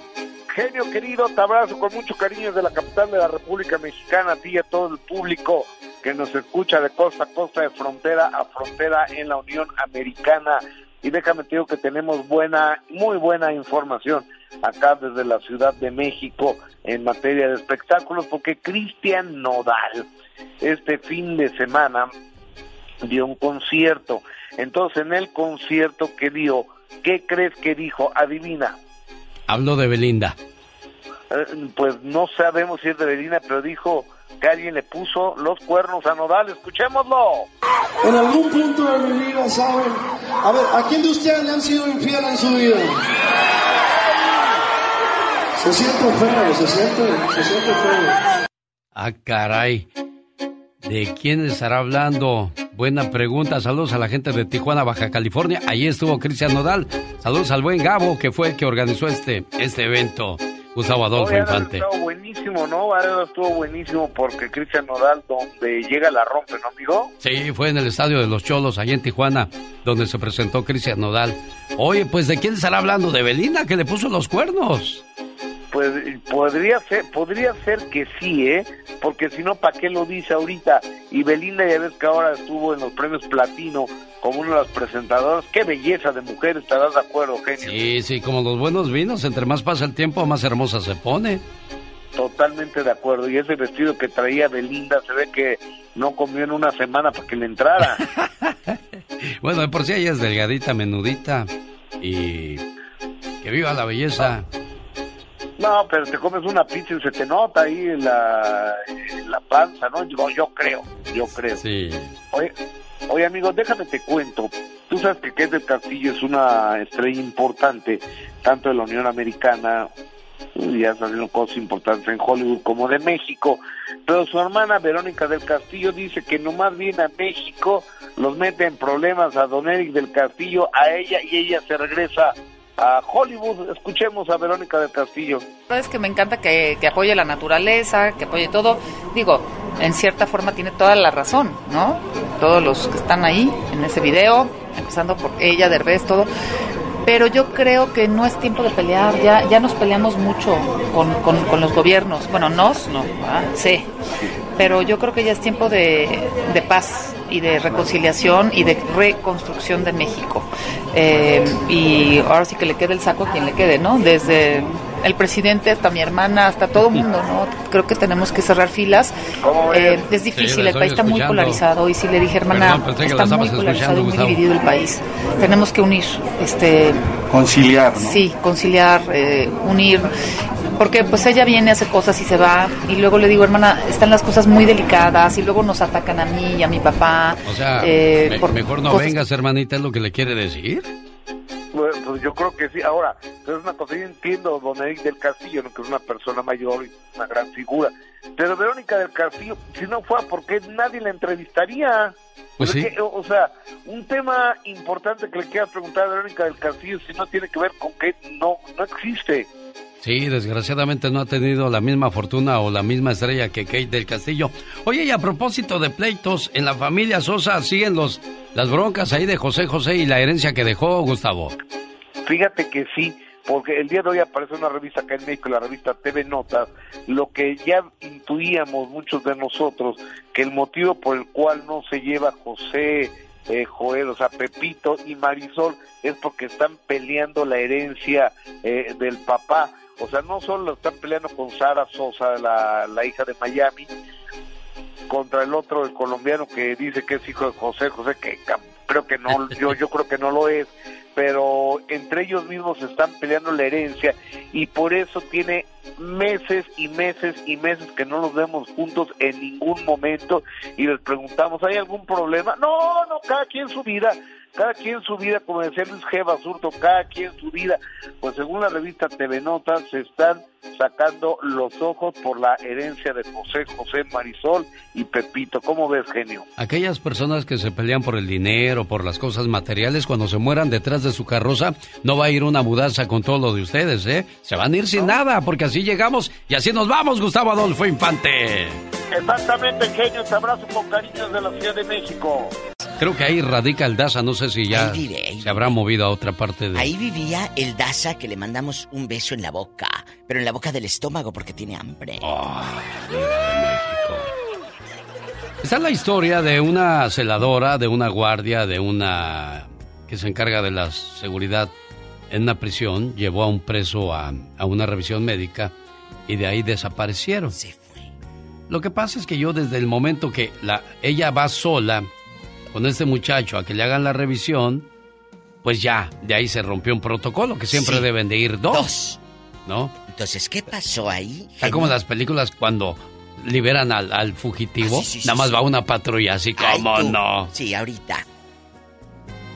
Genio querido, te abrazo con mucho cariño desde la capital de la República Mexicana, a ti y a todo el público que nos escucha de costa a costa, de frontera a frontera en la Unión Americana. Y déjame te digo que tenemos buena, muy buena información acá desde la Ciudad de México en materia de espectáculos, porque Cristian Nodal este fin de semana dio un concierto. Entonces, en el concierto que dio, ¿qué crees que dijo? Adivina. Hablo de Belinda. Eh, pues no sabemos si es de Belinda, pero dijo que alguien le puso los cuernos a Nodal. Escuchémoslo. En algún punto de mi vida, ¿saben? A ver, ¿a quién de ustedes le han sido infiel en su vida? Se siente feo, se siente, se siente feo. Ah, caray. ¿De quién estará hablando? Buena pregunta. Saludos a la gente de Tijuana, Baja California. Ahí estuvo Cristian Nodal. Saludos al buen Gabo, que fue el que organizó este, este evento. Gustavo Adolfo Oye, Infante. Estuvo buenísimo, ¿no? Estuvo buenísimo porque Cristian Nodal, donde llega la rompe, ¿no, amigo? Sí, fue en el estadio de los Cholos, allá en Tijuana, donde se presentó Cristian Nodal. Oye, pues ¿de quién estará hablando? De Belinda, que le puso los cuernos. Pues podría ser, podría ser que sí, ¿eh? Porque si no, ¿para qué lo dice ahorita? Y Belinda ya ves que ahora estuvo en los premios Platino como una de las presentadoras. ¡Qué belleza de mujer! ¿Estarás de acuerdo, genio? Sí, sí, como los buenos vinos, entre más pasa el tiempo, más hermosa se pone. Totalmente de acuerdo. Y ese vestido que traía Belinda se ve que no comió en una semana para que le entrara. Bueno, de por sí ella es delgadita, menudita y que viva la belleza. No, pero te comes una pizza y se te nota ahí en la, en la panza, ¿no? Yo, yo creo, yo creo. Sí. Oye, oye, amigo, déjame te cuento. Tú sabes que Kate del Castillo es una estrella importante, tanto de la Unión Americana, y ya saliendo cosas importantes en Hollywood como de México, pero su hermana Verónica del Castillo dice que nomás viene a México, los mete en problemas a Don Eric del Castillo, a ella, y ella se regresa a Hollywood. Escuchemos a Verónica del Castillo. Es que me encanta que, que, apoye la naturaleza, que apoye todo. Digo, en cierta forma tiene toda la razón, ¿no? Todos los que están ahí en ese video, empezando por ella, Derbez, todo. pero yo creo que no es tiempo de pelear, ya, ya nos peleamos mucho con, con, los gobiernos, bueno, nos, no, sí, pero yo creo que ya es tiempo de, de paz y de reconciliación y de reconstrucción de México. Eh, y ahora sí que le quede el saco a quien le quede, ¿no? Desde el presidente hasta mi hermana, hasta todo el mundo, ¿no? Creo que tenemos que cerrar filas. Eh, es difícil, el país está muy polarizado y si le dije, hermana, está muy polarizado y muy dividido el país. Tenemos que unir, este... Conciliar, ¿no? Sí, conciliar, eh, unir porque pues ella viene, hace cosas y se va y luego le digo, hermana, están las cosas muy delicadas y luego nos atacan a mí y a mi papá. O sea, eh, mejor no vengas, hermanita, es lo que le quiere decir. Bueno, pues yo creo que sí. Ahora, es una cosa, yo entiendo Don Eric del Castillo, que es una persona mayor y una gran figura. Pero Verónica del Castillo, si no fuera porque nadie la entrevistaría. Pues sí. o sea, un tema importante que le quieras preguntar a Verónica del Castillo, si no tiene que ver con que no, no existe. Sí, desgraciadamente no ha tenido la misma fortuna o la misma estrella que Kate del Castillo. Oye, y a propósito de pleitos, en la familia Sosa siguen los las broncas ahí de José José y la herencia que dejó Gustavo. Fíjate que sí, porque el día de hoy aparece una revista acá en México, la revista TV Notas, lo que ya intuíamos muchos de nosotros, que el motivo por el cual no se lleva José eh, Joel, o sea, Pepito y Marisol, es porque están peleando la herencia eh, del papá. O sea, no solo están peleando con Sara Sosa, la, la hija de Miami, contra el otro, el colombiano que dice que es hijo de José, José, que creo que no, yo, yo creo que no lo es, pero entre ellos mismos están peleando la herencia y por eso tiene meses y meses y meses que no los vemos juntos en ningún momento y les preguntamos, ¿hay algún problema? No, no, cada quien su vida cada quien su vida, como decía Luis G. Basurto, cada quien su vida. Pues según la revista TV Notas, se están sacando los ojos por la herencia de José, José Marisol y Pepito. ¿Cómo ves, genio? Aquellas personas que se pelean por el dinero, por las cosas materiales, cuando se mueran detrás de su carroza, no va a ir una mudanza con todo lo de ustedes, ¿eh? Se van a ir sin nada, porque así llegamos y así nos vamos, Gustavo Adolfo Infante. Exactamente, genio. Te abrazo con cariño de la Ciudad de México. Creo que ahí radica el Daza, no sé si ya se habrá movido a otra parte de... Ahí vivía el Daza que le mandamos un beso en la boca, pero en la boca del estómago porque tiene hambre. Oh, México. Esta es la historia de una celadora, de una guardia, de una que se encarga de la seguridad en una prisión, llevó a un preso a, a una revisión médica y de ahí desaparecieron. Se fue. Lo que pasa es que yo desde el momento que la, ella va sola con este muchacho a que le hagan la revisión, pues ya, de ahí se rompió un protocolo que siempre deben de ir dos. ¿No? Entonces, ¿qué pasó ahí? Está como las películas cuando liberan al, fugitivo, ah, nada más va una patrulla así como no. Sí, ahorita.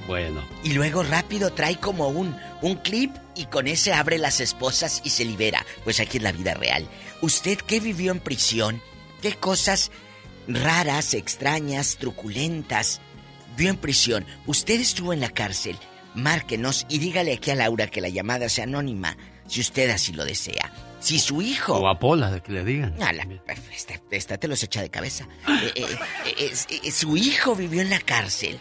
Bueno. Y luego rápido trae como un, un clip y con ese abre las esposas y se libera. Pues aquí es la vida real. ¿Usted qué vivió en prisión? ¿Qué cosas raras, extrañas, truculentas vio en prisión? ¿Usted estuvo en la cárcel? Márquenos y dígale aquí a Laura que la llamada sea anónima, si usted así lo desea. Si su hijo... O a Pola, que le digan. esta, te los echa de cabeza. Eh, eh, eh, su hijo vivió en la cárcel.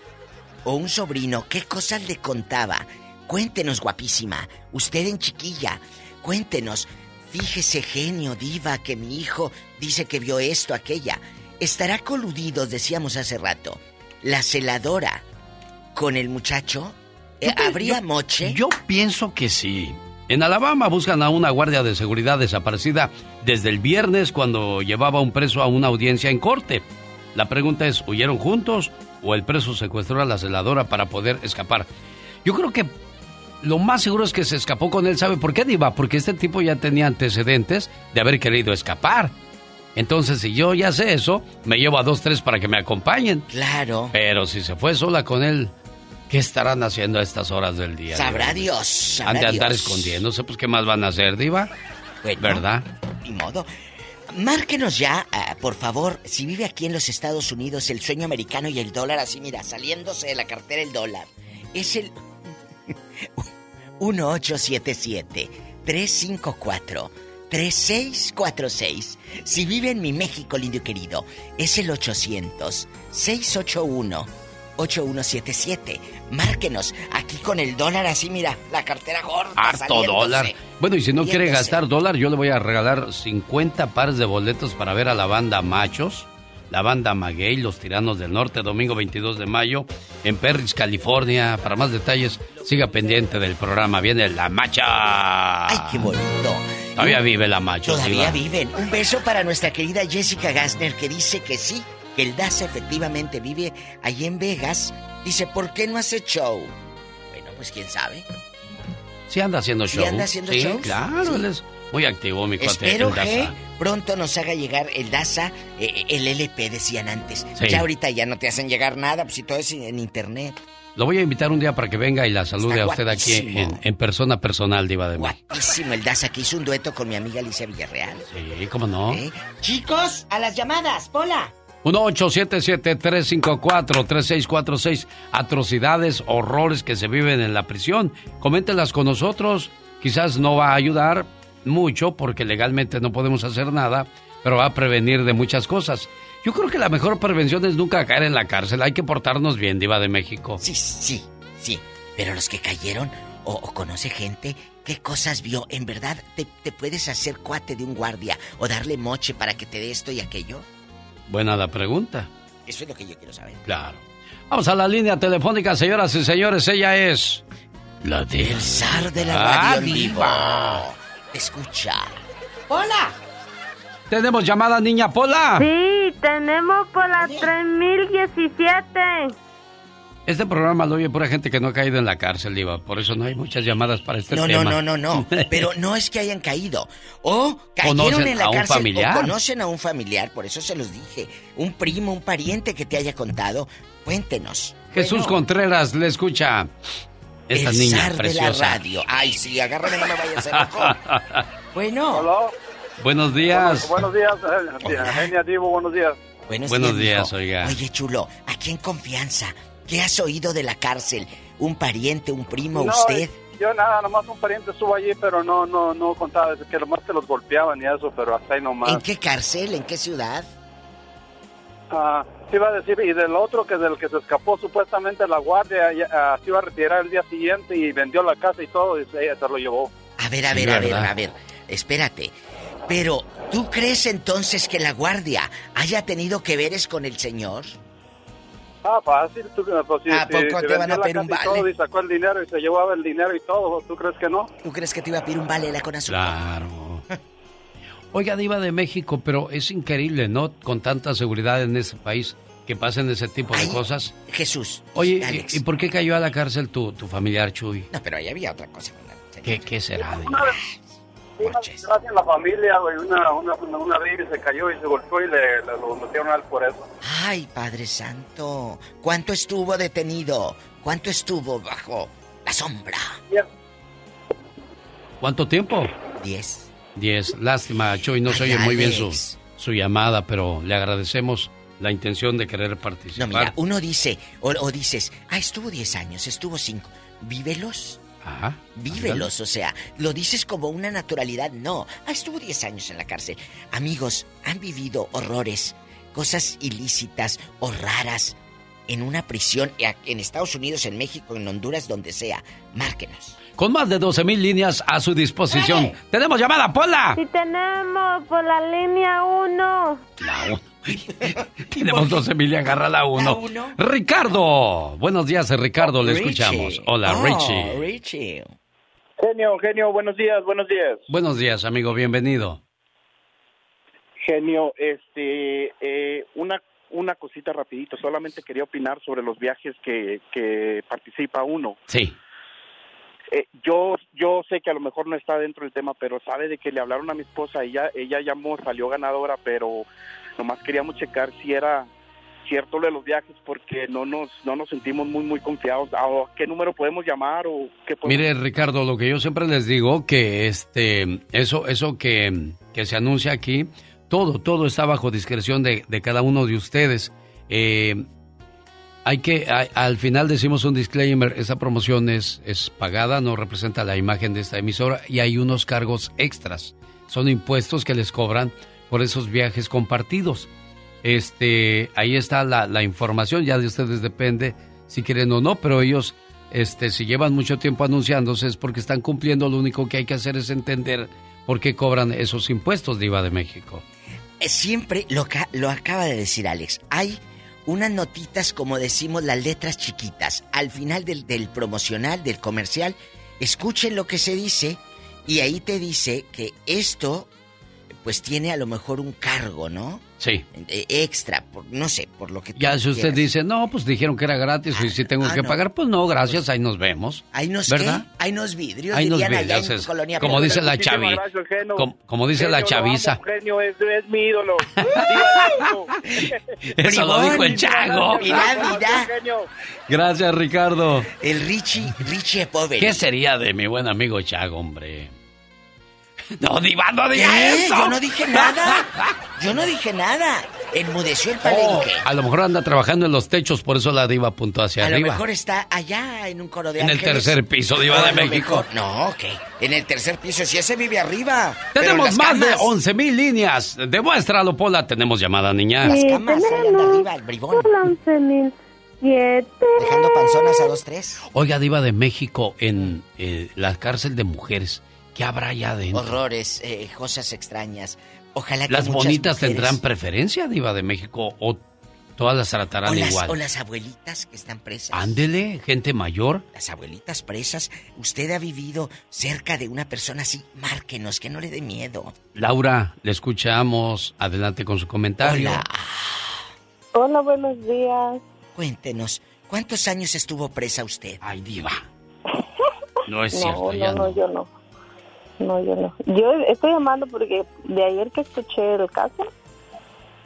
O un sobrino, ¿qué cosas le contaba? Cuéntenos, guapísima. Usted en chiquilla. Cuéntenos. Fíjese, genio, diva, que mi hijo dice que vio esto, aquella. ¿Estará coludido, decíamos hace rato, la celadora con el muchacho? Eh, ¿Habría moche? Yo pienso que sí. En Alabama buscan a una guardia de seguridad desaparecida desde el viernes cuando llevaba un preso a una audiencia en corte. La pregunta es, ¿huyeron juntos o el preso secuestró a la celadora para poder escapar? Yo creo que lo más seguro es que se escapó con él. ¿Sabe por qué, Diva? Porque este tipo ya tenía antecedentes de haber querido escapar. Entonces, si yo ya sé eso, me llevo a dos, tres para que me acompañen. Claro. Pero si se fue sola con él, ¿qué estarán haciendo a estas horas del día? Sabrá Dios. Sabrá Han de andar escondiéndose, pues ¿qué más van a hacer, Diva? ¿Verdad? Ni modo. Márquenos ya, ah, por favor, si vive aquí en los Estados Unidos, el sueño americano y el dólar, así mira, saliéndose de la cartera el dólar. Es el 1877 354 3646. Si vive en mi México, lindo querido, es el 800-681-8177. 8177. Márquenos. Aquí con el dólar así, mira, la cartera gorda. Harto saliéndose. dólar. Bueno, y si no quiere gastar dólar, yo le voy a regalar 50 pares de boletos para ver a la banda Machos, la banda Maguey, los Tiranos del Norte, domingo 22 de mayo, en Perris, California. Para más detalles, siga pendiente del programa. Viene la Macha. Ay, qué bonito. Todavía vive la Macha. Todavía viven. Un beso para nuestra querida Jessica Gassner que dice que sí, que el Daza efectivamente vive allí en Vegas. Dice, ¿por qué no hace show? Bueno, pues quién sabe. Sí anda haciendo ¿Sí show. anda haciendo sí, shows? claro, Sí. él es muy activo, mi cuate. Espero que pronto nos haga llegar el DASA, eh, el LP, decían antes. Sí. Ya ahorita ya no te hacen llegar nada, pues si todo es en internet. Lo voy a invitar un día para que venga y la salude Está a usted aquí en, en persona personal, Diva de México. Guapísimo el DASA que hizo un dueto con mi amiga Alicia Villarreal. Sí, cómo no. ¿Eh? Chicos, a las llamadas, Pola. 1-877-354-3646. Atrocidades, horrores que se viven en la prisión. Coméntelas con nosotros. Quizás no va a ayudar mucho porque legalmente no podemos hacer nada, pero va a prevenir de muchas cosas. Yo creo que la mejor prevención es nunca caer en la cárcel. Hay que portarnos bien, Diva de México. Sí, sí, sí. Pero los que cayeron o, o conoce gente, ¿qué cosas vio? ¿En verdad te, te puedes hacer cuate de un guardia o darle moche para que te dé esto y aquello? Buena la pregunta. Eso es lo que yo quiero saber. Claro. Vamos a la línea telefónica, señoras y señores. Ella es. La de. El zar de la Ah, radio en vivo. diva. Escucha. ¡Hola! Tenemos llamada, niña Pola. Sí, tenemos por la 3017. Este programa lo oye pura gente que no ha caído en la cárcel, Diva. Por eso no hay muchas llamadas para este No, tema. no, no, no, no. Pero no es que hayan caído. O cayeron Conocen en la a un cárcel familiar. o conocen a un familiar, por eso se los dije. Un primo, un pariente que te haya contado. Cuéntenos. Jesús Bueno, Contreras le escucha. Esta el niña zar de la preciosa. radio. Ay, sí, agárrame, no me vayas a hacer loco. Bueno. Buenos días. Buenos días, eh, Genia Divo, buenos días. Buenos, Buenos días, mijo. oiga. Oye, chulo, aquí en confianza, ¿qué has oído de la cárcel? ¿Un pariente, un primo, No, usted? Yo nada, nomás un pariente estuvo allí, pero no, no, no contaba, es que nomás te los golpeaban y eso, pero hasta ahí nomás. ¿En qué cárcel? ¿En qué ciudad? Ah, te iba a decir, y del otro que del que se escapó supuestamente la guardia, ah, se iba a retirar el día siguiente y vendió la casa y todo, y se- ella se lo llevó. A ver, a Sí, ver, a ver, a ver. Espérate. Pero, ¿tú crees entonces que la guardia haya tenido que veres con el señor? Ah, fácil, tú, pues, si, ¿A poco si te van a pedir un casa y vale? todo y sacó el dinero y se llevaba el dinero y todo, ¿tú crees que no? ¿Tú crees que te iba a pedir un vale la con azúcar? Claro. Oiga, Diva de México, pero es increíble, ¿no? Con tanta seguridad en ese país que pasen ese tipo de cosas. Jesús. Oye, Alex. ¿y, y por qué cayó a la cárcel tu, tu familiar Chuy? No, pero ahí había otra cosa. ¿Qué, qué será? Diva? Una desgracia en la familia, güey, una, una, una, una baby se cayó y se golpeó y le, le- lo metieron a él por eso. Ay, Padre Santo. ¿Cuánto estuvo detenido? ¿Cuánto estuvo bajo la sombra? ¿Cuánto tiempo? Diez. Diez. Lástima, Chuy, no se oye muy bien su, su llamada, pero le agradecemos la intención de querer No, participar. mira, uno dice, o, o dices, ah, estuvo 10 años, estuvo 5. Vívelos. Ajá. Vívelos, o sea, lo dices como una naturalidad. No, ah, estuvo 10 años en la cárcel. Amigos, han vivido horrores, cosas ilícitas o raras en una prisión en Estados Unidos, en México, en Honduras, donde sea. Márquenos. Con más de 12 mil líneas a su disposición. ¡Tenemos llamada, Pola! Y tenemos por la línea 1. La uno. Tenemos 12 mil y agarra la uno. uno. Ricardo. Buenos días, Ricardo, le Richie. escuchamos. Hola, Oh, Richie. Richie. Genio, genio, buenos días, buenos días. Buenos días, amigo, bienvenido. Genio, este, eh, una, una cosita rapidito, solamente quería opinar sobre los viajes que, que participa uno. Sí. Eh, yo, yo sé que a lo mejor no está dentro del tema, pero sabe de que le hablaron a mi esposa, ella, ella llamó, salió ganadora, pero nomás queríamos checar si era cierto lo de los viajes porque no nos, no nos sentimos muy, muy confiados. ¿A qué número podemos llamar o qué podemos- Mire, Ricardo, lo que yo siempre les digo que este eso eso que, que se anuncia aquí, todo todo está bajo discreción de, de cada uno de ustedes. Eh, hay que al final decimos un disclaimer, esa promoción es es pagada, no representa la imagen de esta emisora y hay unos cargos extras. Son impuestos que les cobran por esos viajes compartidos. Este, ahí está la, información, ya de ustedes depende si quieren o no, pero ellos, este, si llevan mucho tiempo anunciándose es porque están cumpliendo, lo único que hay que hacer es entender por qué cobran esos impuestos, Diva de México. Siempre lo, lo acaba de decir Alex. Hay unas notitas, como decimos, las letras chiquitas. Al final del, del promocional, del comercial, escuchen lo que se dice y ahí te dice que esto, pues tiene a lo mejor un cargo, ¿no? Sí. Eh, extra, por, no sé, por lo que tú Ya si usted quieras. dice, no, pues dijeron que era gratis y si tengo ah, que no. pagar, pues no, gracias, ahí nos vemos. Hay nos ¿Verdad? qué? Hay nos vidrios, Ahí nos allá vidrios, en Colonia como dice la Muchísimas chavi, gracias, genio. como, como dice la Genio, lo chaviza. genio, es, es mi ídolo. Eso lo dijo el Chago. Mira, mira. Genio. Gracias, Ricardo. El Richie, Richie Pobre. ¿Qué sería de mi buen amigo Chago, hombre? No, Diva, no diga ¿Qué? eso. Yo no dije nada. Yo no dije nada. Enmudeció el Oh, palenque. a lo mejor anda trabajando en los techos, por eso la diva apuntó hacia a lo arriba. mejor está allá en un coro de En el tercer piso, Diva de a lo México. mejor- No, ok. En el tercer piso, si ese vive arriba. Tenemos más de camas. 11 mil líneas. Demuéstralo, Pola. Tenemos llamada, niña. Las Sí, camas, anda arriba, el bribón. Son 11.007. Dejando panzonas a dos, tres. Oiga, Diva de México, en eh, la cárcel de mujeres, ¿qué habrá allá adentro? Horrores, eh, cosas extrañas. Ojalá que ¿Las bonitas mujeres- tendrán preferencia, Diva de México, o todas las tratarán o las, igual? o las abuelitas que están presas. Ándele, gente mayor. Las abuelitas presas. Usted ha vivido cerca de una persona así. Márquenos, que no le dé miedo. Laura, le escuchamos. Adelante con su comentario. Hola. Hola, buenos días. Cuéntenos, ¿cuántos años estuvo presa usted? Ay, diva. No es cierto, no, ya no, no. no, yo no. No, yo no. Yo estoy llamando porque de ayer que escuché el caso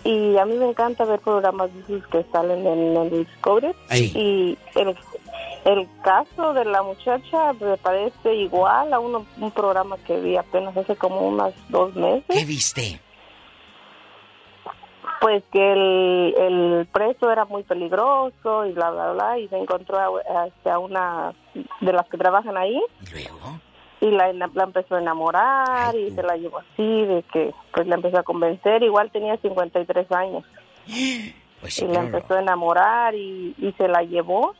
y a mí me encanta ver programas de esos que salen en el Discovery Ay. y el, el caso de la muchacha me parece igual a uno, un programa que vi apenas hace como unas dos meses. ¿Qué viste? Pues que el, el preso era muy peligroso y bla, bla, bla, y se encontró a, a una de las que trabajan ahí. Y la, la empezó a enamorar y se la llevó así, de que pues la empezó a convencer. Igual tenía 53 años. Pues y la empezó a enamorar y, y se la llevó.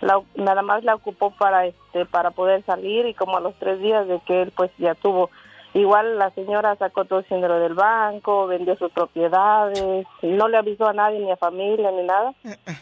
La- nada más la ocupó para este para poder salir y como a los tres días de que él pues ya tuvo igual la señora sacó todo el dinero del banco vendió sus propiedades no le avisó a nadie ni a familia ni nada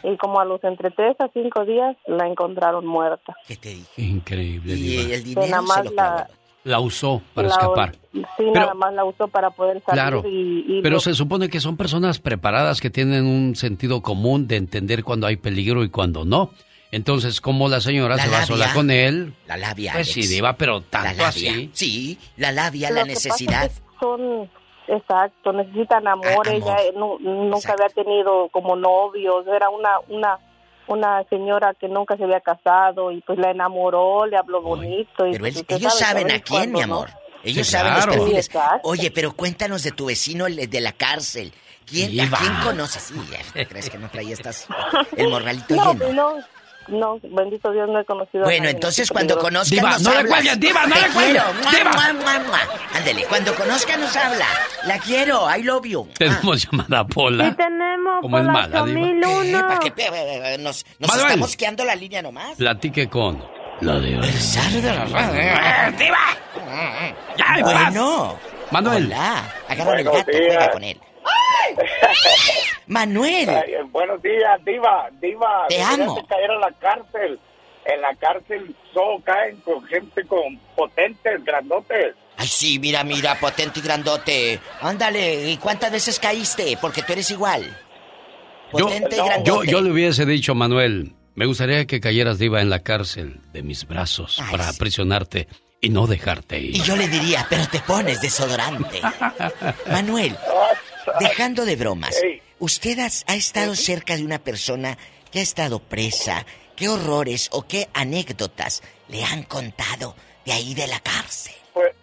y como a los entre tres a cinco días la encontraron muerta ¿Qué te dije? Increíble, Y diva. el Que dinero nada se lo la, La usó para la- escapar. sí Pero- nada más la usó para poder salir Claro, y, y pero lo- se supone que son personas preparadas que tienen un sentido común de entender cuando hay peligro y cuando no. Entonces, como la señora La se va labia. sola con él, La labia. pues Alex. sí, diva, pero La tanto labia. así. Sí, la labia, Lo la que pasa necesidad. es que son exacto necesitan amor Ah, ella eh, nu- nunca había tenido como novios era una una una señora que nunca se había casado y pues la enamoró le habló bonito y Pero pues, él- usted ellos sabe, saben ¿sabes a quién, mi no? amor. Ellos Sí, saben claro. los perfiles. Sí. Oye, pero cuéntanos de tu vecino el de la cárcel. ¿Quién, ¿A quién conoces? Sí, ¿crees que no traía estas, el morralito no, lleno? no no bendito Dios no he conocido a Bueno, nadie entonces cuando conozcan Diva, nos no le hablas. cuelgues, diva, no Te le cuelgues, diva. mua, mua, mua. Ándele, cuando conozca nos habla. La quiero, I love you. Tenemos llamada a Pola. Sí tenemos ¿Cómo es por la mala, diva? 8001. ¿Para qué? Nos, nos Manuel. estamos quedando la línea nomás. Platique con la diva. Sale de la radio. ¡Diva! ¡Ya, en paz! Bueno. Manuel. Hola. Agárrame el gato, juega con él. Manuel. Ay, eh, buenos días, Diva. Diva, Te amo. caer a la cárcel. En la cárcel solo caen con gente con potentes, grandotes. Ay, sí, mira, mira, potente y grandote. Ándale, ¿y cuántas veces caíste? Porque tú eres igual. Yo, Potente y yo, grandote. yo le hubiese dicho, Manuel, me gustaría que cayeras diva en la cárcel de mis brazos Ay, para sí. aprisionarte y no dejarte ir. Y yo le diría, pero te pones desodorante. Manuel, dejando de bromas, Ey. ¿usted has- ha estado cerca de una persona que ha estado presa? ¿Qué horrores o qué anécdotas le han contado de ahí de la cárcel? Pues,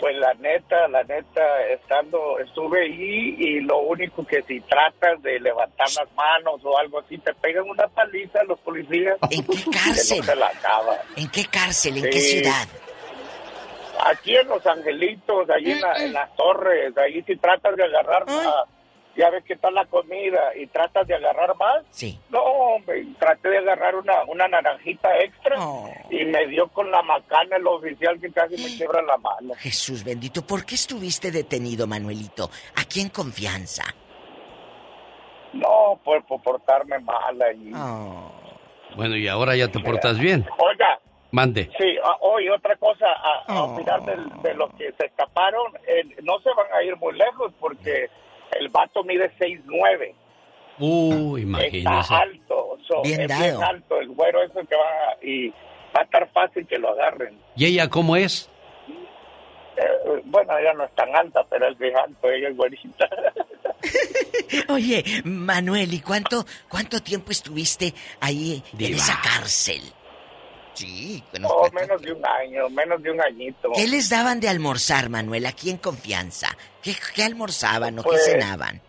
pues la neta, la neta, estando, estuve ahí y lo único que si tratas de levantar las manos o algo así, te pegan una paliza los policías. ¿En qué Que cárcel? no la. ¿En qué cárcel? ¿En qué ciudad? Aquí en Los Angelitos, allí en, la- en las torres, ahí si tratas de agarrar a, ya ves que está la comida y tratas de agarrar más. Sí. No, hombre, traté de agarrar una, una naranjita extra y me dio con la macana el oficial que casi me quiebra la mano. Jesús bendito, ¿por qué estuviste detenido, Manuelito? Aquí en confianza. No, por, por portarme mal ahí. Bueno, y ahora ya te portas bien. Oiga, Mande. sí, ah, oye, otra cosa, a, a opinar del- de, los que se escaparon, eh, no se van a ir muy lejos porque el vato mide 6'9". Uh, Está imagínese. alto, so, Bien es bien alto el güero ese que va y va a estar fácil que lo agarren. ¿Y ella cómo es? Eh, bueno, ella no es tan alta, pero es bien alto, ella es güerita. Oye, Manuel, ¿y cuánto, cuánto tiempo estuviste ahí en esa cárcel? Sí, bueno, No, menos de un año, menos de un añito. ¿Qué les daban de almorzar, Manuel, aquí en confianza? ¿Qué, qué almorzaban o qué Pues, cenaban?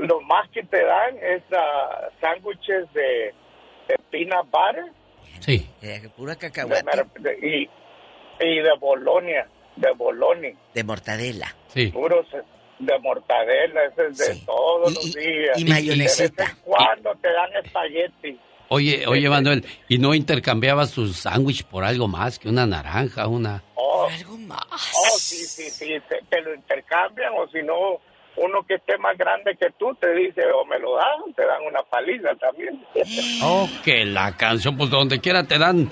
Lo más que te dan es ah, sándwiches de, de peanut butter Sí. Eh, pura de cacahuate. mer- de- y, y de Bolonia, de Boloni. De mortadela. Sí. Puros de mortadela, ese es de todos los días. y De mayonesita. vez en cuando te dan espagueti. Oye, oye, Manuel, ¿y no intercambiabas tu sándwich por algo más que una naranja, una... Oh, algo más. Oh, sí, sí, sí, te, te lo intercambian o si no, uno que esté más grande que tú te dice o me lo dan, te dan una paliza también. Oh, que la canción, pues donde quiera te dan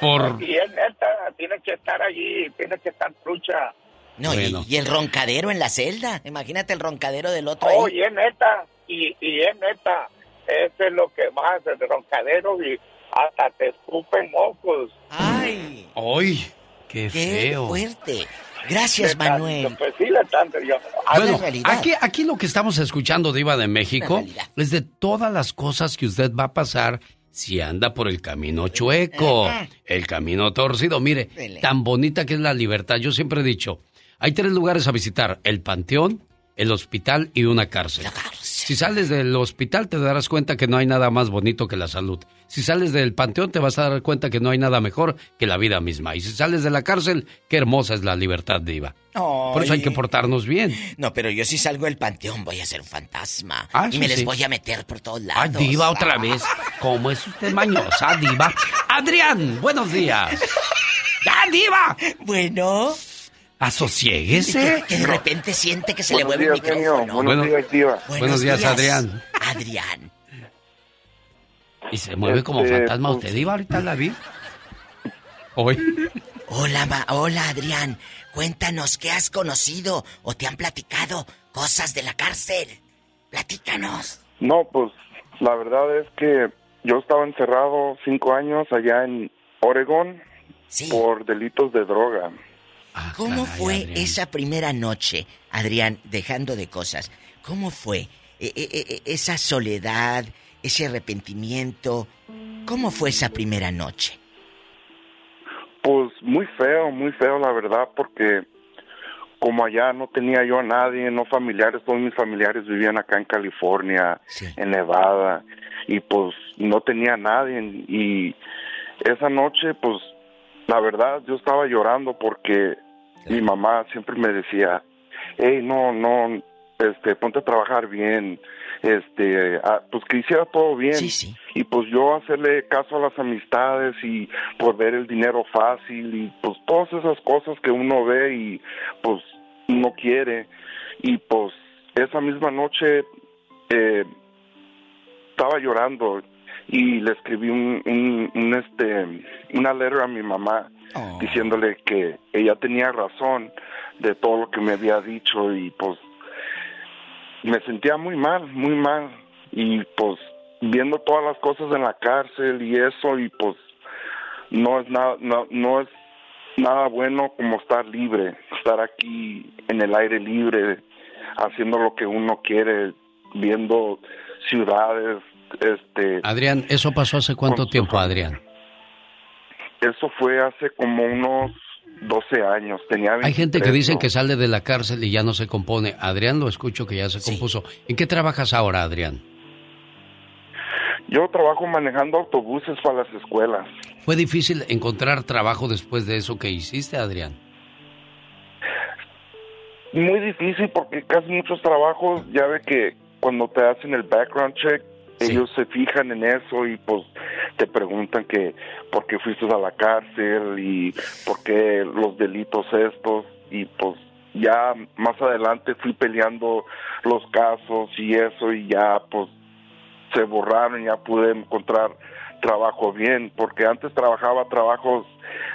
por... Y es neta, tienes que estar allí, tienes que estar trucha. No, y- Bueno. y, el roncadero en la celda. Imagínate el roncadero del otro ahí. Oh, y es neta, y, y es neta, eso es lo que más, el roncadero y hasta te escupen mocos. ¡Ay! ¡Ay! ¡Qué, feo! fuerte! Gracias, Manuel. Pues sí, de tanto yo. Bueno, aquí, aquí lo que estamos escuchando, Diva de México, es de todas las cosas que usted va a pasar si anda por el camino chueco, el camino torcido. Mire, tan bonita que es la libertad. Yo siempre he dicho, hay tres lugares a visitar, el panteón, el hospital y una cárcel. Si sales del hospital te darás cuenta que no hay nada más bonito que la salud. Si sales del panteón te vas a dar cuenta que no hay nada mejor que la vida misma. Y si sales de la cárcel, qué hermosa es la libertad, Diva. Por eso hay que portarnos bien. No, pero yo si salgo del panteón voy a ser un fantasma. Ah, y me les voy a meter por todos Ay, lados. Diva, otra vez. ¿Cómo es usted mañosa, Diva? Adrián, buenos días. ¡Ya, Diva! Bueno. Asosiéguese. Que de repente siente que se le mueve el días, micrófono. Buenos Bueno- días, Diva. Buenos días, Adrián. Adrián. Y se mueve como Este, fantasma pues- usted, Diva. Ahorita la vi. Hoy. Hola, ma- hola, Adrián. Cuéntanos qué has conocido o te han platicado cosas de la cárcel. Platícanos. No, pues la verdad es que yo estaba encerrado cinco años allá en Oregón por delitos de droga. ¿Cómo fue esa primera noche, Adrián, dejando de cosas? ¿Cómo fue E- e- e- esa soledad, ese arrepentimiento? ¿Cómo fue esa primera noche? Pues muy feo, muy feo la verdad, porque como allá no tenía yo a nadie, no familiares, todos mis familiares vivían acá en California, en Nevada, y pues no tenía a nadie. Y esa noche, pues la verdad yo estaba llorando porque mi mamá siempre me decía, hey, no, no, este, ponte a trabajar bien, este, ah, pues que hiciera todo bien. Y pues yo hacerle caso a las amistades y por ver el dinero fácil y pues todas esas cosas que uno ve y pues no quiere. Y pues esa misma noche eh, estaba llorando y le escribí un, un, un, este una letra a mi mamá diciéndole que ella tenía razón de todo lo que me había dicho y pues me sentía muy mal, muy mal. Y pues viendo todas las cosas en la cárcel y eso y pues no es nada no, no es nada bueno como estar libre, estar aquí en el aire libre haciendo lo que uno quiere, viendo ciudades, este Adrián, ¿eso pasó hace cuánto tiempo, Adrián? eso fue hace como unos 12 años, tenía Hay gente que 23, dice ¿no? que sale de la cárcel y ya no se compone. Adrián, lo escucho que ya se compuso. ¿En qué trabajas ahora, Adrián? Yo trabajo manejando autobuses para las escuelas. ¿Fue difícil encontrar trabajo después de eso que hiciste, Adrián? muy difícil porque casi muchos trabajos, ya ve que cuando te hacen el background check, ellos se fijan en eso y pues te preguntan que por qué fuiste a la cárcel y por qué los delitos estos. Y pues ya más adelante fui peleando los casos y eso y ya pues se borraron y ya pude encontrar trabajo bien porque antes trabajaba trabajos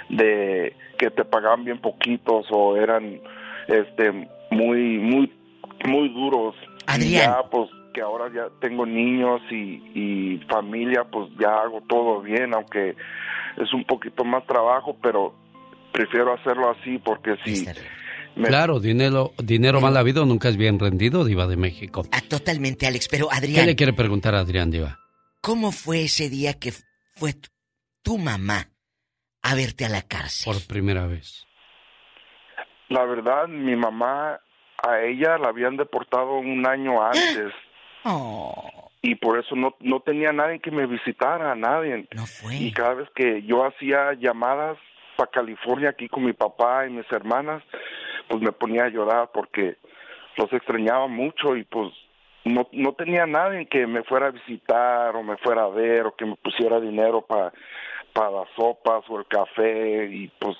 de que te pagaban bien poquitos o eran este muy muy muy duros. Y ya pues que ahora ya tengo niños y, y familia pues ya hago todo bien aunque es un poquito más trabajo pero prefiero hacerlo así porque si me- Claro, dinero, dinero mal habido nunca es bien rendido, Diva de México. Ah, totalmente, Alex. Pero ¿Qué Adrián, le quiere preguntar a Adrián, Diva? ¿cómo fue ese día que fue tu, tu mamá a verte a la cárcel? Por primera vez. La verdad, mi mamá, a ella la habían deportado un año antes. Y por eso no, no tenía nadie que me visitara, nadie. Y cada vez que yo hacía llamadas para California aquí con mi papá y mis hermanas, pues me ponía a llorar porque los extrañaba mucho y pues no, no tenía nadie que me fuera a visitar o me fuera a ver o que me pusiera dinero para para las sopas o el café y pues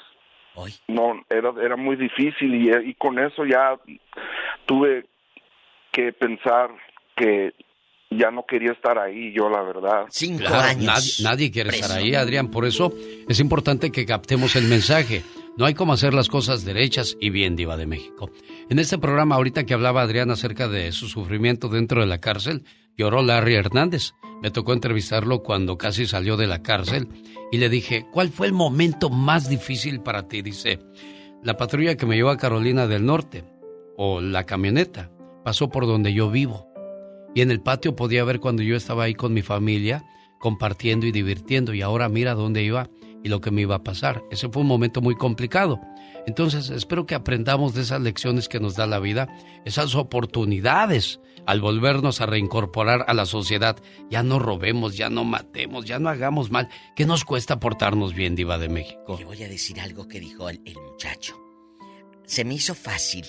no era era muy difícil y, y con eso ya tuve que pensar que ya no quería estar ahí yo la verdad Claro, Nadie, nadie quiere estar ahí, Adrián. Por eso es importante que captemos el mensaje. No hay como hacer las cosas derechas y bien, Diva de México. En este programa, ahorita que hablaba Adrián acerca de su sufrimiento dentro de la cárcel, lloró Larry Hernández. Me tocó entrevistarlo cuando casi salió de la cárcel y le dije, ¿cuál fue el momento más difícil para ti? Dice, la patrulla que me llevó a Carolina del Norte, o la camioneta, pasó por donde yo vivo. Y en el patio podía ver cuando yo estaba ahí con mi familia, compartiendo y divirtiendo. Y ahora mira dónde iba y lo que me iba a pasar. Ese fue un momento muy complicado. Entonces espero que aprendamos de esas lecciones que nos da la vida, esas oportunidades al volvernos a reincorporar a la sociedad. Ya no robemos, ya no matemos, ya no hagamos mal. ¿Qué nos cuesta portarnos bien, Diva de México? Le voy a decir algo que dijo el, el muchacho. Se me hizo fácil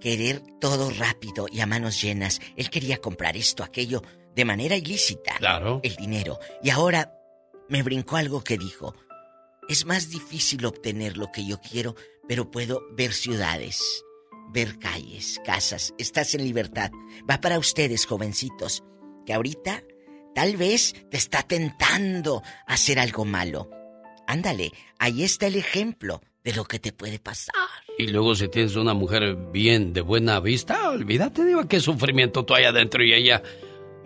querer todo rápido y a manos llenas. Él quería comprar esto, aquello, de manera ilícita. Claro. El dinero. Y ahora me brincó algo que dijo. Es más difícil obtener lo que yo quiero, pero puedo ver ciudades, ver calles, casas. Estás en libertad. Va para ustedes, jovencitos, que ahorita tal vez te está tentando hacer algo malo. Ándale, ahí está el ejemplo de lo que te puede pasar. Y luego si tienes una mujer bien, de buena vista, olvídate, Diva, qué sufrimiento tú hay adentro y ella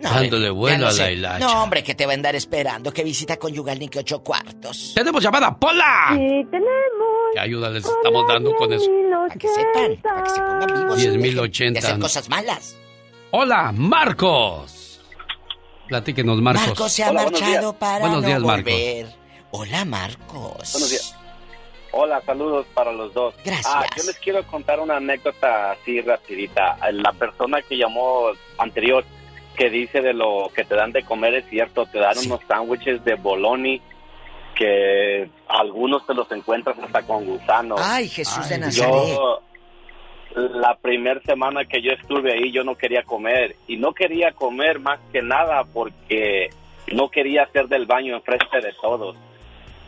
dándole Ya vuelo no a sé. la hilacha. No, hombre, que te va a andar esperando. Que visita conyugal ni que ocho cuartos. ¡Tenemos llamada, Pola! Sí, tenemos. ¿Qué ayuda les estamos dando con eso? Para que sepan, para que se pongan vivos. 10.080. De hacer cosas malas. Hola, Marcos. Platíquenos, Marcos. Marcos se ha marchado para Buenos no días, Marcos. Hola, Marcos. Buenos días. Hola, saludos para los dos. Gracias. Ah, yo les quiero contar una anécdota así rapidita. La persona que llamó anterior, que dice de lo que te dan de comer es cierto, te dan unos sándwiches de boloni que algunos te los encuentras hasta con gusanos. Ay, Jesús de Nazaret. Yo, la primera semana que yo estuve ahí, yo no quería comer. Y no quería comer más que nada porque no quería hacer del baño enfrente de todos.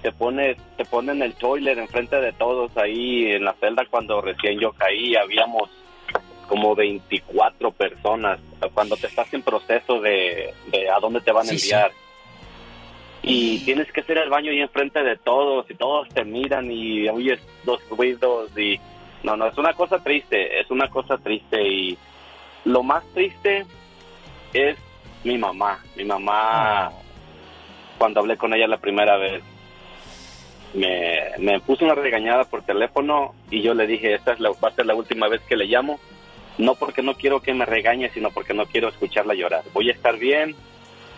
Te pones, te ponen el toilet enfrente de todos ahí en la celda cuando recién yo caí. Habíamos como 24 personas. Cuando te estás en proceso de, de a dónde te van a Sí, sí. enviar. Y tienes que hacer el baño ahí enfrente de todos y todos te miran y oyes los ruidos y no, no, es una cosa triste, es una cosa triste y lo más triste es mi mamá, mi mamá cuando hablé con ella la primera vez me, me puso una regañada por teléfono y yo le dije, esta es la, va a ser la última vez que le llamo, no porque no quiero que me regañe, sino porque no quiero escucharla llorar. Voy a estar bien,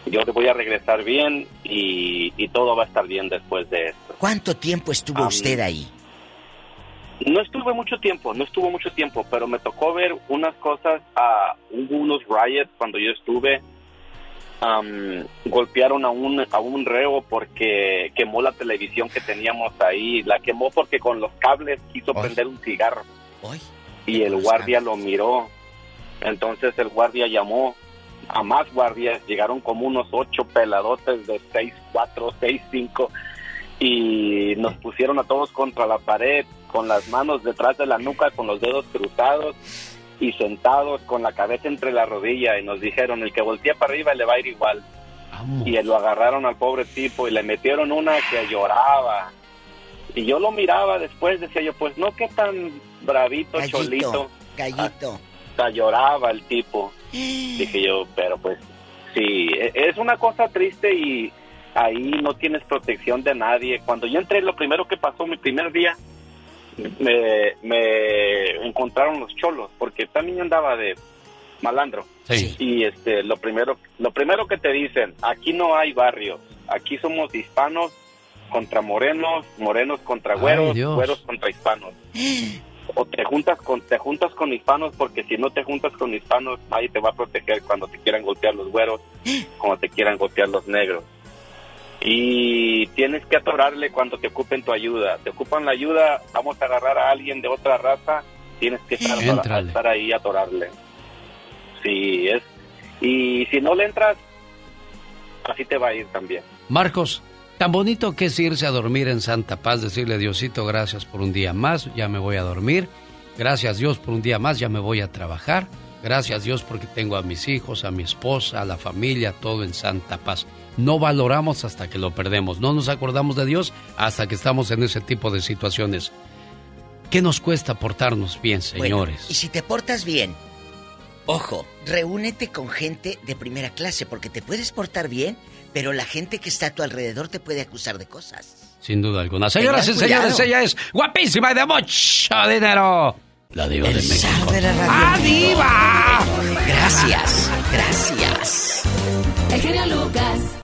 yo te voy a regresar bien y, y todo va a estar bien después de esto. ¿Cuánto tiempo estuvo usted ahí? No estuve mucho tiempo, no estuvo mucho tiempo, pero me tocó ver unas cosas, ah, hubo unos riots cuando yo estuve, am, golpearon a un, a un reo porque quemó la televisión que teníamos ahí, la quemó porque con los cables quiso prender un cigarro. y el guardia lo miró. Entonces el guardia llamó a más guardias, llegaron como unos ocho peladotes de 6, 4, 6, 5 y nos pusieron a todos contra la pared con las manos detrás de la nuca, con los dedos cruzados y sentados con la cabeza entre la rodilla y nos dijeron el que voltea para arriba le va a ir igual. Y lo agarraron al pobre tipo y le metieron una que lloraba. Y yo lo miraba después, decía yo, pues no, qué tan bravito, Gallito, cholito. Gallito. Hasta lloraba el tipo. Dije yo, pero pues sí, e- es una cosa triste y ahí no tienes protección de nadie. Cuando yo entré, lo primero que pasó, mi primer día, me, me encontraron los cholos, porque también andaba de malandro. Sí. Y este, lo primero, lo primero que te dicen, aquí no hay barrios, aquí somos hispanos contra morenos, morenos contra güeros, güeros contra hispanos. O te juntas con te juntas con hispanos porque si no te juntas con hispanos nadie te va a proteger cuando te quieran golpear los güeros, cuando te quieran golpear los negros. Y tienes que atorarle cuando te ocupen tu ayuda. Te ocupan la ayuda, vamos a agarrar a alguien de otra raza, tienes que estar, Éntrale. estar ahí atorarle. Sí, es. Y si no le entras, así te va a ir también. Marcos, tan bonito que es irse a dormir en Santa Paz, decirle Diosito, gracias por un día más, ya me voy a dormir. Gracias Dios por un día más, ya me voy a trabajar. Gracias Dios porque tengo a mis hijos, a mi esposa, a la familia, todo en Santa Paz. No valoramos hasta que lo perdemos, no nos acordamos de Dios hasta que estamos en ese tipo de situaciones. ¿Qué nos cuesta portarnos bien, Bueno, señores? y si te portas bien, ojo, reúnete con gente de primera clase, porque te puedes portar bien, pero la gente que está a tu alrededor te puede acusar de cosas. Sin duda alguna. Señoras y señores, cuidado. ella es guapísima y de mucho dinero. La diva de México. de la radio. ¡Ah, diva! Gracias, gracias. El genio Lucas.